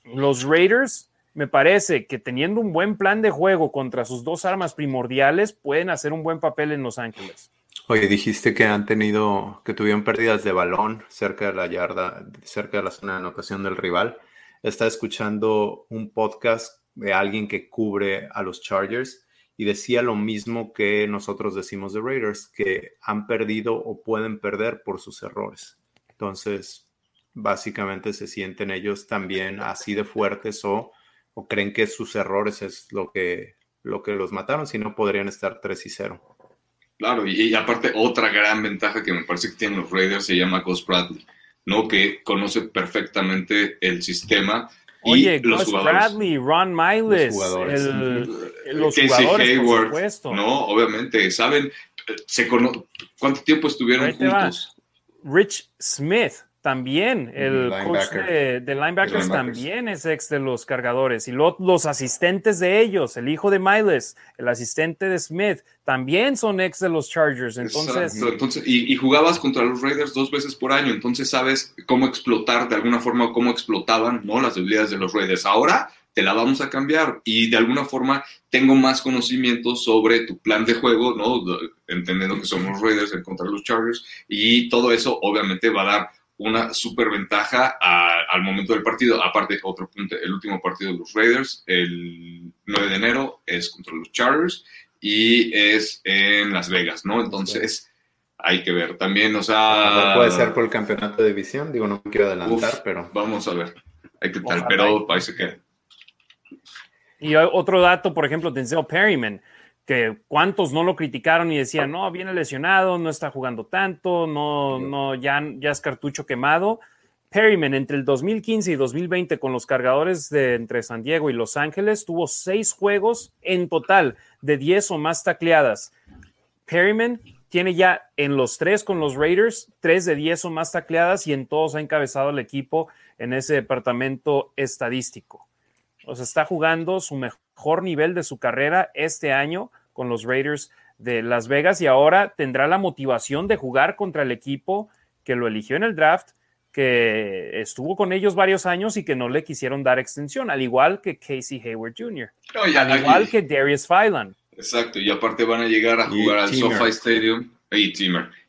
los Raiders me parece que teniendo un buen plan de juego contra sus dos armas primordiales pueden hacer un buen papel en Los Ángeles. Oye, dijiste que han tenido, que tuvieron pérdidas de balón cerca de la yarda, cerca de la zona de anotación del rival. Está escuchando un podcast de alguien que cubre a los Chargers y decía lo mismo que nosotros decimos de Raiders, que han perdido o pueden perder por sus errores. Entonces, básicamente se sienten ellos también así de fuertes o, o creen que sus errores es lo que, lo que los mataron, si no podrían estar 3 y 0. Claro, y, aparte otra gran ventaja que me parece que tienen los Raiders se llama Gus Bradley, ¿no? Que conoce perfectamente el sistema. Oye, Gus Bradley, Ron Miles, los jugadores, los Hayward, ¿no? Obviamente, saben, se cuánto tiempo estuvieron juntos. Rich Smith, también, el coach de, linebackers, también es ex de los cargadores. Y los asistentes de ellos, el hijo de Miles, el asistente de Smith, también son ex de los Chargers. Entonces, entonces y, jugabas contra los Raiders dos veces por año, entonces sabes cómo explotar de alguna forma, cómo explotaban ¿no? las debilidades de los Raiders. Ahora te la vamos a cambiar y de alguna forma tengo más conocimiento sobre tu plan de juego, ¿no? entendiendo que somos Raiders contra los Chargers y todo eso obviamente va a dar una super ventaja al momento del partido. Aparte, otro punto, el último partido de los Raiders, el 9 de enero, es contra los Chargers y es en Las Vegas, ¿no? Entonces, hay que ver. También, o sea... puede ser por el campeonato de división, digo, no me quiero adelantar, pero... Vamos a ver, hay que tal, pero parece que... Y otro dato, por ejemplo, Denzel Perryman, que cuántos no lo criticaron y decían, no, viene lesionado, no está jugando tanto, no, no, ya, ya es cartucho quemado. Perryman entre el 2015 y 2020 con los cargadores de entre San Diego y Los Ángeles tuvo seis juegos en total de 10 o más tacleadas. Perryman tiene ya en los tres con los Raiders, tres de diez o más tacleadas y en todos ha encabezado el equipo en ese departamento estadístico. O sea, está jugando su mejor nivel de su carrera este año con los Raiders de Las Vegas y ahora tendrá la motivación de jugar contra el equipo que lo eligió en el draft, que estuvo con ellos varios años y que no le quisieron dar extensión, al igual que Casey Hayward Jr., al igual que Darius Phylan. Exacto, y aparte van a llegar a jugar al SoFi Stadium, y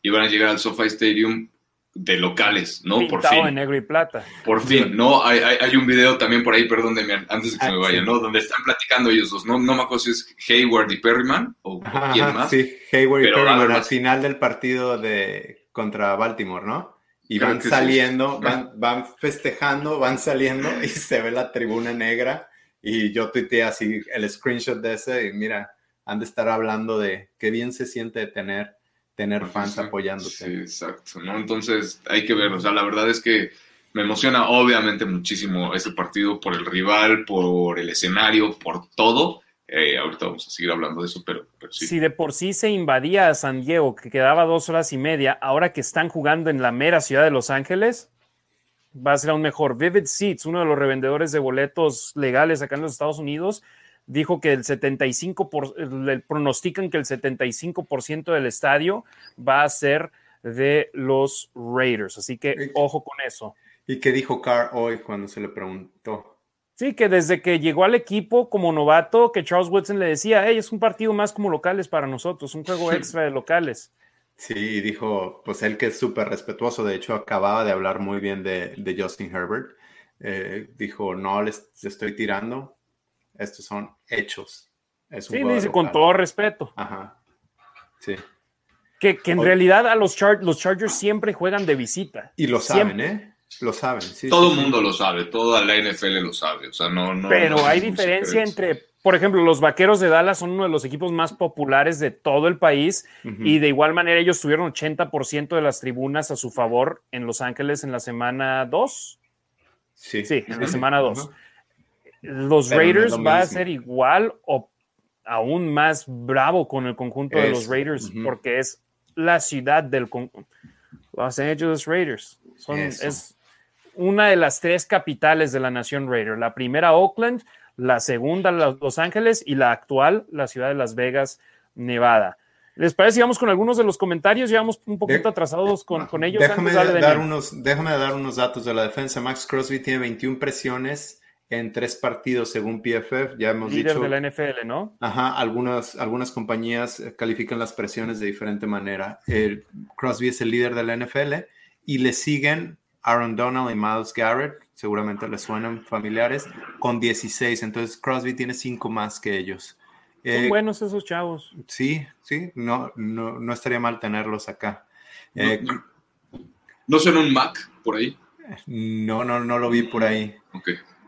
y van a llegar al SoFi Stadium de locales, ¿no? por fin. en negro y plata. Por fin, ¿no? Hay, hay, un video también por ahí, perdón, Demian, antes de que se me ah, vaya, ¿no? Donde están platicando ellos dos, ¿no? No me acuerdo si es Hayward y Perryman o, quién más. Sí, Hayward y Perryman al final del partido de contra Baltimore, ¿no? Y van saliendo, van, van festejando, van saliendo y se ve la tribuna negra y yo tuiteé así el screenshot de ese y mira, han de estar hablando de qué bien se siente tener tener fans apoyándote. Sí, exacto, ¿no? Entonces hay que ver, o sea, la verdad es que me emociona obviamente muchísimo este partido por el rival, por el escenario, por todo. Eh, ahorita vamos a seguir hablando de eso, pero, sí. Si de por sí se invadía a San Diego, que quedaba dos horas y media, ahora que están jugando en la mera ciudad de Los Ángeles, va a ser aún mejor. Vivid Seats, uno de los revendedores de boletos legales acá en los Estados Unidos, dijo que el 75%, por, le pronostican que el 75% del estadio va a ser de los Raiders. Así que ojo con eso. ¿Y qué dijo Carr hoy cuando se le preguntó? Sí, que desde que llegó al equipo como novato, que Charles Woodson le decía, hey, es un partido más como locales para nosotros, un juego extra de locales. Sí, dijo, pues él que es súper respetuoso, de hecho acababa de hablar muy bien de, Justin Herbert. Eh, dijo, no les estoy tirando, estos son hechos. Es sí, dice con todo respeto. Ajá. Sí. Que, en realidad a los, los Chargers siempre juegan de visita. Y lo saben, ¿eh? Lo saben. Sí, todo el mundo lo sabe, toda la NFL lo sabe. O sea, no, no Pero hay diferencia entre, por ejemplo, los Vaqueros de Dallas son uno de los equipos más populares de todo el país y de igual manera ellos tuvieron 80% de las tribunas a su favor en Los Ángeles en la semana 2. Sí. Sí, en la semana 2 los Raiders va a ser igual o aún más bravo con el conjunto de los Raiders porque es la ciudad del Los Angeles Raiders. Son, es una de las tres capitales de la nación Raider. La primera Oakland, la segunda Los Ángeles y la actual la ciudad de Las Vegas, Nevada. ¿Les parece? Vamos con algunos de los comentarios, llevamos un poquito atrasados con, con ellos. Déjame, dar unos, déjame dar unos datos de la defensa. Max Crosby tiene 21 presiones en tres partidos según PFF. Ya hemos Líder dicho. de la NFL, ¿no? Ajá, algunas, algunas compañías eh, califican las presiones de diferente manera. El Crosby es el líder de la NFL y le siguen Aaron Donald y Miles Garrett, seguramente les suenan familiares, con 16. Entonces Crosby tiene cinco más que ellos. Son eh, buenos esos chavos. Sí, sí, no, no, estaría mal tenerlos acá. ¿No, eh, ¿No son un Mac por ahí? No, no, no lo vi por ahí.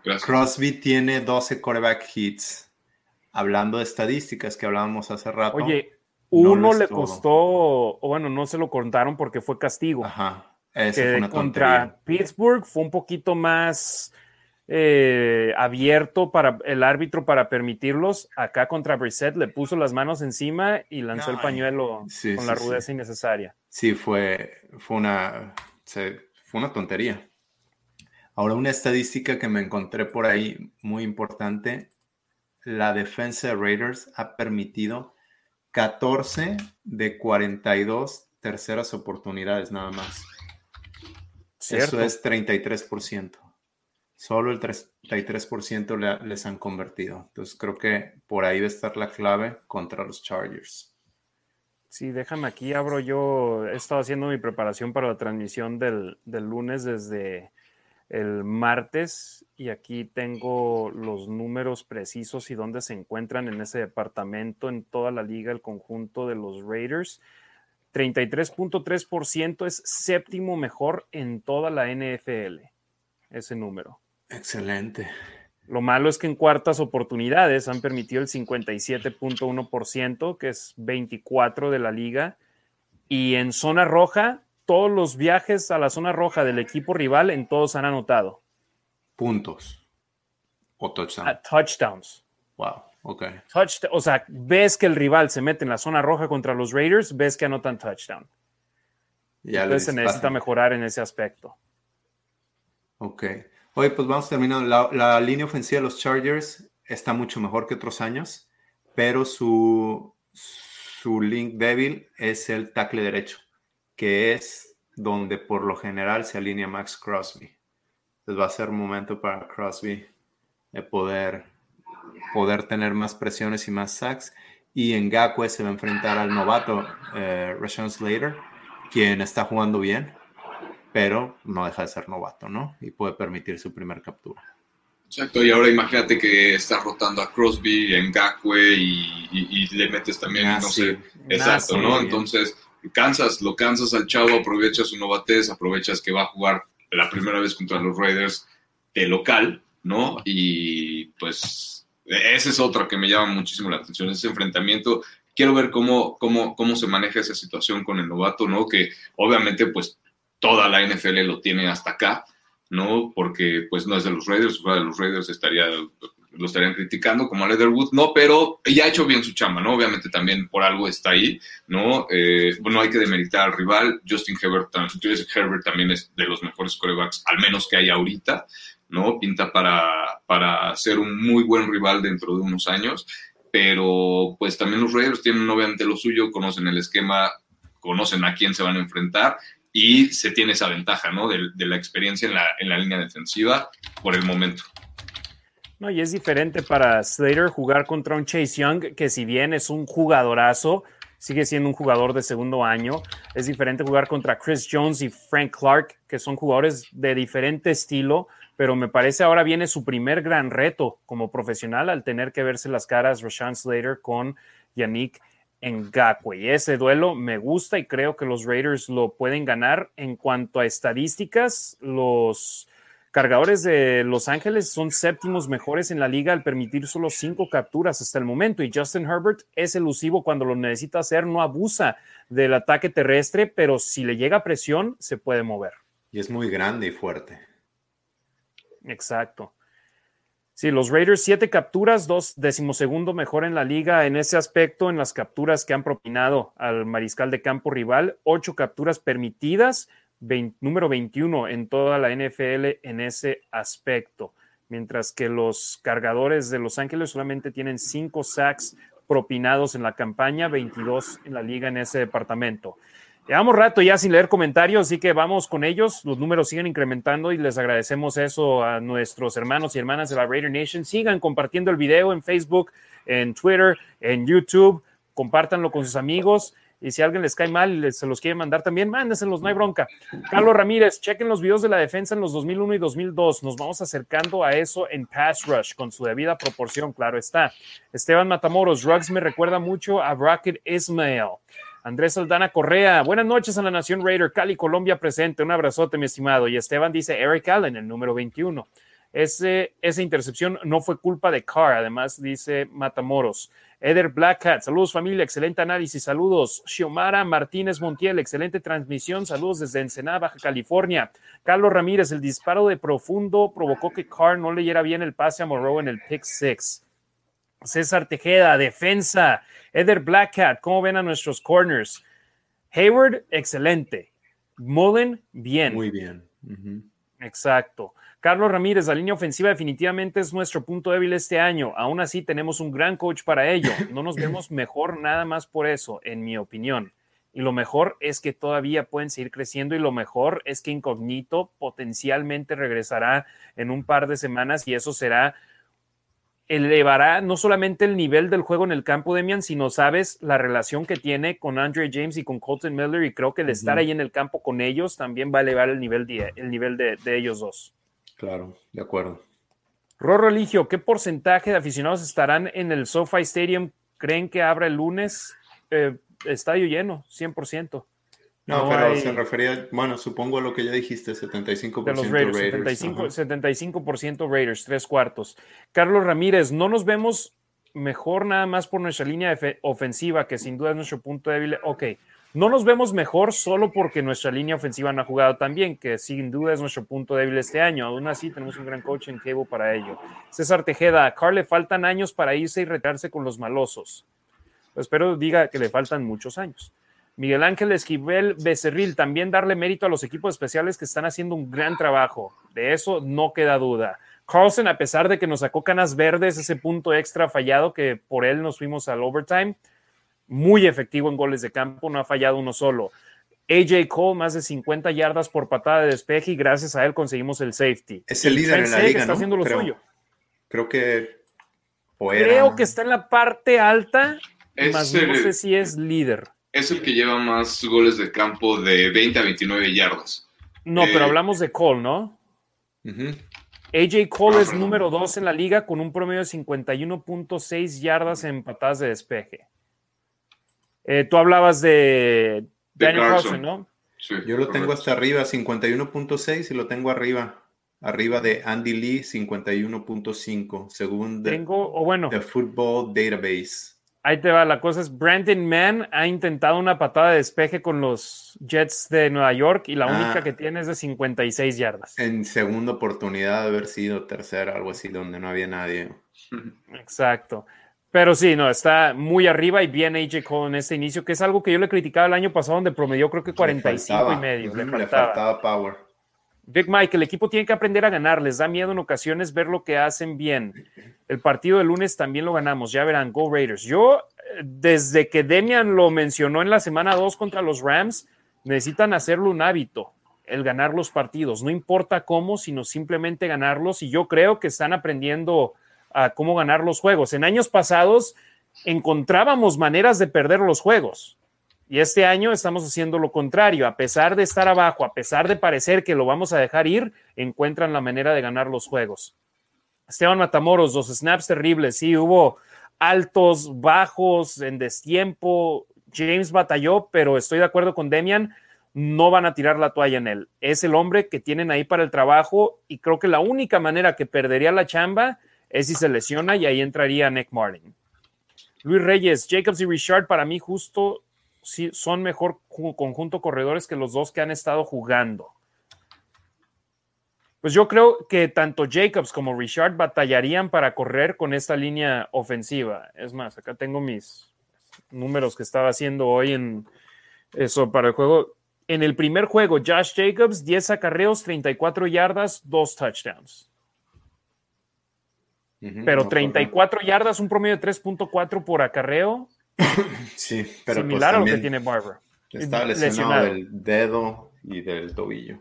Crosby tiene 12 quarterback hits. Hablando de estadísticas que hablábamos hace rato. Oye, uno le costó, o bueno, no se lo contaron porque fue castigo. Ajá. fue contra Pittsburgh fue un poquito más eh, abierto para el árbitro para permitirlos. Acá contra Brissett le puso las manos encima y lanzó el pañuelo con la rudeza innecesaria. Sí, fue, fue, una, fue una tontería. Ahora, una estadística que me encontré por ahí muy importante, la defensa de Raiders ha permitido 14 de 42 terceras oportunidades nada más. Eso es 33%. Solo el 33% les han convertido. Entonces creo que por ahí debe estar la clave contra los Chargers. Sí, déjame aquí, abro yo, he estado haciendo mi preparación para la transmisión del, del lunes desde el martes y aquí tengo los números precisos y dónde se encuentran en ese departamento en toda la liga, el conjunto de los Raiders. 33.3% es séptimo mejor en toda la NFL, ese número. Excelente. Lo malo es que en cuartas oportunidades han permitido el 57.1%, que es 24 de la liga, y en zona roja todos los viajes a la zona roja del equipo rival, en todos han anotado. Puntos. O touchdowns. touchdowns. Wow. Ok. o sea, ves que el rival se mete en la zona roja contra los Raiders, ves que anotan touchdown. Ya Entonces se necesita mejorar en ese aspecto. Ok. Oye, pues vamos terminando. La, la, línea ofensiva de los Chargers está mucho mejor que otros años, pero su, su link débil es el tackle derecho, que es donde por lo general se alinea Max Crosby. Entonces va a ser momento para Crosby de poder, poder tener más presiones y más sacks. Y en Gakwe se va a enfrentar al novato eh, Rashawn Slater, quien está jugando bien, pero no deja de ser novato, ¿no? Y puede permitir su primer captura. Exacto, y ahora imagínate que estás rotando a Crosby en Gakwe y, le metes también, no sé, exacto, ¿no? Entonces, cansas, lo cansas al chavo, aprovechas su novatez, aprovechas que va a jugar la primera vez contra los Raiders de local, ¿no? Y pues esa es otra que me llama muchísimo la atención, ese enfrentamiento. Quiero ver cómo, cómo, cómo se maneja esa situación con el novato, ¿no? Que obviamente pues toda la NFL lo tiene hasta acá, ¿no? Porque pues no es de los Raiders, fuera de los Raiders estaría lo estarían criticando como a Leatherwood, no, pero ya ha hecho bien su chamba, ¿no? Obviamente también por algo está ahí, ¿no? Eh, bueno, hay que demeritar al rival, Justin Herbert, Herbert también es de los mejores corebacks, al menos que hay ahorita, ¿no? Pinta para, para ser un muy buen rival dentro de unos años, pero pues también los Raiders tienen obviamente lo suyo, conocen el esquema, conocen a quién se van a enfrentar y se tiene esa ventaja, ¿no? De, de la experiencia en la, en la línea defensiva por el momento. No, y es diferente para Slater jugar contra un Chase Young, que si bien es un jugadorazo, sigue siendo un jugador de segundo año. Es diferente jugar contra Chris Jones y Frank Clark, que son jugadores de diferente estilo, pero me parece ahora viene su primer gran reto como profesional al tener que verse las caras Rashawn Slater con Yannick Ngakwe. Y ese duelo me gusta y creo que los Raiders lo pueden ganar. En cuanto a estadísticas, los Cargadores de Los Ángeles son séptimos mejores en la liga al permitir solo cinco capturas hasta el momento y Justin Herbert es elusivo cuando lo necesita hacer, no abusa del ataque terrestre, pero si le llega presión se puede mover. Y es muy grande y fuerte. Exacto. Sí, los Raiders siete capturas, dos decimosegundo mejor en la liga en ese aspecto, en las capturas que han propinado al mariscal de campo rival, ocho capturas permitidas, número 21 en toda la NFL en ese aspecto, mientras que los cargadores de Los Ángeles solamente tienen 5 sacks propinados en la campaña, 22 en la liga en ese departamento. Llevamos rato ya sin leer comentarios, así que vamos con ellos. Los números siguen incrementando y les agradecemos eso a nuestros hermanos y hermanas de la Raider Nation. Sigan compartiendo el video en Facebook, en Twitter, en YouTube. Compártanlo con sus amigos. Y si alguien les cae mal y se los quiere mandar también, mándenselos, no hay bronca. Carlos Ramírez, chequen los videos de la defensa en los 2001 y 2002. Nos vamos acercando a eso en Pass Rush, con su debida proporción, claro está. Esteban Matamoros, Ruggs me recuerda mucho a Rocket Ismail. Andrés Aldana Correa, buenas noches a la Nación Raider, Cali, Colombia presente. Un abrazote, mi estimado. Y Esteban dice Eric Allen, el número 21. Ese, esa intercepción no fue culpa de Carr, además dice Matamoros. Eder Blackhat, saludos familia, excelente análisis, saludos. Xiomara Martínez Montiel, excelente transmisión, saludos desde Ensenada, Baja California. Carlos Ramírez, el disparo de profundo provocó que Carr no leyera bien el pase a Morrow en el pick six. César Tejeda, defensa. Eder Blackhat, ¿cómo ven a nuestros corners? Hayward, excelente. Mullen, bien. Muy bien. Exacto. Carlos Ramírez, la línea ofensiva definitivamente es nuestro punto débil este año. Aún así, tenemos un gran coach para ello. No nos vemos mejor nada más por eso, en mi opinión. Y lo mejor es que todavía pueden seguir creciendo y lo mejor es que Incognito potencialmente regresará en un par de semanas y eso será, elevará no solamente el nivel del juego en el campo, Demian, sino sabes la relación que tiene con Andre James y con Colton Miller y creo que el estar ahí en el campo con ellos también va a elevar el nivel el nivel de ellos dos. Claro, de acuerdo. Rorro Religio, ¿qué porcentaje de aficionados estarán en el SoFi Stadium? ¿Creen que abra el lunes? Eh, estadio lleno, 100%. No, pero se refería, bueno, supongo a lo que ya dijiste, 75% de los Raiders. 75%, 75 Raiders, tres cuartos. Carlos Ramírez, no nos vemos mejor nada más por nuestra línea ofensiva, que sin duda es nuestro punto débil. Ok, No nos vemos mejor solo porque nuestra línea ofensiva no ha jugado tan bien, que sin duda es nuestro punto débil este año. Aún así, tenemos un gran coach en Cable para ello. César Tejeda, a Carl le faltan años para irse y retirarse con los malosos. Espero diga que le faltan muchos años. Miguel Ángel Esquivel Becerril, también darle mérito a los equipos especiales que están haciendo un gran trabajo. De eso no queda duda. Carlson, a pesar de que nos sacó canas verdes, ese punto extra fallado que por él nos fuimos al overtime, muy efectivo en goles de campo, no ha fallado uno solo. AJ Cole, más de 50 yardas por patada de despeje y gracias a él conseguimos el safety. Es el líder en la liga, está haciendo lo creo, suyo. Creo que Creo que está en la parte alta, Es más no el- sé si es líder. Es el que lleva más goles de campo de 20 a 29 yardas. No, Eh, pero hablamos de Cole, ¿no? AJ Cole Ah, es perdón. número 2 en la liga con un promedio de 51.6 yardas en patadas de despeje. Eh, tú hablabas de De Daniel Carlson. Carlson, ¿no? Sí, Yo lo tengo correcto. hasta arriba, 51.6 y lo tengo arriba. Arriba de Andy Lee, 51.5, según The, Tengo, o bueno, The Football Database. ahí te va. La cosa es, Brandon Mann ha intentado una patada de despeje con los Jets de Nueva York y la Ah. única que tiene es de 56 yardas. En segunda oportunidad de haber sido tercera, algo así, donde no había nadie. Exacto. Pero sí, no, está muy arriba y bien AJ Cole en este inicio, que es algo que yo le criticaba el año pasado, donde promedió creo que Le 45 y faltaba. medio. Le faltaba. power. Big Mike, el equipo tiene que aprender a ganar. Les da miedo en ocasiones ver lo que hacen bien. El partido del lunes también lo ganamos. Ya verán, Go Raiders. Yo, desde que Demian lo mencionó en la semana 2 contra los Rams, necesitan hacerlo un hábito, el ganar los partidos. No importa cómo, sino simplemente ganarlos. Y yo creo que están aprendiendo a cómo ganar los juegos. En años pasados encontrábamos maneras de perder los juegos. Y este año estamos haciendo lo contrario. A pesar de estar abajo, a pesar de parecer que lo vamos a dejar ir, encuentran la manera de ganar los juegos. Esteban Matamoros, dos snaps terribles. Sí, hubo altos, bajos, en destiempo. James batalló, pero estoy de acuerdo con Demian. No van a tirar la toalla en él. Es el hombre que tienen ahí para el trabajo y creo que la única manera que perdería la chamba es si se lesiona y ahí entraría Nick Martin. Luis Reyes, Jacobs y Richard para mí justo son mejor ju- conjunto corredores que los dos que han estado jugando. Pues yo creo que tanto Jacobs como Richard batallarían para correr con esta línea ofensiva. Es más, acá tengo mis números que estaba haciendo hoy en eso para el juego. En el primer juego, Josh Jacobs, 10 acarreos, 34 yardas, 2 touchdowns. Pero no, 34 yardas, un promedio de 3.4 por acarreo, Sí, pero pues similar a lo que tiene Barber. Está lesionado. lesionado del dedo y del tobillo.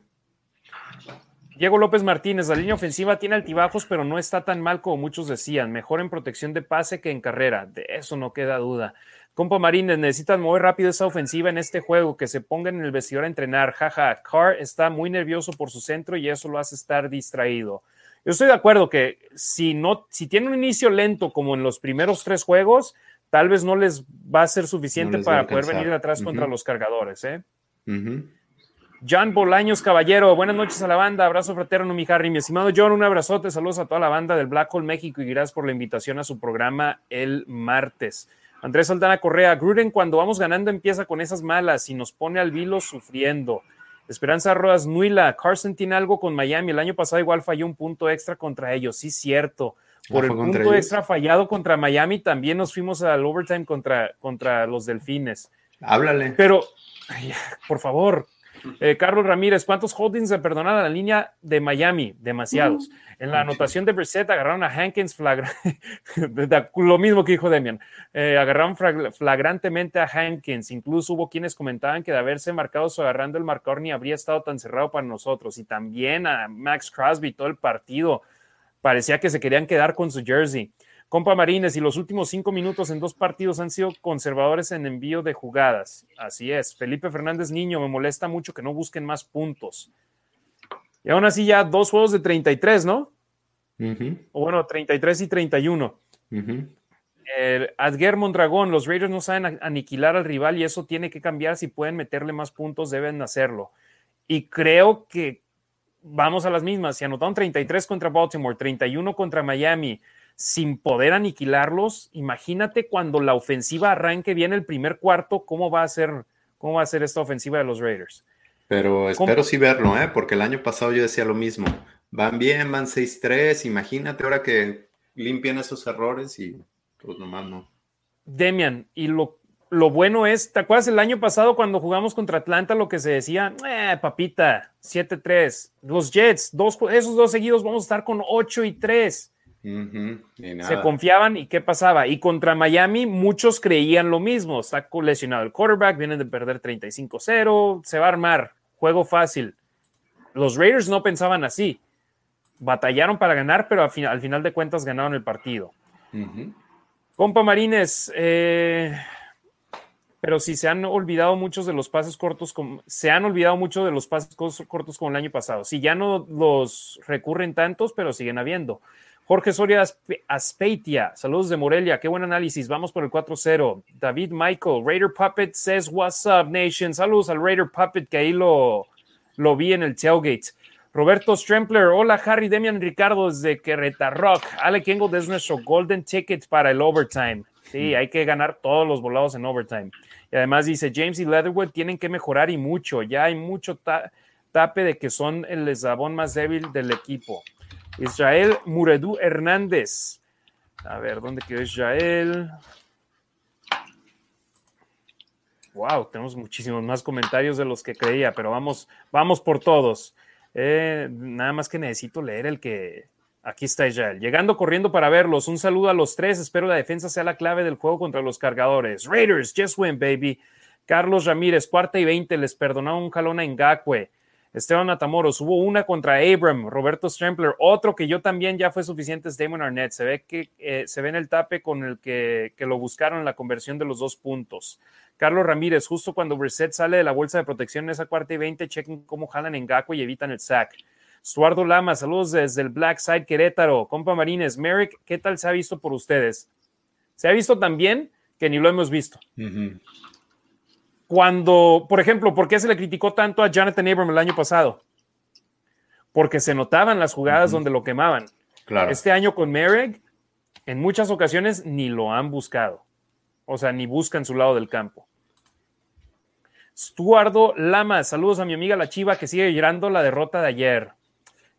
Diego López Martínez, la línea ofensiva tiene altibajos, pero no está tan mal como muchos decían. Mejor en protección de pase que en carrera. De eso no queda duda. Compa Marines, necesitan mover rápido esa ofensiva en este juego, que se pongan en el vestidor a entrenar. Jaja, Carr está muy nervioso por su centro y eso lo hace estar distraído. Yo estoy de acuerdo que si no, si tiene un inicio lento como en los primeros tres juegos, tal vez no les va a ser suficiente No para poder venir atrás contra los cargadores, ¿eh? John Bolaños Caballero, buenas noches a la banda, abrazo fraterno, mi Harry, mi estimado John, un abrazote, saludos a toda la banda del Black Hole México y gracias por la invitación a su programa el martes. Andrés Saldana Correa, Gruden cuando vamos ganando empieza con esas malas y nos pone al vilo sufriendo. Esperanza Rodas Nuila, Carson tiene algo con Miami, el año pasado igual falló un punto extra contra ellos, sí cierto. Por Ah, el ¿fue contra punto ellos? extra fallado contra Miami también nos fuimos al overtime contra, contra los Delfines. Háblale. Pero, por favor, eh, Carlos Ramírez, ¿cuántos holdings se perdonaron a la línea de Miami? Demasiados. En la anotación de Brissett agarraron a Hankins lo mismo que dijo Demian. Eh, agarraron flagrantemente a Hankins. Incluso hubo quienes comentaban que de haberse marcado su agarrando el marcador ni habría estado tan cerrado para nosotros. Y también a Max Crosby todo el partido. Parecía que se querían quedar con su jersey. Compa Marines, y los últimos cinco minutos en dos partidos han sido conservadores en envío de jugadas. Así es. Felipe Fernández Niño, me molesta mucho que no busquen más puntos. Y aún así ya dos juegos de 33, ¿no? Ujú, O bueno, 33 y 31. ujú. El Adger Mondragón, los Raiders no saben aniquilar al rival y eso tiene que cambiar. Si pueden meterle más puntos, deben hacerlo. Y creo que vamos a las mismas. Si anotaron 33 contra Baltimore, 31 contra Miami, sin poder aniquilarlos, imagínate cuando la ofensiva arranque bien el primer cuarto, cómo va a ser, cómo va a ser esta ofensiva de los Raiders. Pero espero sí verlo, ¿eh? porque el año pasado yo decía lo mismo. Van bien, van 6-3, imagínate ahora que limpian esos errores y pues nomás no. Demian, y lo, lo bueno es, ¿te acuerdas el año pasado cuando jugamos contra Atlanta lo que se decía? Eh, papita, 7-3. Los Jets, dos, esos dos seguidos vamos a estar con 8 y 3. Se confiaban y qué pasaba. Y contra Miami muchos creían lo mismo. Está lesionado el quarterback, vienen de perder 35-0, se va a armar, juego fácil. Los Raiders no pensaban así. Batallaron para ganar, pero al, final, de cuentas ganaron el partido. Compa Marines, eh, pero sí se han olvidado muchos de los pases cortos, como, se han olvidado mucho de los pases cortos como el año pasado. Sí, ya no los recurren tantos, pero siguen habiendo. Jorge Soria Aspeitia, saludos de Morelia, qué buen análisis, vamos por el 4-0. David Michael, Raider Puppet says, what's up, nation? Saludos al Raider Puppet, que ahí lo, lo vi en el tailgate. Roberto Strempler, hola Harry, Demian Ricardo desde Quereta Rock. Ale Kengo es nuestro golden ticket para el overtime. Sí, hay que ganar todos los volados en overtime. Y además dice, James y Leatherwood tienen que mejorar y mucho. Ya hay mucho tape de que son el eslabón más débil del equipo. Israel Muredú Hernández. A ver, ¿dónde quedó Israel? Wow, tenemos muchísimos más comentarios de los que creía, pero vamos, vamos por todos. Eh, nada más que necesito leer el que. Aquí está Israel. Llegando corriendo para verlos. Un saludo a los tres. Espero la defensa sea la clave del juego contra los cargadores. Raiders, just win, baby. Carlos Ramírez, cuarta y veinte. Les perdonó un jalón a Ngakwe. Esteban Matamoros, hubo una contra Abram, Roberto Strempler, otro que yo también ya fue suficiente es Damon Arnett. Se ve que eh, se ve en el tape con el que, lo buscaron en la conversión de los dos puntos. Carlos Ramírez, justo cuando Brissett sale de la bolsa de protección en esa cuarta y veinte, chequen cómo jalan en Gaco y evitan el sack. Stuardo Lama, saludos desde el Black Side Querétaro. Compa Marines, Merrick, ¿qué tal se ha visto por ustedes? Se ha visto también que ni lo hemos visto cuando, por ejemplo, ¿por qué se le criticó tanto a Jonathan Abram el año pasado? Porque se notaban las jugadas donde lo quemaban. Claro. Este año con Merrick, en muchas ocasiones ni lo han buscado. O sea, ni buscan su lado del campo. Stuardo Lama, saludos a mi amiga la Chiva que sigue llorando la derrota de ayer.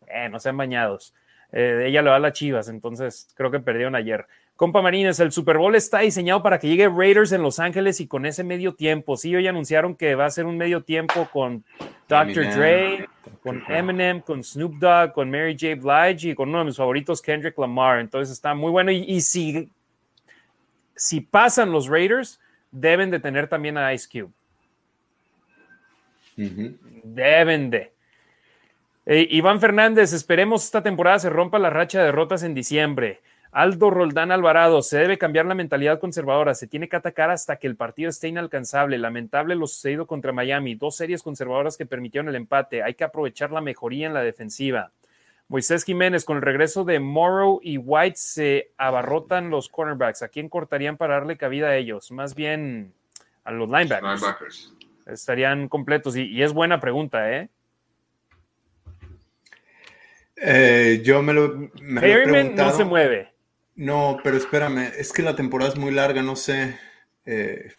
Eh, no sean bañados. Eh, ella le va a las Chivas, entonces creo que perdieron ayer. Compa Marines, el Super Bowl está diseñado para que llegue Raiders en Los Ángeles y con ese medio tiempo. Sí, hoy anunciaron que va a ser un medio tiempo con Dr. Dre, con Eminem, con Snoop Dogg, con Mary J. Blige y con uno de mis favoritos, Kendrick Lamar. Entonces está muy bueno. Y, si, si pasan los Raiders, deben de tener también a Ice Cube. Deben de. Eh, Iván Fernández, esperemos esta temporada se rompa la racha de derrotas en diciembre. Aldo Roldán Alvarado, se debe cambiar la mentalidad conservadora, se tiene que atacar hasta que el partido esté inalcanzable. Lamentable lo sucedido contra Miami, dos series conservadoras que permitieron el empate, hay que aprovechar la mejoría en la defensiva. Moisés Jiménez, con el regreso de Morrow y White se abarrotan los cornerbacks. ¿A quién cortarían para darle cabida a ellos? Más bien a los linebackers. Estarían completos y, es buena pregunta, ¿eh? eh yo me lo, me no se mueve. No, pero espérame, es que la temporada es muy larga, no sé. Eh,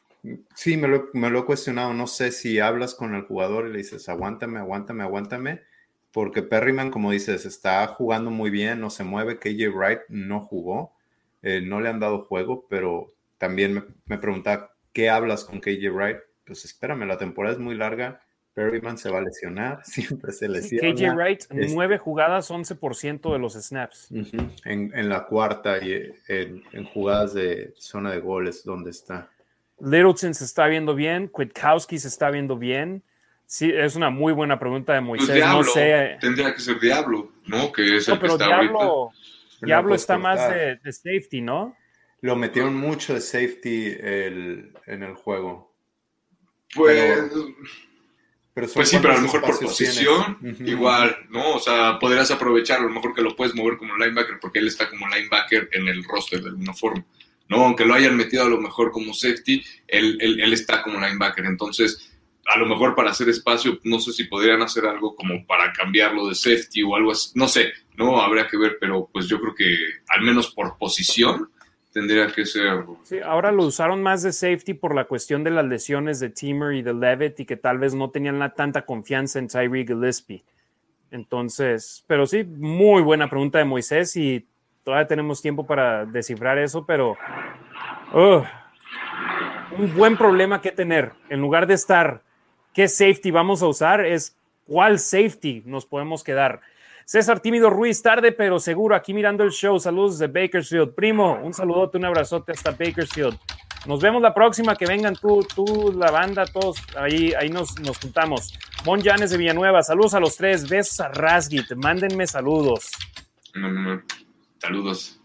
sí, me lo, he cuestionado, no sé si hablas con el jugador y le dices, aguántame, aguántame, aguántame, porque Perryman, como dices, está jugando muy bien, no se mueve, KJ Wright no jugó, eh, no le han dado juego, pero también me, me preguntaba, ¿qué hablas con KJ Wright? Pues espérame, la temporada es muy larga, Perryman se va a lesionar, siempre se lesiona. KJ Wright, nueve jugadas, 11% de los snaps. en, la cuarta y en, jugadas de zona de goles, donde está. Littleton se está viendo bien, Kwiatkowski se está viendo bien. Sí, es una muy buena pregunta de Moisés. Pues Diablo, no sé. Tendría que ser Diablo, ¿no? Que es el pero está Diablo, Diablo está más de, safety, ¿no? Lo metieron mucho de safety en el juego. Pues pues sí, pero a lo mejor por posición, igual, ¿no? O sea, podrías aprovechar a lo mejor que lo puedes mover como linebacker porque él está como linebacker en el roster de alguna forma, ¿no? Aunque lo hayan metido a lo mejor como safety, él, él, está como linebacker. Entonces, a lo mejor para hacer espacio, no sé si podrían hacer algo como para cambiarlo de safety o algo así, no sé, ¿no? Habría que ver, pero pues yo creo que al menos por posición tendría que ser. Sí, ahora lo usaron más de safety por la cuestión de las lesiones de Timmer y de Levitt y que tal vez no tenían la tanta confianza en Tyree Gillespie. Entonces, pero sí, muy buena pregunta de Moisés y todavía tenemos tiempo para descifrar eso, pero un buen problema que tener. En lugar de estar, ¿qué safety vamos a usar? Es cuál safety nos podemos quedar. César Tímido Ruiz, tarde pero seguro, aquí mirando el show. Saludos de Bakersfield. Primo, un saludote, un abrazote hasta Bakersfield. Nos vemos la próxima, que vengan tú, tú, la banda, todos, ahí, ahí nos, nos juntamos. Mon Janes de Villanueva, saludos a los tres, besos a Rasgit, mándenme saludos. Saludos.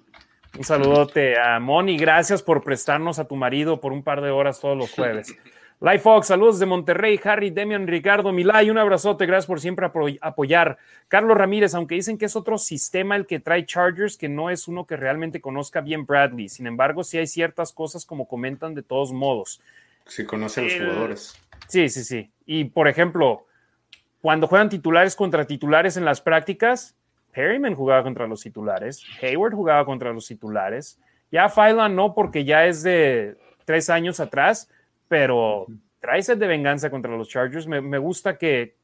Un saludote a Moni, gracias por prestarnos a tu marido por un par de horas todos los jueves. Life Fox, saludos de Monterrey, Harry, Demian, Ricardo, Milay, un abrazote, gracias por siempre apoyar. Carlos Ramírez, aunque dicen que es otro sistema el que trae Chargers, que no es uno que realmente conozca bien Bradley. Sin embargo, sí hay ciertas cosas como comentan de todos modos. Sí, conoce a los jugadores. Sí, sí, sí. Y por ejemplo, cuando juegan titulares contra titulares en las prácticas, Perryman jugaba contra los titulares, Hayward jugaba contra los titulares. Ya Fylan no, porque ya es de tres años atrás pero trae sed de venganza contra los Chargers. Me, gusta que,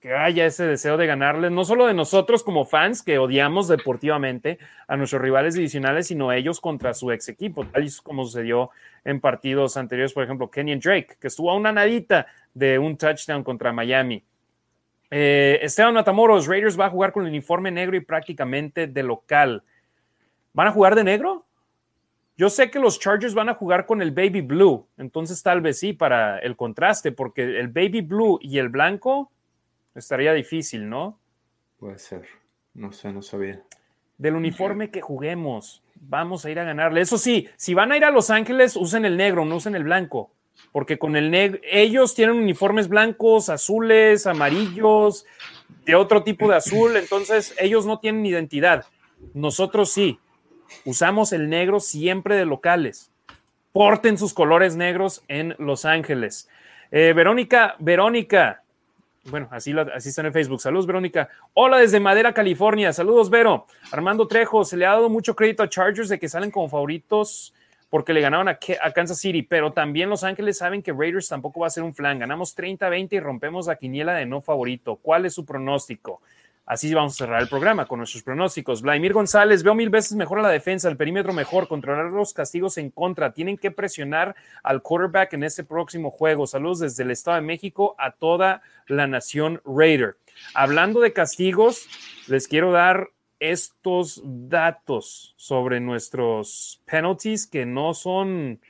que, haya ese deseo de ganarles, no solo de nosotros como fans que odiamos deportivamente a nuestros rivales divisionales, sino ellos contra su ex equipo, tal y como sucedió en partidos anteriores, por ejemplo, Kenyon Drake, que estuvo a una nadita de un touchdown contra Miami. Eh, Esteban Matamoros, Raiders va a jugar con el uniforme negro y prácticamente de local. ¿Van a jugar de negro? Yo sé que los Chargers van a jugar con el Baby Blue, entonces tal vez sí para el contraste, porque el Baby Blue y el blanco estaría difícil, ¿no? Puede ser, no sé, no sabía. Del uniforme que juguemos, vamos a ir a ganarle. Eso sí, si van a ir a Los Ángeles, usen el negro, no usen el blanco, porque con el negro, ellos tienen uniformes blancos, azules, amarillos, de otro tipo de azul, entonces ellos no tienen identidad. Nosotros sí, Usamos el negro siempre de locales. Porten sus colores negros en Los Ángeles. Eh, Verónica, Verónica, bueno, así, así está en Facebook. Saludos, Verónica. Hola desde Madera, California. Saludos, Vero. Armando Trejo, se le ha dado mucho crédito a Chargers de que salen como favoritos porque le ganaron a, Kansas City, pero también Los Ángeles saben que Raiders tampoco va a ser un flan. Ganamos 30-20 y rompemos la quiniela de no favorito. ¿Cuál es su pronóstico? Así vamos a cerrar el programa con nuestros pronósticos. Vladimir González, veo mil veces mejor a la defensa, el perímetro mejor, controlar los castigos en contra. Tienen que presionar al quarterback en este próximo juego. Saludos desde el Estado de México a toda la nación Raider. Hablando de castigos, les quiero dar estos datos sobre nuestros penalties que no son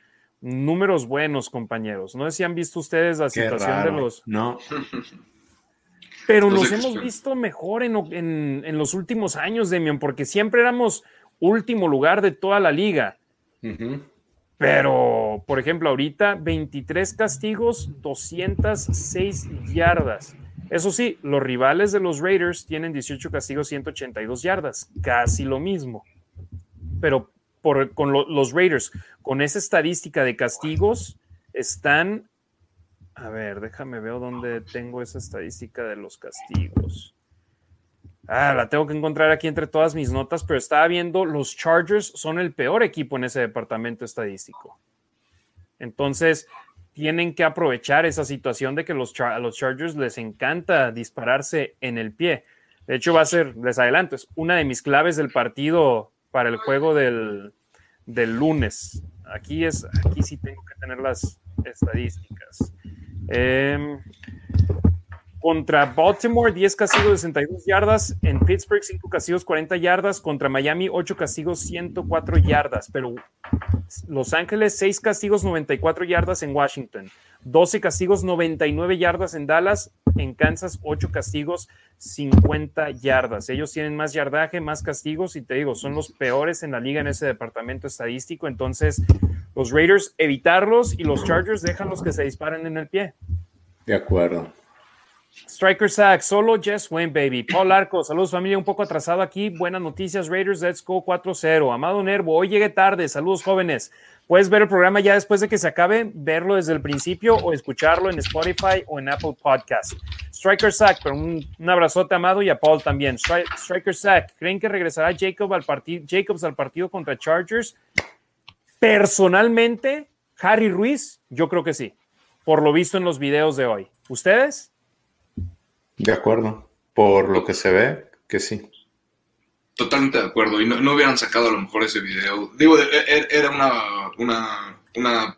números buenos, compañeros. No sé si han visto ustedes la situación de los. No. Pero nos hemos visto mejor en, los últimos años, Demian, porque siempre éramos último lugar de toda la liga. Pero, por ejemplo, ahorita 23 castigos, 206 yardas. Eso sí, los rivales de los Raiders tienen 18 castigos, 182 yardas, casi lo mismo. Pero por, con los Raiders, con esa estadística de castigos, están a ver, déjame ver dónde tengo esa estadística de los castigos. Ah, la tengo que encontrar aquí entre todas mis notas, pero estaba viendo, los Chargers son el peor equipo en ese departamento estadístico. Entonces, tienen que aprovechar esa situación de que los, a los Chargers les encanta dispararse en el pie. De hecho, va a ser, les adelanto, es una de mis claves del partido para el juego del, del lunes. Aquí es, aquí sí tengo que tener las estadísticas. Em, contra Baltimore, 10 castigos, 62 yardas. En Pittsburgh, 5 castigos, 40 yardas. Contra Miami, 8 castigos, 104 yardas. Pero Los Ángeles, 6 castigos, 94 yardas en Washington. 12 castigos, 99 yardas en Dallas. En Kansas, 8 castigos, 50 yardas. Ellos tienen más yardaje, más castigos y te digo, son los peores en la liga en ese departamento estadístico. Entonces, los Raiders evitarlos y los Chargers déjanlos que se disparen en el pie. De acuerdo. Striker Sack, solo Jess Wayne, baby. Paul Arco, saludos familia, un poco atrasado aquí. Buenas noticias, Raiders, let's go 4-0. Amado Nervo, hoy llegué tarde, saludos jóvenes. Puedes ver el programa ya después de que se acabe, verlo desde el principio o escucharlo en Spotify o en Apple Podcast. Striker Sack, pero un, abrazote amado y a Paul también. Striker Sack, ¿creen que regresará Jacob al Jacobs al partido contra Chargers? Personalmente, Harry Ruiz, yo creo que sí, por lo visto en los videos de hoy. ¿Ustedes? De acuerdo, por lo que se ve, que sí. Totalmente de acuerdo, y no, hubieran sacado a lo mejor ese video. Digo, e, e, era una, una, una,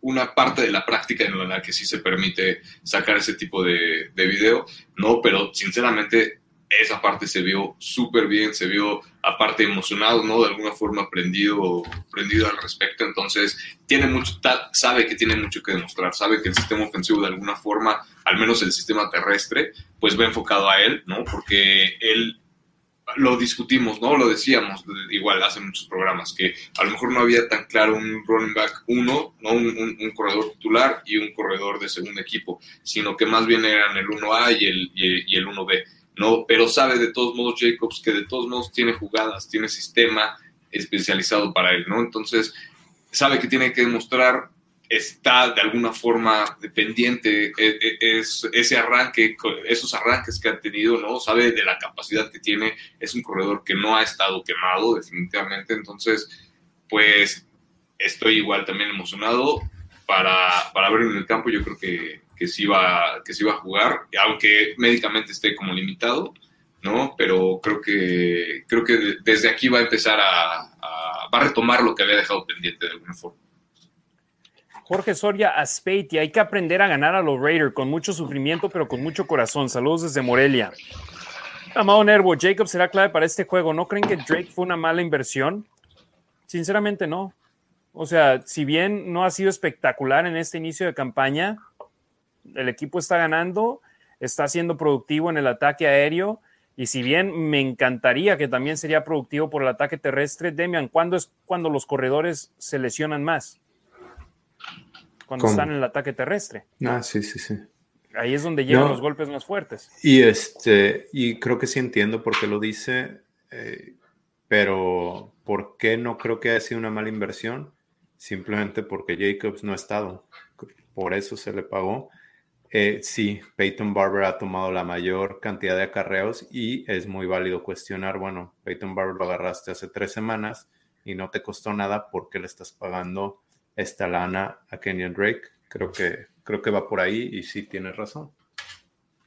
una, parte de la práctica en la que sí se permite sacar ese tipo de, de video, ¿no? Pero sinceramente esa parte se vio súper bien, se vio aparte emocionado, ¿no? De alguna forma prendido, prendido al respecto. Entonces, tiene mucho, sabe que tiene mucho que demostrar, sabe que el sistema ofensivo de alguna forma, al menos el sistema terrestre, pues va enfocado a él, ¿no? Porque él lo discutimos, ¿no? Lo decíamos igual hace muchos programas, que a lo mejor no había tan claro un running back uno, ¿no? Un, corredor titular y un corredor de segundo equipo, sino que más bien eran el 1A y el, y el 1B. ¿No? Pero sabe de todos modos Jacobs que de todos modos tiene jugadas, tiene sistema especializado para él, ¿no? Entonces, sabe que tiene que demostrar, está de alguna forma dependiente, e, e, es, ese arranque, esos arranques que ha tenido, ¿no? Sabe de la capacidad que tiene, es un corredor que no ha estado quemado definitivamente, entonces, pues estoy igual también emocionado para, para verlo en el campo, yo creo que que sí va, que sí va a jugar, aunque médicamente esté como limitado, ¿no? Pero creo que, creo que desde aquí va a empezar a, va a retomar lo que había dejado pendiente de alguna forma. Jorge Soria Aspeiti, hay que aprender a ganar a los Raiders con mucho sufrimiento, pero con mucho corazón. Saludos desde Morelia. Amado Nervo, Jacob será clave para este juego. ¿No creen que Drake fue una mala inversión? Sinceramente no. O sea, si bien no ha sido espectacular en este inicio de campaña, el equipo está ganando, está siendo productivo en el ataque aéreo. Y si bien me encantaría que también sería productivo por el ataque terrestre, Demian, ¿cuándo es cuando los corredores se lesionan más? Cuando están en el ataque terrestre. Ah, sí, sí, sí. Ahí es donde llegan los golpes más fuertes. Y este, y creo que sí entiendo por qué lo dice, eh, pero ¿por qué no creo que haya sido una mala inversión? Simplemente porque Jacobs no ha estado. Por eso se le pagó. Eh, sí, Peyton Barber ha tomado la mayor cantidad de acarreos y es muy válido cuestionar, bueno, Peyton Barber lo agarraste hace tres semanas y no te costó nada, porque le estás pagando esta lana a Kenyon Drake? Creo que, creo que va por ahí y sí tienes razón.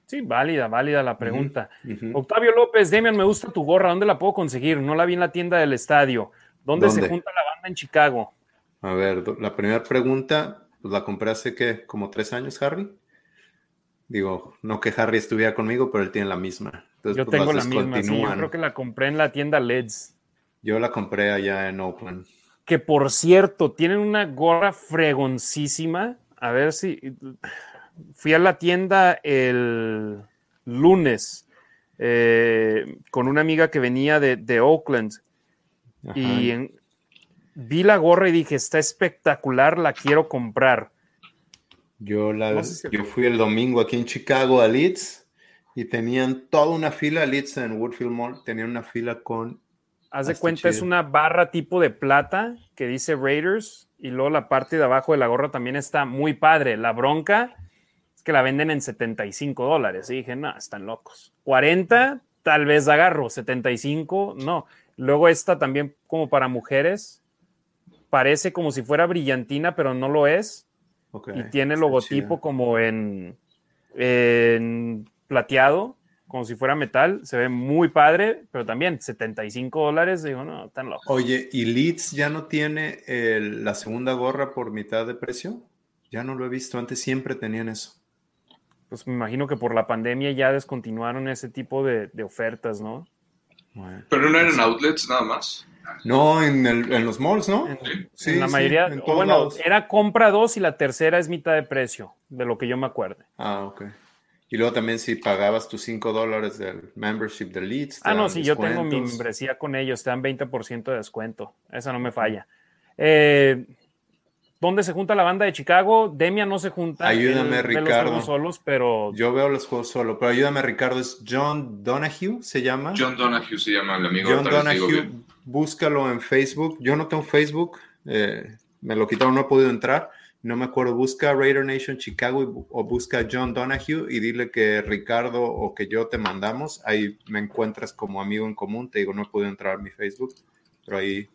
Sí, válida, válida la pregunta. Octavio López, Demian, me gusta tu gorra, ¿dónde la puedo conseguir? No la vi en la tienda del estadio. ¿Dónde, se junta la banda en Chicago? A ver, la primera pregunta, pues la compré hace que como tres años, Harry. Digo, no que Harry estuviera conmigo, pero él tiene la misma. Entonces, yo pues, tengo la misma, sí, yo creo que la compré en la tienda LEDs. Yo la compré allá en Oakland. Que por cierto, tienen una gorra fregoncísima. A ver si. Fui a la tienda el lunes eh, con una amiga que venía de, Oakland. Y vi la gorra y dije, está espectacular, la quiero comprar. Yo, la, yo fui el domingo aquí en Chicago a Leeds y tenían toda una fila, Leeds en Woodfield Mall, tenían una fila con... Haz de cuenta, es una barra tipo de plata que dice Raiders y luego la parte de abajo de la gorra también está muy padre. La bronca es que la venden en 75 dólares. Y dije, no, están locos. 40, tal vez agarro, 75, no. Luego esta también como para mujeres, parece como si fuera brillantina, pero no lo es y tiene el logotipo como en, en, plateado, como si fuera metal. Se ve muy padre, pero también 75 dólares. Digo, no, tan loco. Oye, ¿y Leeds ya no tiene la segunda gorra por mitad de precio? Ya no lo he visto. Antes siempre tenían eso. Pues me imagino que por la pandemia ya descontinuaron ese tipo de, ofertas, ¿no? pero no eran pues outlets nada más. No, en, el, en los malls, ¿no? Sí, en la mayoría. bueno, era compra dos y la tercera es mitad de precio, de lo que yo me acuerdo. Ah, ok. Y luego también si pagabas tus 5 dólares del membership de Leeds. Ah, no, sí, yo tengo mi membresía con ellos, te dan 20% de descuento. Esa no me falla. Eh, ¿Dónde se junta la banda de Chicago? Demia no se junta. Ayúdame, Ricardo. Los solos, pero. Yo veo los juegos solo, pero ayúdame, Ricardo. ¿Es John Donahue? ¿Se llama? John Donahue se llama el amigo. John Donahue, búscalo en Facebook. Yo no tengo Facebook, eh, me lo quitaron, no he podido entrar. No me acuerdo. Busca Raider Nation Chicago o busca John Donahue y dile que Ricardo o que yo te mandamos. Ahí me encuentras como amigo en común. Te digo, no he podido entrar a mi Facebook, pero ahí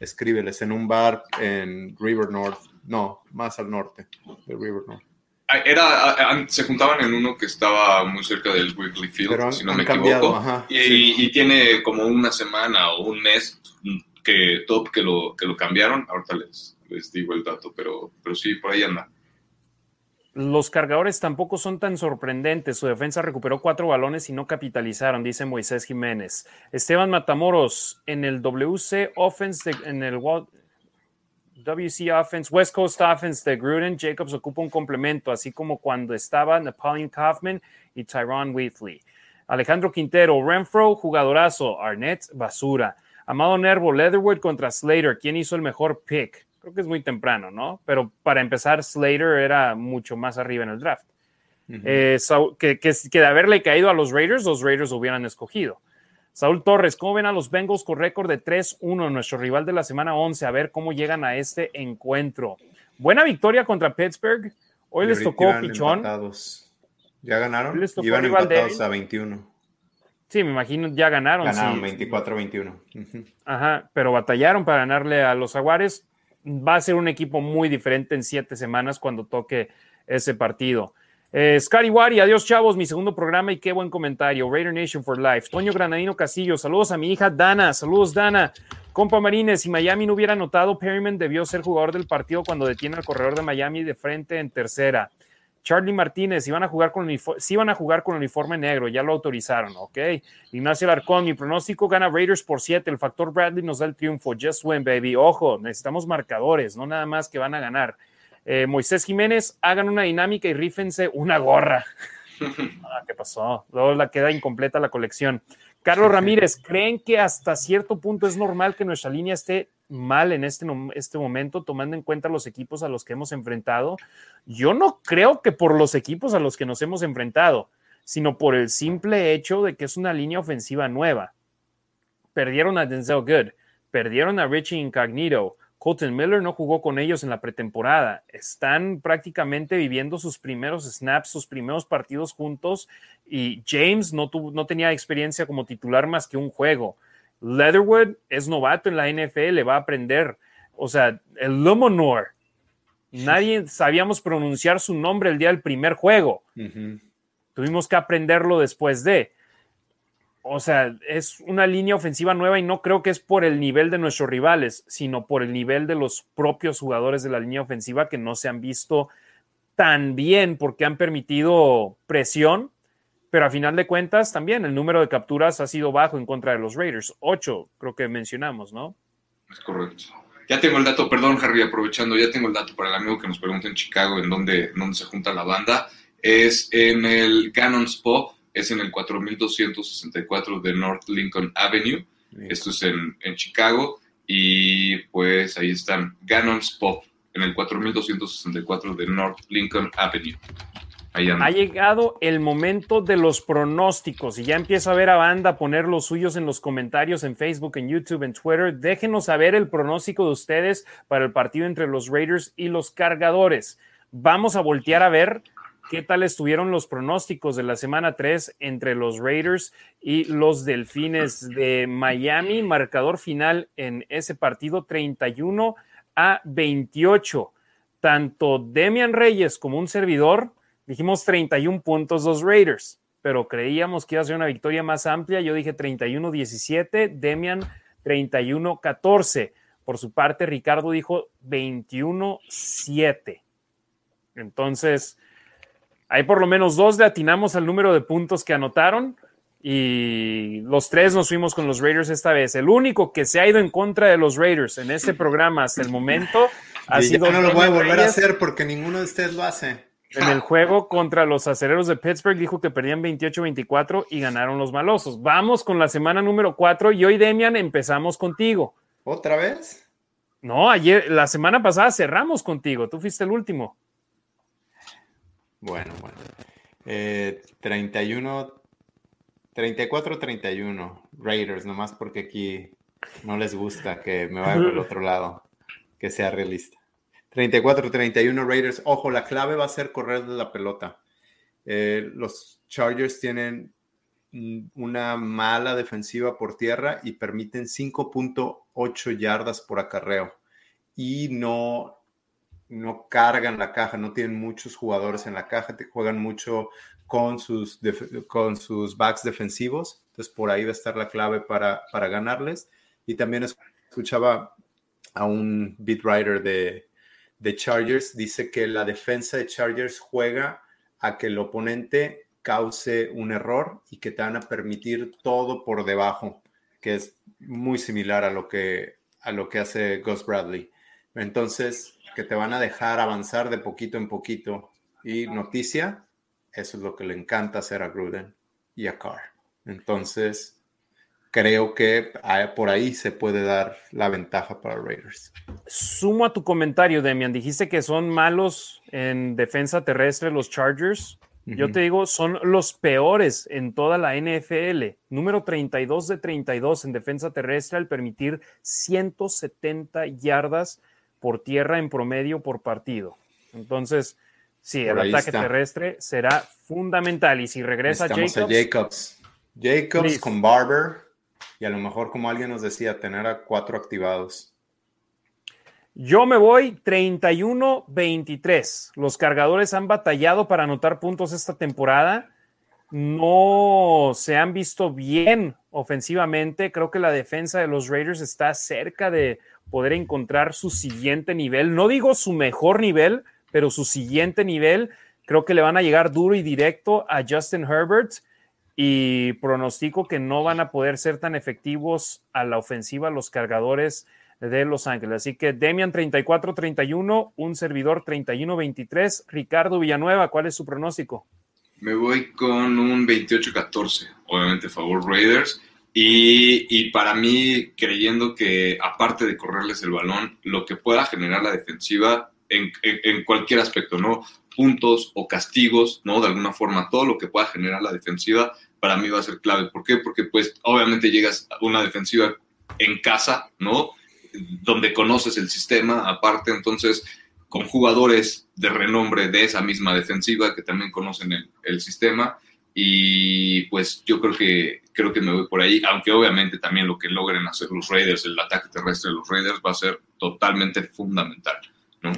escríbeles en un bar en River North, no, más al norte de River North. Ah, era, se juntaban en uno que estaba muy cerca del Wrigley Field, si no me equivoco, y, tiene como una semana o un mes que top que lo, que lo cambiaron, ahorita les, les digo el dato, pero, pero sí, por ahí anda. Los cargadores tampoco son tan sorprendentes. Su defensa recuperó cuatro balones y no capitalizaron, dice Moisés Jiménez. Esteban Matamoros, en el WC Offense, en el WC Offense, West Coast Offense de Gruden, Jacobs ocupa un complemento, así como cuando estaba Napoleon Kaufman y Tyron Wheatley. Alejandro Quintero, Renfro, jugadorazo. Arnett, basura. Amado Nervo, Leatherwood contra Slater. ¿Quién hizo el mejor pick? Creo que es muy temprano, ¿no? Pero para empezar, Slater era mucho más arriba en el draft. Eh, que, que, de haberle caído a los Raiders, los Raiders hubieran escogido. Saúl Torres, ¿cómo ven a los Bengals con récord de 3-1, nuestro rival de la semana 11? A ver cómo llegan a este encuentro. Buena victoria contra Pittsburgh. Hoy les tocó pichón. ¿Ya ganaron? Les tocó Iban empatados a 21. Sí, me imagino ya ganaron. Ganaron 24-21. Ajá, pero batallaron para ganarle a los Jaguares va a ser un equipo muy diferente en siete semanas cuando toque ese partido. Eh, Wari, adiós chavos, mi segundo programa y qué buen comentario. Raider Nation for Life. Toño Granadino Castillo, saludos a mi hija Dana, saludos Dana. Compa Marines, si Miami no hubiera anotado, Perryman debió ser jugador del partido cuando detiene al corredor de Miami de frente en tercera. Charlie Martínez, iban a jugar con sí iban a jugar con uniforme negro, ya lo autorizaron, ok. Ignacio Larcón, mi pronóstico gana Raiders por 7, el factor Bradley nos da el triunfo, just win, baby. Ojo, necesitamos marcadores, no nada más que van a ganar. Eh, Moisés Jiménez, hagan una dinámica y rífense una gorra. ah, ¿Qué pasó? Luego la queda incompleta la colección. Carlos Ramírez, ¿creen que hasta cierto punto es normal que nuestra línea esté mal en este, este momento, tomando en cuenta los equipos a los que hemos enfrentado? Yo no creo que por los equipos a los que nos hemos enfrentado, sino por el simple hecho de que es una línea ofensiva nueva. Perdieron a Denzel Good, perdieron a Richie Incognito, Colton Miller no jugó con ellos en la pretemporada. Están prácticamente viviendo sus primeros snaps, sus primeros partidos juntos y James no, no tenía experiencia como titular más que un juego. Leatherwood es novato en la NFL, le va a aprender. O sea, el Lumonor, nadie sabíamos pronunciar su nombre el día del primer juego. Tuvimos que aprenderlo después de o sea, es una línea ofensiva nueva y no creo que es por el nivel de nuestros rivales, sino por el nivel de los propios jugadores de la línea ofensiva que no se han visto tan bien porque han permitido presión, pero a final de cuentas también el número de capturas ha sido bajo en contra de los Raiders. Ocho, creo que mencionamos, ¿no? Es correcto. Ya tengo el dato, perdón Harry, aprovechando, ya tengo el dato para el amigo que nos pregunta en Chicago en dónde, dónde se junta la banda. Es en el Cannon's Pop es en el 4264 de North Lincoln Avenue. Esto es en, en, Chicago. Y pues ahí están Gannon's Pop en el 4264 de North Lincoln Avenue. Ha llegado el momento de los pronósticos y ya empieza a ver a banda poner los suyos en los comentarios en Facebook, en YouTube, en Twitter. Déjenos saber el pronóstico de ustedes para el partido entre los Raiders y los Cargadores. Vamos a voltear a ver ¿Qué tal estuvieron los pronósticos de la semana 3 entre los Raiders y los Delfines de Miami? Marcador final en ese partido 31 a 28. Tanto Demian Reyes como un servidor dijimos 31 puntos los Raiders, pero creíamos que iba a ser una victoria más amplia. Yo dije 31-17, Demian 31-14. Por su parte, Ricardo dijo 21-7. Entonces, Ahí por lo menos dos le atinamos al número de puntos que anotaron y los tres nos fuimos con los Raiders esta vez. El único que se ha ido en contra de los Raiders en este programa hasta el momento ha sido. no lo voy a volver a hacer porque ninguno de ustedes lo hace. En el juego contra los acereros de Pittsburgh dijo que perdían 28-24 y ganaron los malosos. Vamos con la semana número 4 y hoy, Demian, empezamos contigo. ¿Otra vez? No, ayer, la semana pasada cerramos contigo. Tú fuiste el último. Bueno, bueno. 31, 34-31 Raiders, nomás porque aquí no les gusta que me vaya por el otro lado, que sea realista. 34-31 Raiders. Ojo, la clave va a ser correr de la pelota. Eh, los Chargers tienen una mala defensiva por tierra y permiten 5.8 yardas por acarreo y no, no cargan la caja, no tienen muchos jugadores en la caja, te juegan mucho con sus, con sus backs defensivos, entonces por ahí va a estar la clave para, para ganarles. Y también escuchaba a un beat writer de, de Chargers, dice que la defensa de Chargers juega a que el oponente cause un error y que te van a permitir todo por debajo, que es muy similar a lo que, a lo que hace Gus Bradley. Entonces, que te van a dejar avanzar de poquito en poquito. Y noticia, eso es lo que le encanta hacer a Gruden y a Carr. Entonces, creo que por ahí se puede dar la ventaja para Raiders. Sumo a tu comentario, Demian. Dijiste que son malos en defensa terrestre los Chargers. Yo te digo, son los peores en toda la NFL. Número 32 de 32 en defensa terrestre al permitir 170 yardas por tierra en promedio por partido. Entonces, sí, el ataque terrestre será fundamental. Y si regresa Jacobs, Jacobs. Jacobs con Barber y a lo mejor, como alguien nos decía, tener a cuatro activados. Yo me voy 31-23. Los cargadores han batallado para anotar puntos esta temporada. No se han visto bien ofensivamente. Creo que la defensa de los Raiders está cerca de poder encontrar su siguiente nivel. No digo su mejor nivel, pero su siguiente nivel. Creo que le van a llegar duro y directo a Justin Herbert y pronostico que no van a poder ser tan efectivos a la ofensiva los cargadores de Los Ángeles. Así que Demian 34-31, un servidor 31-23. Ricardo Villanueva, ¿cuál es su pronóstico? Me voy con un 28-14, obviamente favor Raiders. Y, para mí, creyendo que aparte de correrles el balón, lo que pueda generar la defensiva en, en, cualquier aspecto, ¿no? Puntos o castigos, ¿no? De alguna forma, todo lo que pueda generar la defensiva, para mí va a ser clave. ¿Por qué? Porque pues obviamente llegas a una defensiva en casa, ¿no? donde conoces el sistema, aparte entonces con jugadores de renombre de esa misma defensiva que también conocen el, sistema y pues yo creo que creo que me voy por ahí, aunque obviamente también lo que logren hacer los Raiders, el ataque terrestre de los Raiders va a ser totalmente fundamental, ¿no?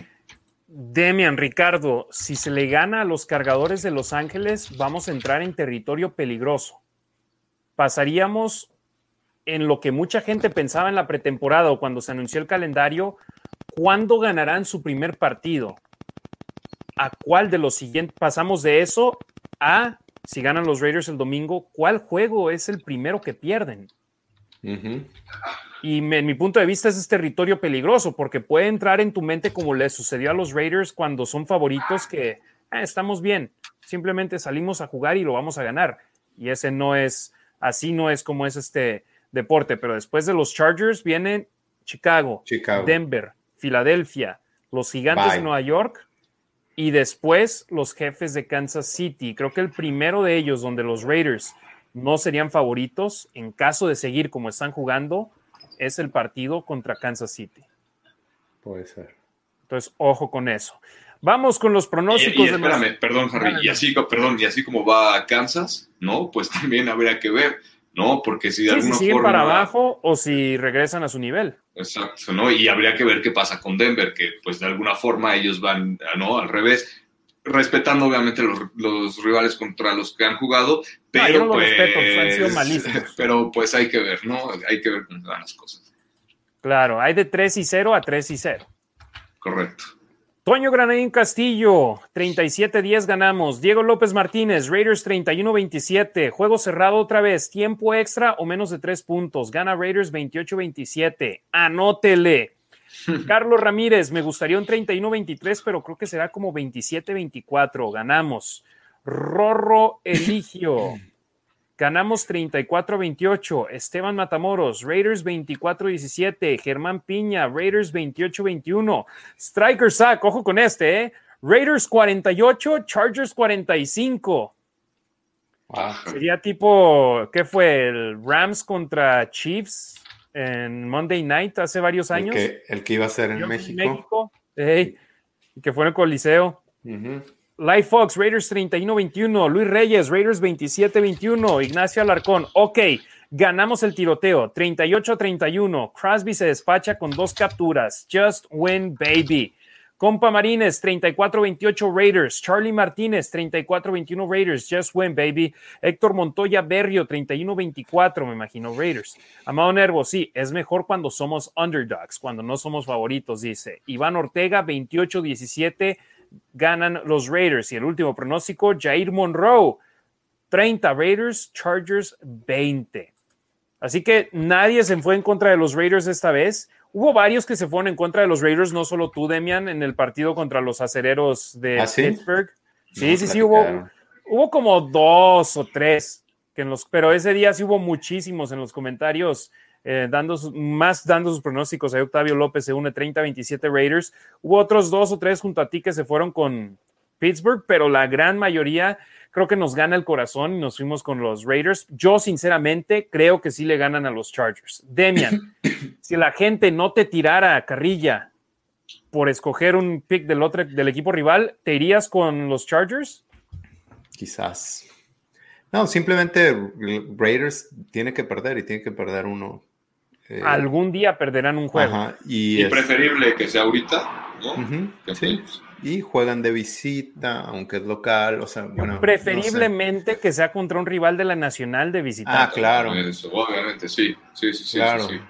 Demian, Ricardo, si se le gana a los cargadores de Los Ángeles, vamos a entrar en territorio peligroso. Pasaríamos en lo que mucha gente pensaba en la pretemporada o cuando se anunció el calendario, ¿cuándo ganarán su primer partido? ¿A cuál de los siguientes? Pasamos de eso a, si ganan los Raiders el domingo, ¿cuál juego es el primero que pierden? Y en mi punto de vista ese es territorio peligroso porque puede entrar en tu mente como le sucedió a los Raiders cuando son favoritos que ah, estamos bien, simplemente salimos a jugar y lo vamos a ganar. Y ese no es, así no es como es este, deporte, pero después de los Chargers vienen Chicago, Denver, Filadelfia, los Gigantes de Nueva York y después los jefes de Kansas City. Creo que el primero de ellos, donde los Raiders no serían favoritos en caso de seguir como están jugando, es el partido contra Kansas City. Puede ser. Entonces, ojo con eso. Vamos con los pronósticos. espérame, perdón, Harry. Y así, perdón, y así como va a Kansas, ¿no? Pues también habría que ver ¿no? Porque si de alguna si siguen para abajo o si regresan a su nivel. Exacto, ¿no? Y habría que ver qué pasa con Denver, que pues de alguna forma ellos van, ¿no? Al revés, respetando obviamente los, rivales contra los que han jugado, pero pues, han sido malísimos. Pero pues hay que ver, ¿no? Hay que ver cómo van las cosas. Claro, hay de 3 y 0 a 3 y 0. Correcto. Toño Granadín Castillo, 37-10 ganamos. Diego López Martínez, Raiders 31-27. Juego cerrado otra vez. Tiempo extra o menos de tres puntos. Gana Raiders 28-27. Anótele. Carlos Ramírez, me gustaría un 31-23, pero creo que será como 27-24. Ganamos. Rorro Eligio. Ganamos 34-28. Esteban Matamoros, Raiders 24-17. Germán Piña, Raiders 28-21. Striker Sack, ojo con este, ¿eh? Raiders 48, Chargers 45. Sería tipo, ¿qué fue? El Rams contra Chiefs en Monday Night hace varios años. El que, iba a ser en México. y que fue en el Coliseo. Life Fox, Raiders 31-21. Luis Reyes, Raiders 27-21. Ignacio Alarcón, ok, ganamos el tiroteo, 38-31. Crosby se despacha con dos capturas. Just win, baby. Compa Marines, 34-28 Raiders. Charlie Martínez, 34-21 Raiders. Just win, baby. Héctor Montoya Berrio, 31-24, me imagino, Raiders. Amado Nervo, sí, es mejor cuando somos underdogs, cuando no somos favoritos, dice. Iván Ortega, 28-17, ganan los Raiders. Y el último pronóstico, Jair Monroe, 30 Raiders, Chargers 20. Así que nadie se fue en contra de los Raiders esta vez. Hubo varios que se fueron en contra de los Raiders, no solo tú, Demian, en el partido contra los acereros de ¿Ah, sí? Pittsburgh. Sí, No sí, sí, hubo, hubo como dos o tres, que en los, pero ese día sí hubo muchísimos en los comentarios, eh, dando más dando sus pronósticos. Ahí Octavio López se une 30-27 Raiders. Hubo otros dos o tres junto a ti que se fueron con Pittsburgh, pero la gran mayoría creo que nos gana el corazón y nos fuimos con los Raiders. Yo, sinceramente, creo que sí le ganan a los Chargers. Demian, si la gente no te tirara carrilla por escoger un pick del otro del equipo rival, ¿te irías con los Chargers? Quizás. No, simplemente Raiders tiene que perder y tiene que perder uno. Eh, Algún día perderán un juego. ajá, y, Y es- preferible que sea ahorita, ¿no? Que sí. pues, Y juegan de visita, aunque es local, o sea, bueno. no sé. Preferiblemente que sea contra un rival de la Nacional de visitante. Ah, claro. Eso, obviamente, sí. Sí, sí, sí. Claro. sí, sí.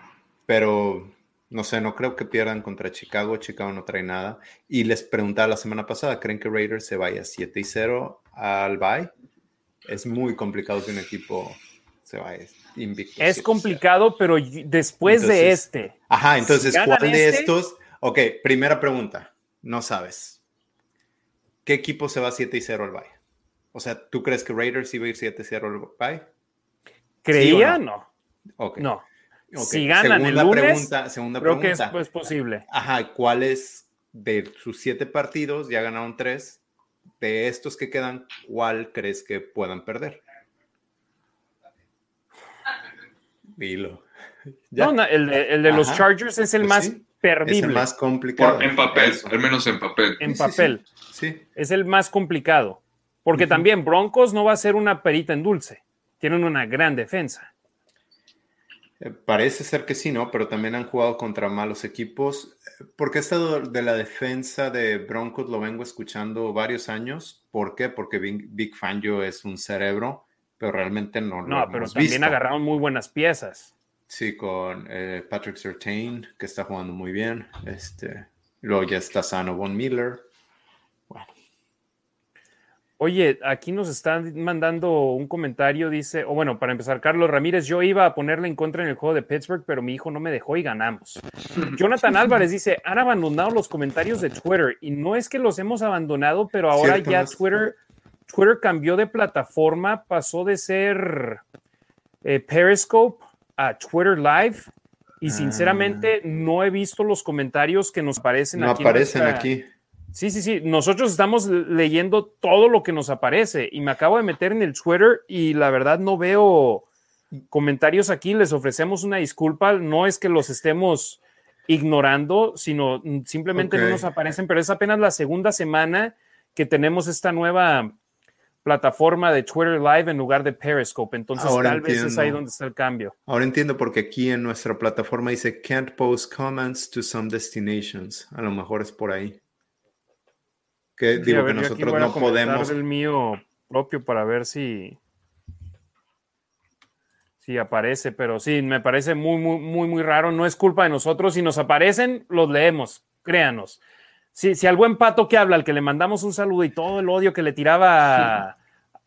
Pero no sé, no creo que pierdan contra Chicago. Chicago no trae nada. Y les preguntaba la semana pasada, ¿creen que Raiders se vaya 7 y 0 al bye? Es muy complicado que un equipo se vaya invicto. 7 y Es 0. complicado, pero después de este, Ajá, entonces, Si ¿cuál de este- estos? Ok, primera pregunta. No sabes. ¿Qué equipo se va 7 y 0 al bye? O sea, ¿tú crees que Raiders iba a ir 7 y 0 al bye? creía, no? no. Ok. No. ok. Si ganan el segunda lunes, pregunta, segunda Creo que es pregunta. pues, posible. Ajá, ¿cuáles de sus siete partidos, ya ganaron tres, de estos que quedan, cuál crees que puedan perder? Dilo. Ya, No, no, el de, el de los. Chargers es el Pues más sí, es el más complicado. Por- en papel, Eso. al menos en papel. en Sí, sí, papel. Sí, Es el más complicado. Porque también Broncos no va a ser una perita en dulce. Tienen una gran defensa. Eh, Parece ser que sí, ¿no? Pero también han jugado contra malos equipos. Porque esto de la defensa de Broncos lo vengo escuchando varios años. ¿Por qué? Porque Big, Big Fangio es un cerebro, pero realmente no lo No, pero hemos también visto. agarraron muy buenas piezas. Sí, con eh, Patrick Sertain, que está jugando muy bien. Este, luego ya está sano Von Miller. Bueno, Oye, aquí nos están mandando un comentario, dice, o bueno, para empezar, Carlos Ramírez, yo iba a ponerle en contra en el juego de Pittsburgh, pero mi hijo no me dejó y ganamos. Jonathan Álvarez dice, han abandonado los comentarios de Twitter y no es que los hemos abandonado, pero ahora Cierto, ya Twitter, Twitter cambió de plataforma, pasó de ser eh, Periscope a Twitter Live y Ah. sinceramente no he visto los comentarios que nos aparecen no aquí. en aparecen nuestra- aquí. Sí, sí, sí. Nosotros estamos leyendo todo lo que nos aparece y me acabo de meter en el Twitter y la verdad no veo comentarios aquí. Les ofrecemos una disculpa. No es que los estemos ignorando, sino simplemente no nos aparecen, pero es apenas la segunda semana que tenemos esta nueva plataforma de Twitter Live en lugar de Periscope. Entonces Ahora tal vez es ahí donde está el cambio. Ahora entiendo porque aquí en nuestra plataforma dice can't post comments to some destinations. A lo mejor es por ahí. Que Sí, digo que ver, nosotros no podemos. del mío propio para ver si si aparece, pero sí, me parece muy, muy, muy, muy raro. No es culpa de nosotros. Si nos aparecen, los leemos, créanos. Si, si al buen pato que habla, al que le mandamos un saludo y todo el odio que le tiraba,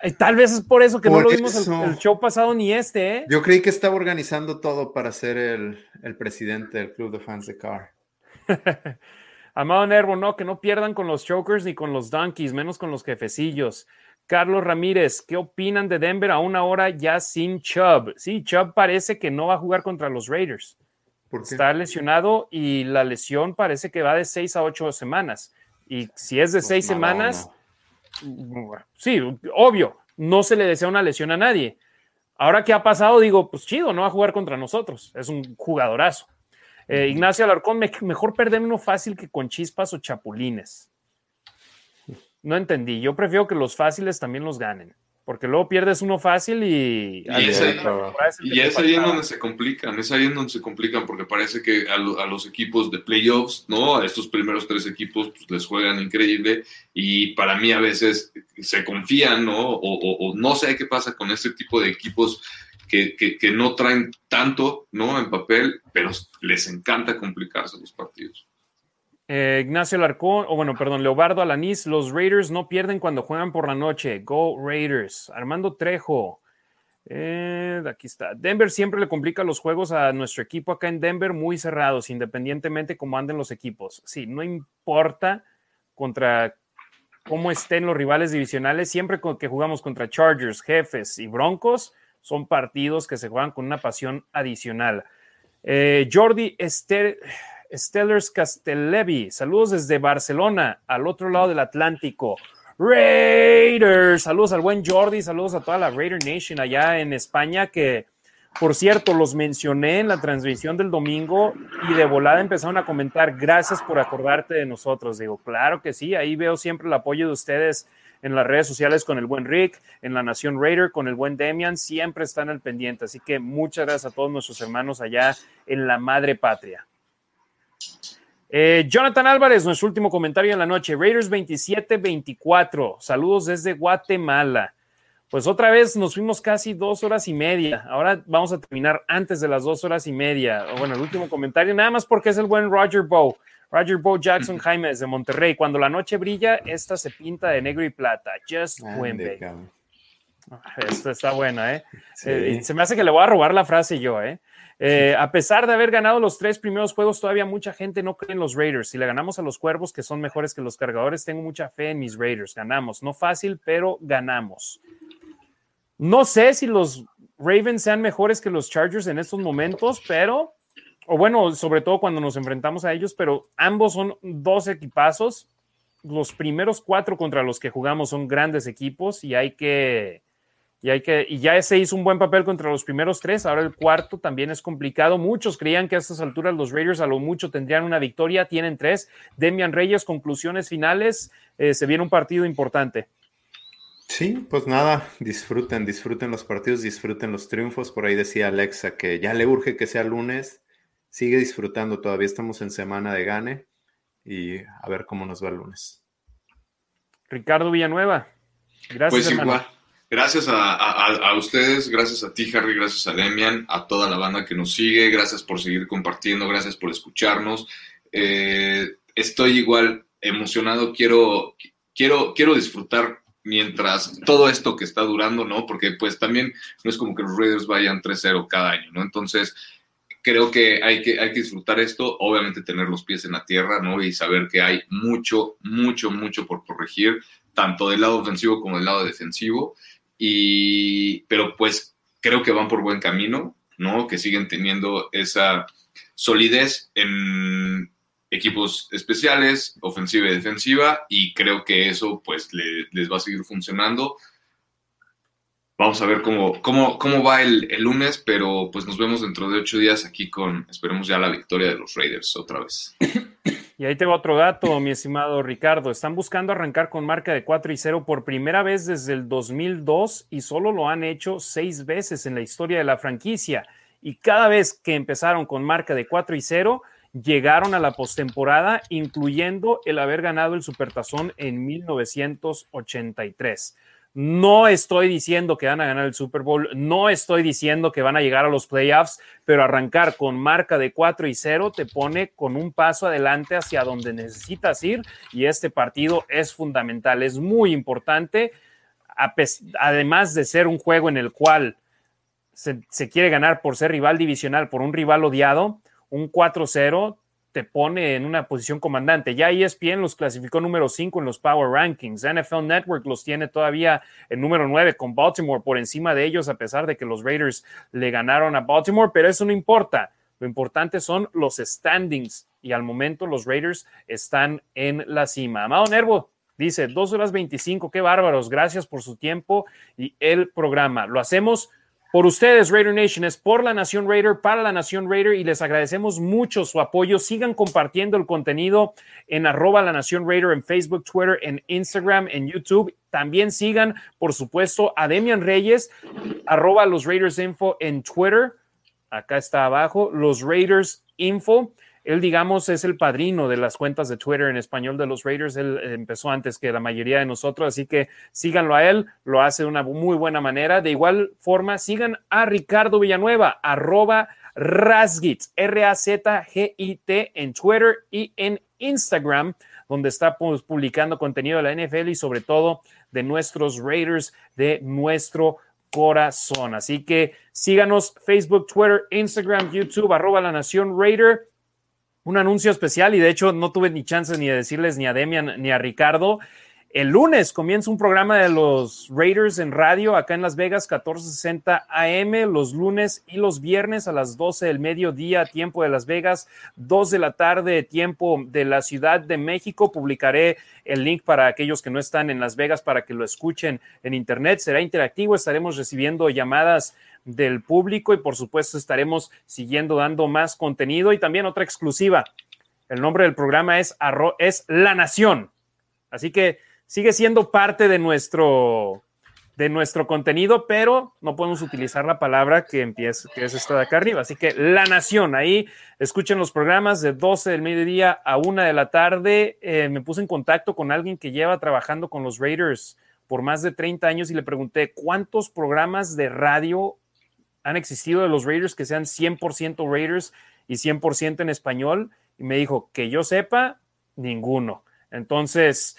eh, tal vez es por eso que no lo vimos el, show pasado ni este, ¿eh? Yo creí que estaba organizando todo para ser el, el presidente del club de fans de Car. Amado Nervo, no, que no pierdan con los Chokers ni con los Donkeys, menos con los jefecillos. Carlos Ramírez, ¿qué opinan de Denver a una hora ya sin Chubb? Sí, Chubb parece que no va a jugar contra los Raiders. ¿Por qué? Está lesionado y la lesión parece que va de seis a ocho semanas. Y si es de Pues seis semanas, sí, obvio, no se le desea una lesión a nadie. Ahora que ha pasado, digo, pues chido, no va a jugar contra nosotros. Es un jugadorazo. Eh, Ignacio Alarcón, me- mejor perder uno fácil que con chispas o chapulines. No entendí. Yo prefiero que los fáciles también los ganen. Porque luego pierdes uno fácil y... Y, es ahí, y es ahí en donde se complican, es ahí en donde se complican, porque parece que a, los equipos de playoffs, ¿no? A estos primeros tres equipos pues, les juegan increíble y para mí a veces se confían, ¿no? O, no sé qué pasa con este tipo de equipos que, que, no traen tanto, ¿no? En papel, pero les encanta complicarse los partidos. Eh, Ignacio Larcón, o bueno, perdón, Leobardo Alanís, los Raiders no pierden cuando juegan por la noche. Go Raiders. Armando Trejo. Eh, aquí está. Denver siempre le complica los juegos a nuestro equipo acá en Denver, muy cerrados, independientemente cómo anden los equipos. Sí, no importa contra cómo estén los rivales divisionales, siempre que jugamos contra Chargers, Jefes y Broncos, son partidos que se juegan con una pasión adicional. Eh, Jordi Esther. Stellers Castellevi, saludos desde Barcelona, al otro lado del Atlántico. Raiders, saludos al buen Jordi, saludos a toda la Raider Nation allá en España, que por cierto los mencioné en la transmisión del domingo y de volada empezaron a comentar, gracias por acordarte de nosotros. Digo, claro que sí, ahí veo siempre el apoyo de ustedes en las redes sociales con el buen Rick, en la Nación Raider, con el buen Demian, siempre están al pendiente. Así que muchas gracias a todos nuestros hermanos allá en la madre patria. Eh, Jonathan Álvarez, nuestro último comentario en la noche. Raiders 27-24. Saludos desde Guatemala. Pues otra vez nos fuimos casi dos horas y media. Ahora vamos a terminar antes de las dos horas y media. Bueno, el último comentario, nada más porque es el buen Roger Bow. Roger Bow Jackson Jaime de Monterrey. Cuando la noche brilla, esta se pinta de negro y plata. Just Wembe. Esta está buena, ¿eh? ¿eh? Se me hace que le voy a robar la frase yo, ¿eh? Eh, a pesar de haber ganado los tres primeros juegos, todavía mucha gente no cree en los Raiders. Si le ganamos a los Cuervos, que son mejores que los Cargadores, tengo mucha fe en mis Raiders. Ganamos. No fácil, pero ganamos. No sé si los Ravens sean mejores que los Chargers en estos momentos, pero, o bueno, sobre todo cuando nos enfrentamos a ellos, pero ambos son dos equipazos. Los primeros cuatro contra los que jugamos son grandes equipos y hay que, y, hay que, y ya se hizo un buen papel contra los primeros tres, ahora el cuarto también es complicado. Muchos creían que a estas alturas los Raiders a lo mucho tendrían una victoria, tienen tres. Demian Reyes, conclusiones finales, eh, se viene un partido importante. Sí, pues nada, disfruten, disfruten los partidos, disfruten los triunfos. Por ahí decía Alexa que ya le urge que sea lunes, sigue disfrutando, todavía estamos en semana de gane y a ver cómo nos va el lunes. Ricardo Villanueva, gracias. Pues hermano. Gracias a, ustedes, gracias a ti, Harry, gracias a Demian, a toda la banda que nos sigue, gracias por seguir compartiendo, gracias por escucharnos. Eh, estoy igual emocionado, quiero, quiero, quiero disfrutar mientras todo esto que está durando, ¿no? Porque pues también no es como que los Raiders vayan 3-0 cada año, ¿no? Entonces, creo que hay, que hay que disfrutar esto, obviamente tener los pies en la tierra, ¿no? Y saber que hay mucho, mucho, mucho por corregir, tanto del lado ofensivo como del lado defensivo. Y, pero pues creo que van por buen camino, ¿no? Que siguen teniendo esa solidez en equipos especiales, ofensiva y defensiva, y creo que eso pues les va a seguir funcionando. Vamos a ver cómo, cómo, cómo va el, el, lunes, pero pues nos vemos dentro de ocho días aquí con, esperemos ya la victoria de los Raiders otra vez. Y ahí tengo otro dato, mi estimado Ricardo. Están buscando arrancar con marca de 4 y 0 por primera vez desde el 2002 y solo lo han hecho seis veces en la historia de la franquicia. Y cada vez que empezaron con marca de 4 y 0, llegaron a la postemporada, incluyendo el haber ganado el Supertazón en 1983. No estoy diciendo que van a ganar el Super Bowl, no estoy diciendo que van a llegar a los playoffs, pero arrancar con marca de 4 y 0 te pone con un paso adelante hacia donde necesitas ir y este partido es fundamental, es muy importante, además de ser un juego en el cual se, se quiere ganar por ser rival divisional, por un rival odiado, un 4-0 te pone en una posición comandante. Ya ESPN los clasificó número 5 en los Power Rankings. NFL Network los tiene todavía en número 9 con Baltimore por encima de ellos, a pesar de que los Raiders le ganaron a Baltimore, pero eso no importa. Lo importante son los standings y al momento los Raiders están en la cima. Amado Nervo dice 2 horas 25, qué bárbaros, gracias por su tiempo y el programa. Lo hacemos por ustedes, Raider Nation, es por la Nación Raider, para la Nación Raider y les agradecemos mucho su apoyo. Sigan compartiendo el contenido en arroba la Nación Raider en Facebook, Twitter, en Instagram, en YouTube. También sigan, por supuesto, a Demian Reyes, arroba los Raiders Info en Twitter. Acá está abajo, los Raiders Info. Él, digamos, es el padrino de las cuentas de Twitter en español de los Raiders. Él empezó antes que la mayoría de nosotros, así que síganlo a él. Lo hace de una muy buena manera. De igual forma, sigan a Ricardo Villanueva, arroba Razgit, R-A-Z-G-I-T en Twitter y en Instagram, donde está pues, publicando contenido de la NFL y sobre todo de nuestros Raiders, de nuestro corazón. Así que síganos Facebook, Twitter, Instagram, YouTube, arroba la Nación Raider un anuncio especial y de hecho no tuve ni chance ni de decirles ni a Demian ni a Ricardo. El lunes comienza un programa de los Raiders en radio acá en Las Vegas, 1460 AM, los lunes y los viernes a las 12 del mediodía, tiempo de Las Vegas, 2 de la tarde, tiempo de la Ciudad de México. Publicaré el link para aquellos que no están en Las Vegas para que lo escuchen en internet. Será interactivo, estaremos recibiendo llamadas del público y por supuesto estaremos siguiendo dando más contenido y también otra exclusiva. El nombre del programa es, es La Nación. Así que sigue siendo parte de nuestro, de nuestro contenido, pero no podemos utilizar la palabra que empieza, que es esta de acá arriba. Así que La Nación, ahí escuchen los programas de 12 del mediodía a 1 de la tarde. Eh, me puse en contacto con alguien que lleva trabajando con los Raiders por más de 30 años y le pregunté cuántos programas de radio han existido de los Raiders que sean 100% Raiders y 100% en español. Y me dijo, que yo sepa, ninguno. Entonces,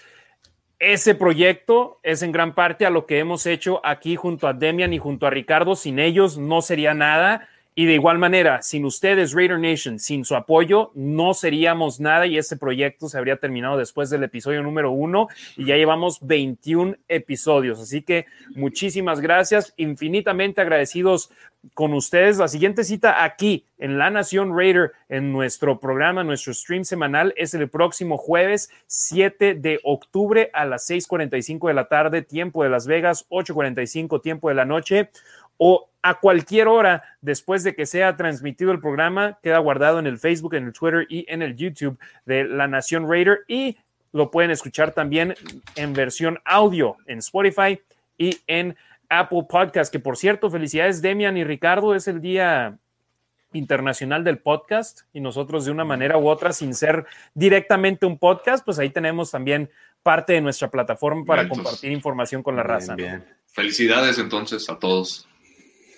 ese proyecto es en gran parte a lo que hemos hecho aquí junto a Demian y junto a Ricardo. Sin ellos no sería nada. Y de igual manera, sin ustedes, Raider Nation, sin su apoyo, no seríamos nada y este proyecto se habría terminado después del episodio número uno y ya llevamos 21 episodios. Así que muchísimas gracias, infinitamente agradecidos con ustedes. La siguiente cita aquí en La Nación Raider, en nuestro programa, nuestro stream semanal, es el próximo jueves 7 de octubre a las 6:45 de la tarde, tiempo de Las Vegas, 8:45 tiempo de la noche o a cualquier hora después de que sea transmitido el programa, queda guardado en el Facebook, en el Twitter y en el YouTube de La Nación Raider y lo pueden escuchar también en versión audio en Spotify y en Apple Podcast, que por cierto, felicidades Demian y Ricardo, es el día internacional del podcast y nosotros de una manera u otra, sin ser directamente un podcast, pues ahí tenemos también parte de nuestra plataforma para compartir información con la raza. Felicidades entonces a todos.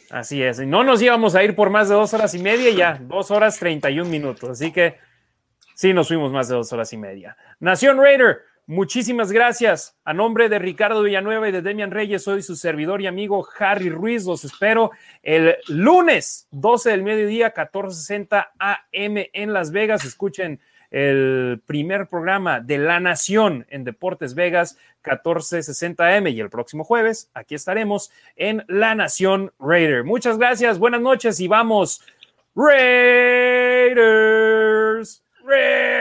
Así es. No nos íbamos a ir por más de dos horas y media, ya, dos horas treinta y un minutos. Así que sí, nos fuimos más de dos horas y media. Nación Raider, muchísimas gracias. A nombre de Ricardo Villanueva y de Demian Reyes, soy su servidor y amigo Harry Ruiz. Los espero el lunes, 12 del mediodía, 1460 AM en Las Vegas. Escuchen el primer programa de La Nación en Deportes Vegas, 1460M. Y el próximo jueves, aquí estaremos en La Nación Raider. Muchas gracias, buenas noches y vamos, Raiders. Raiders.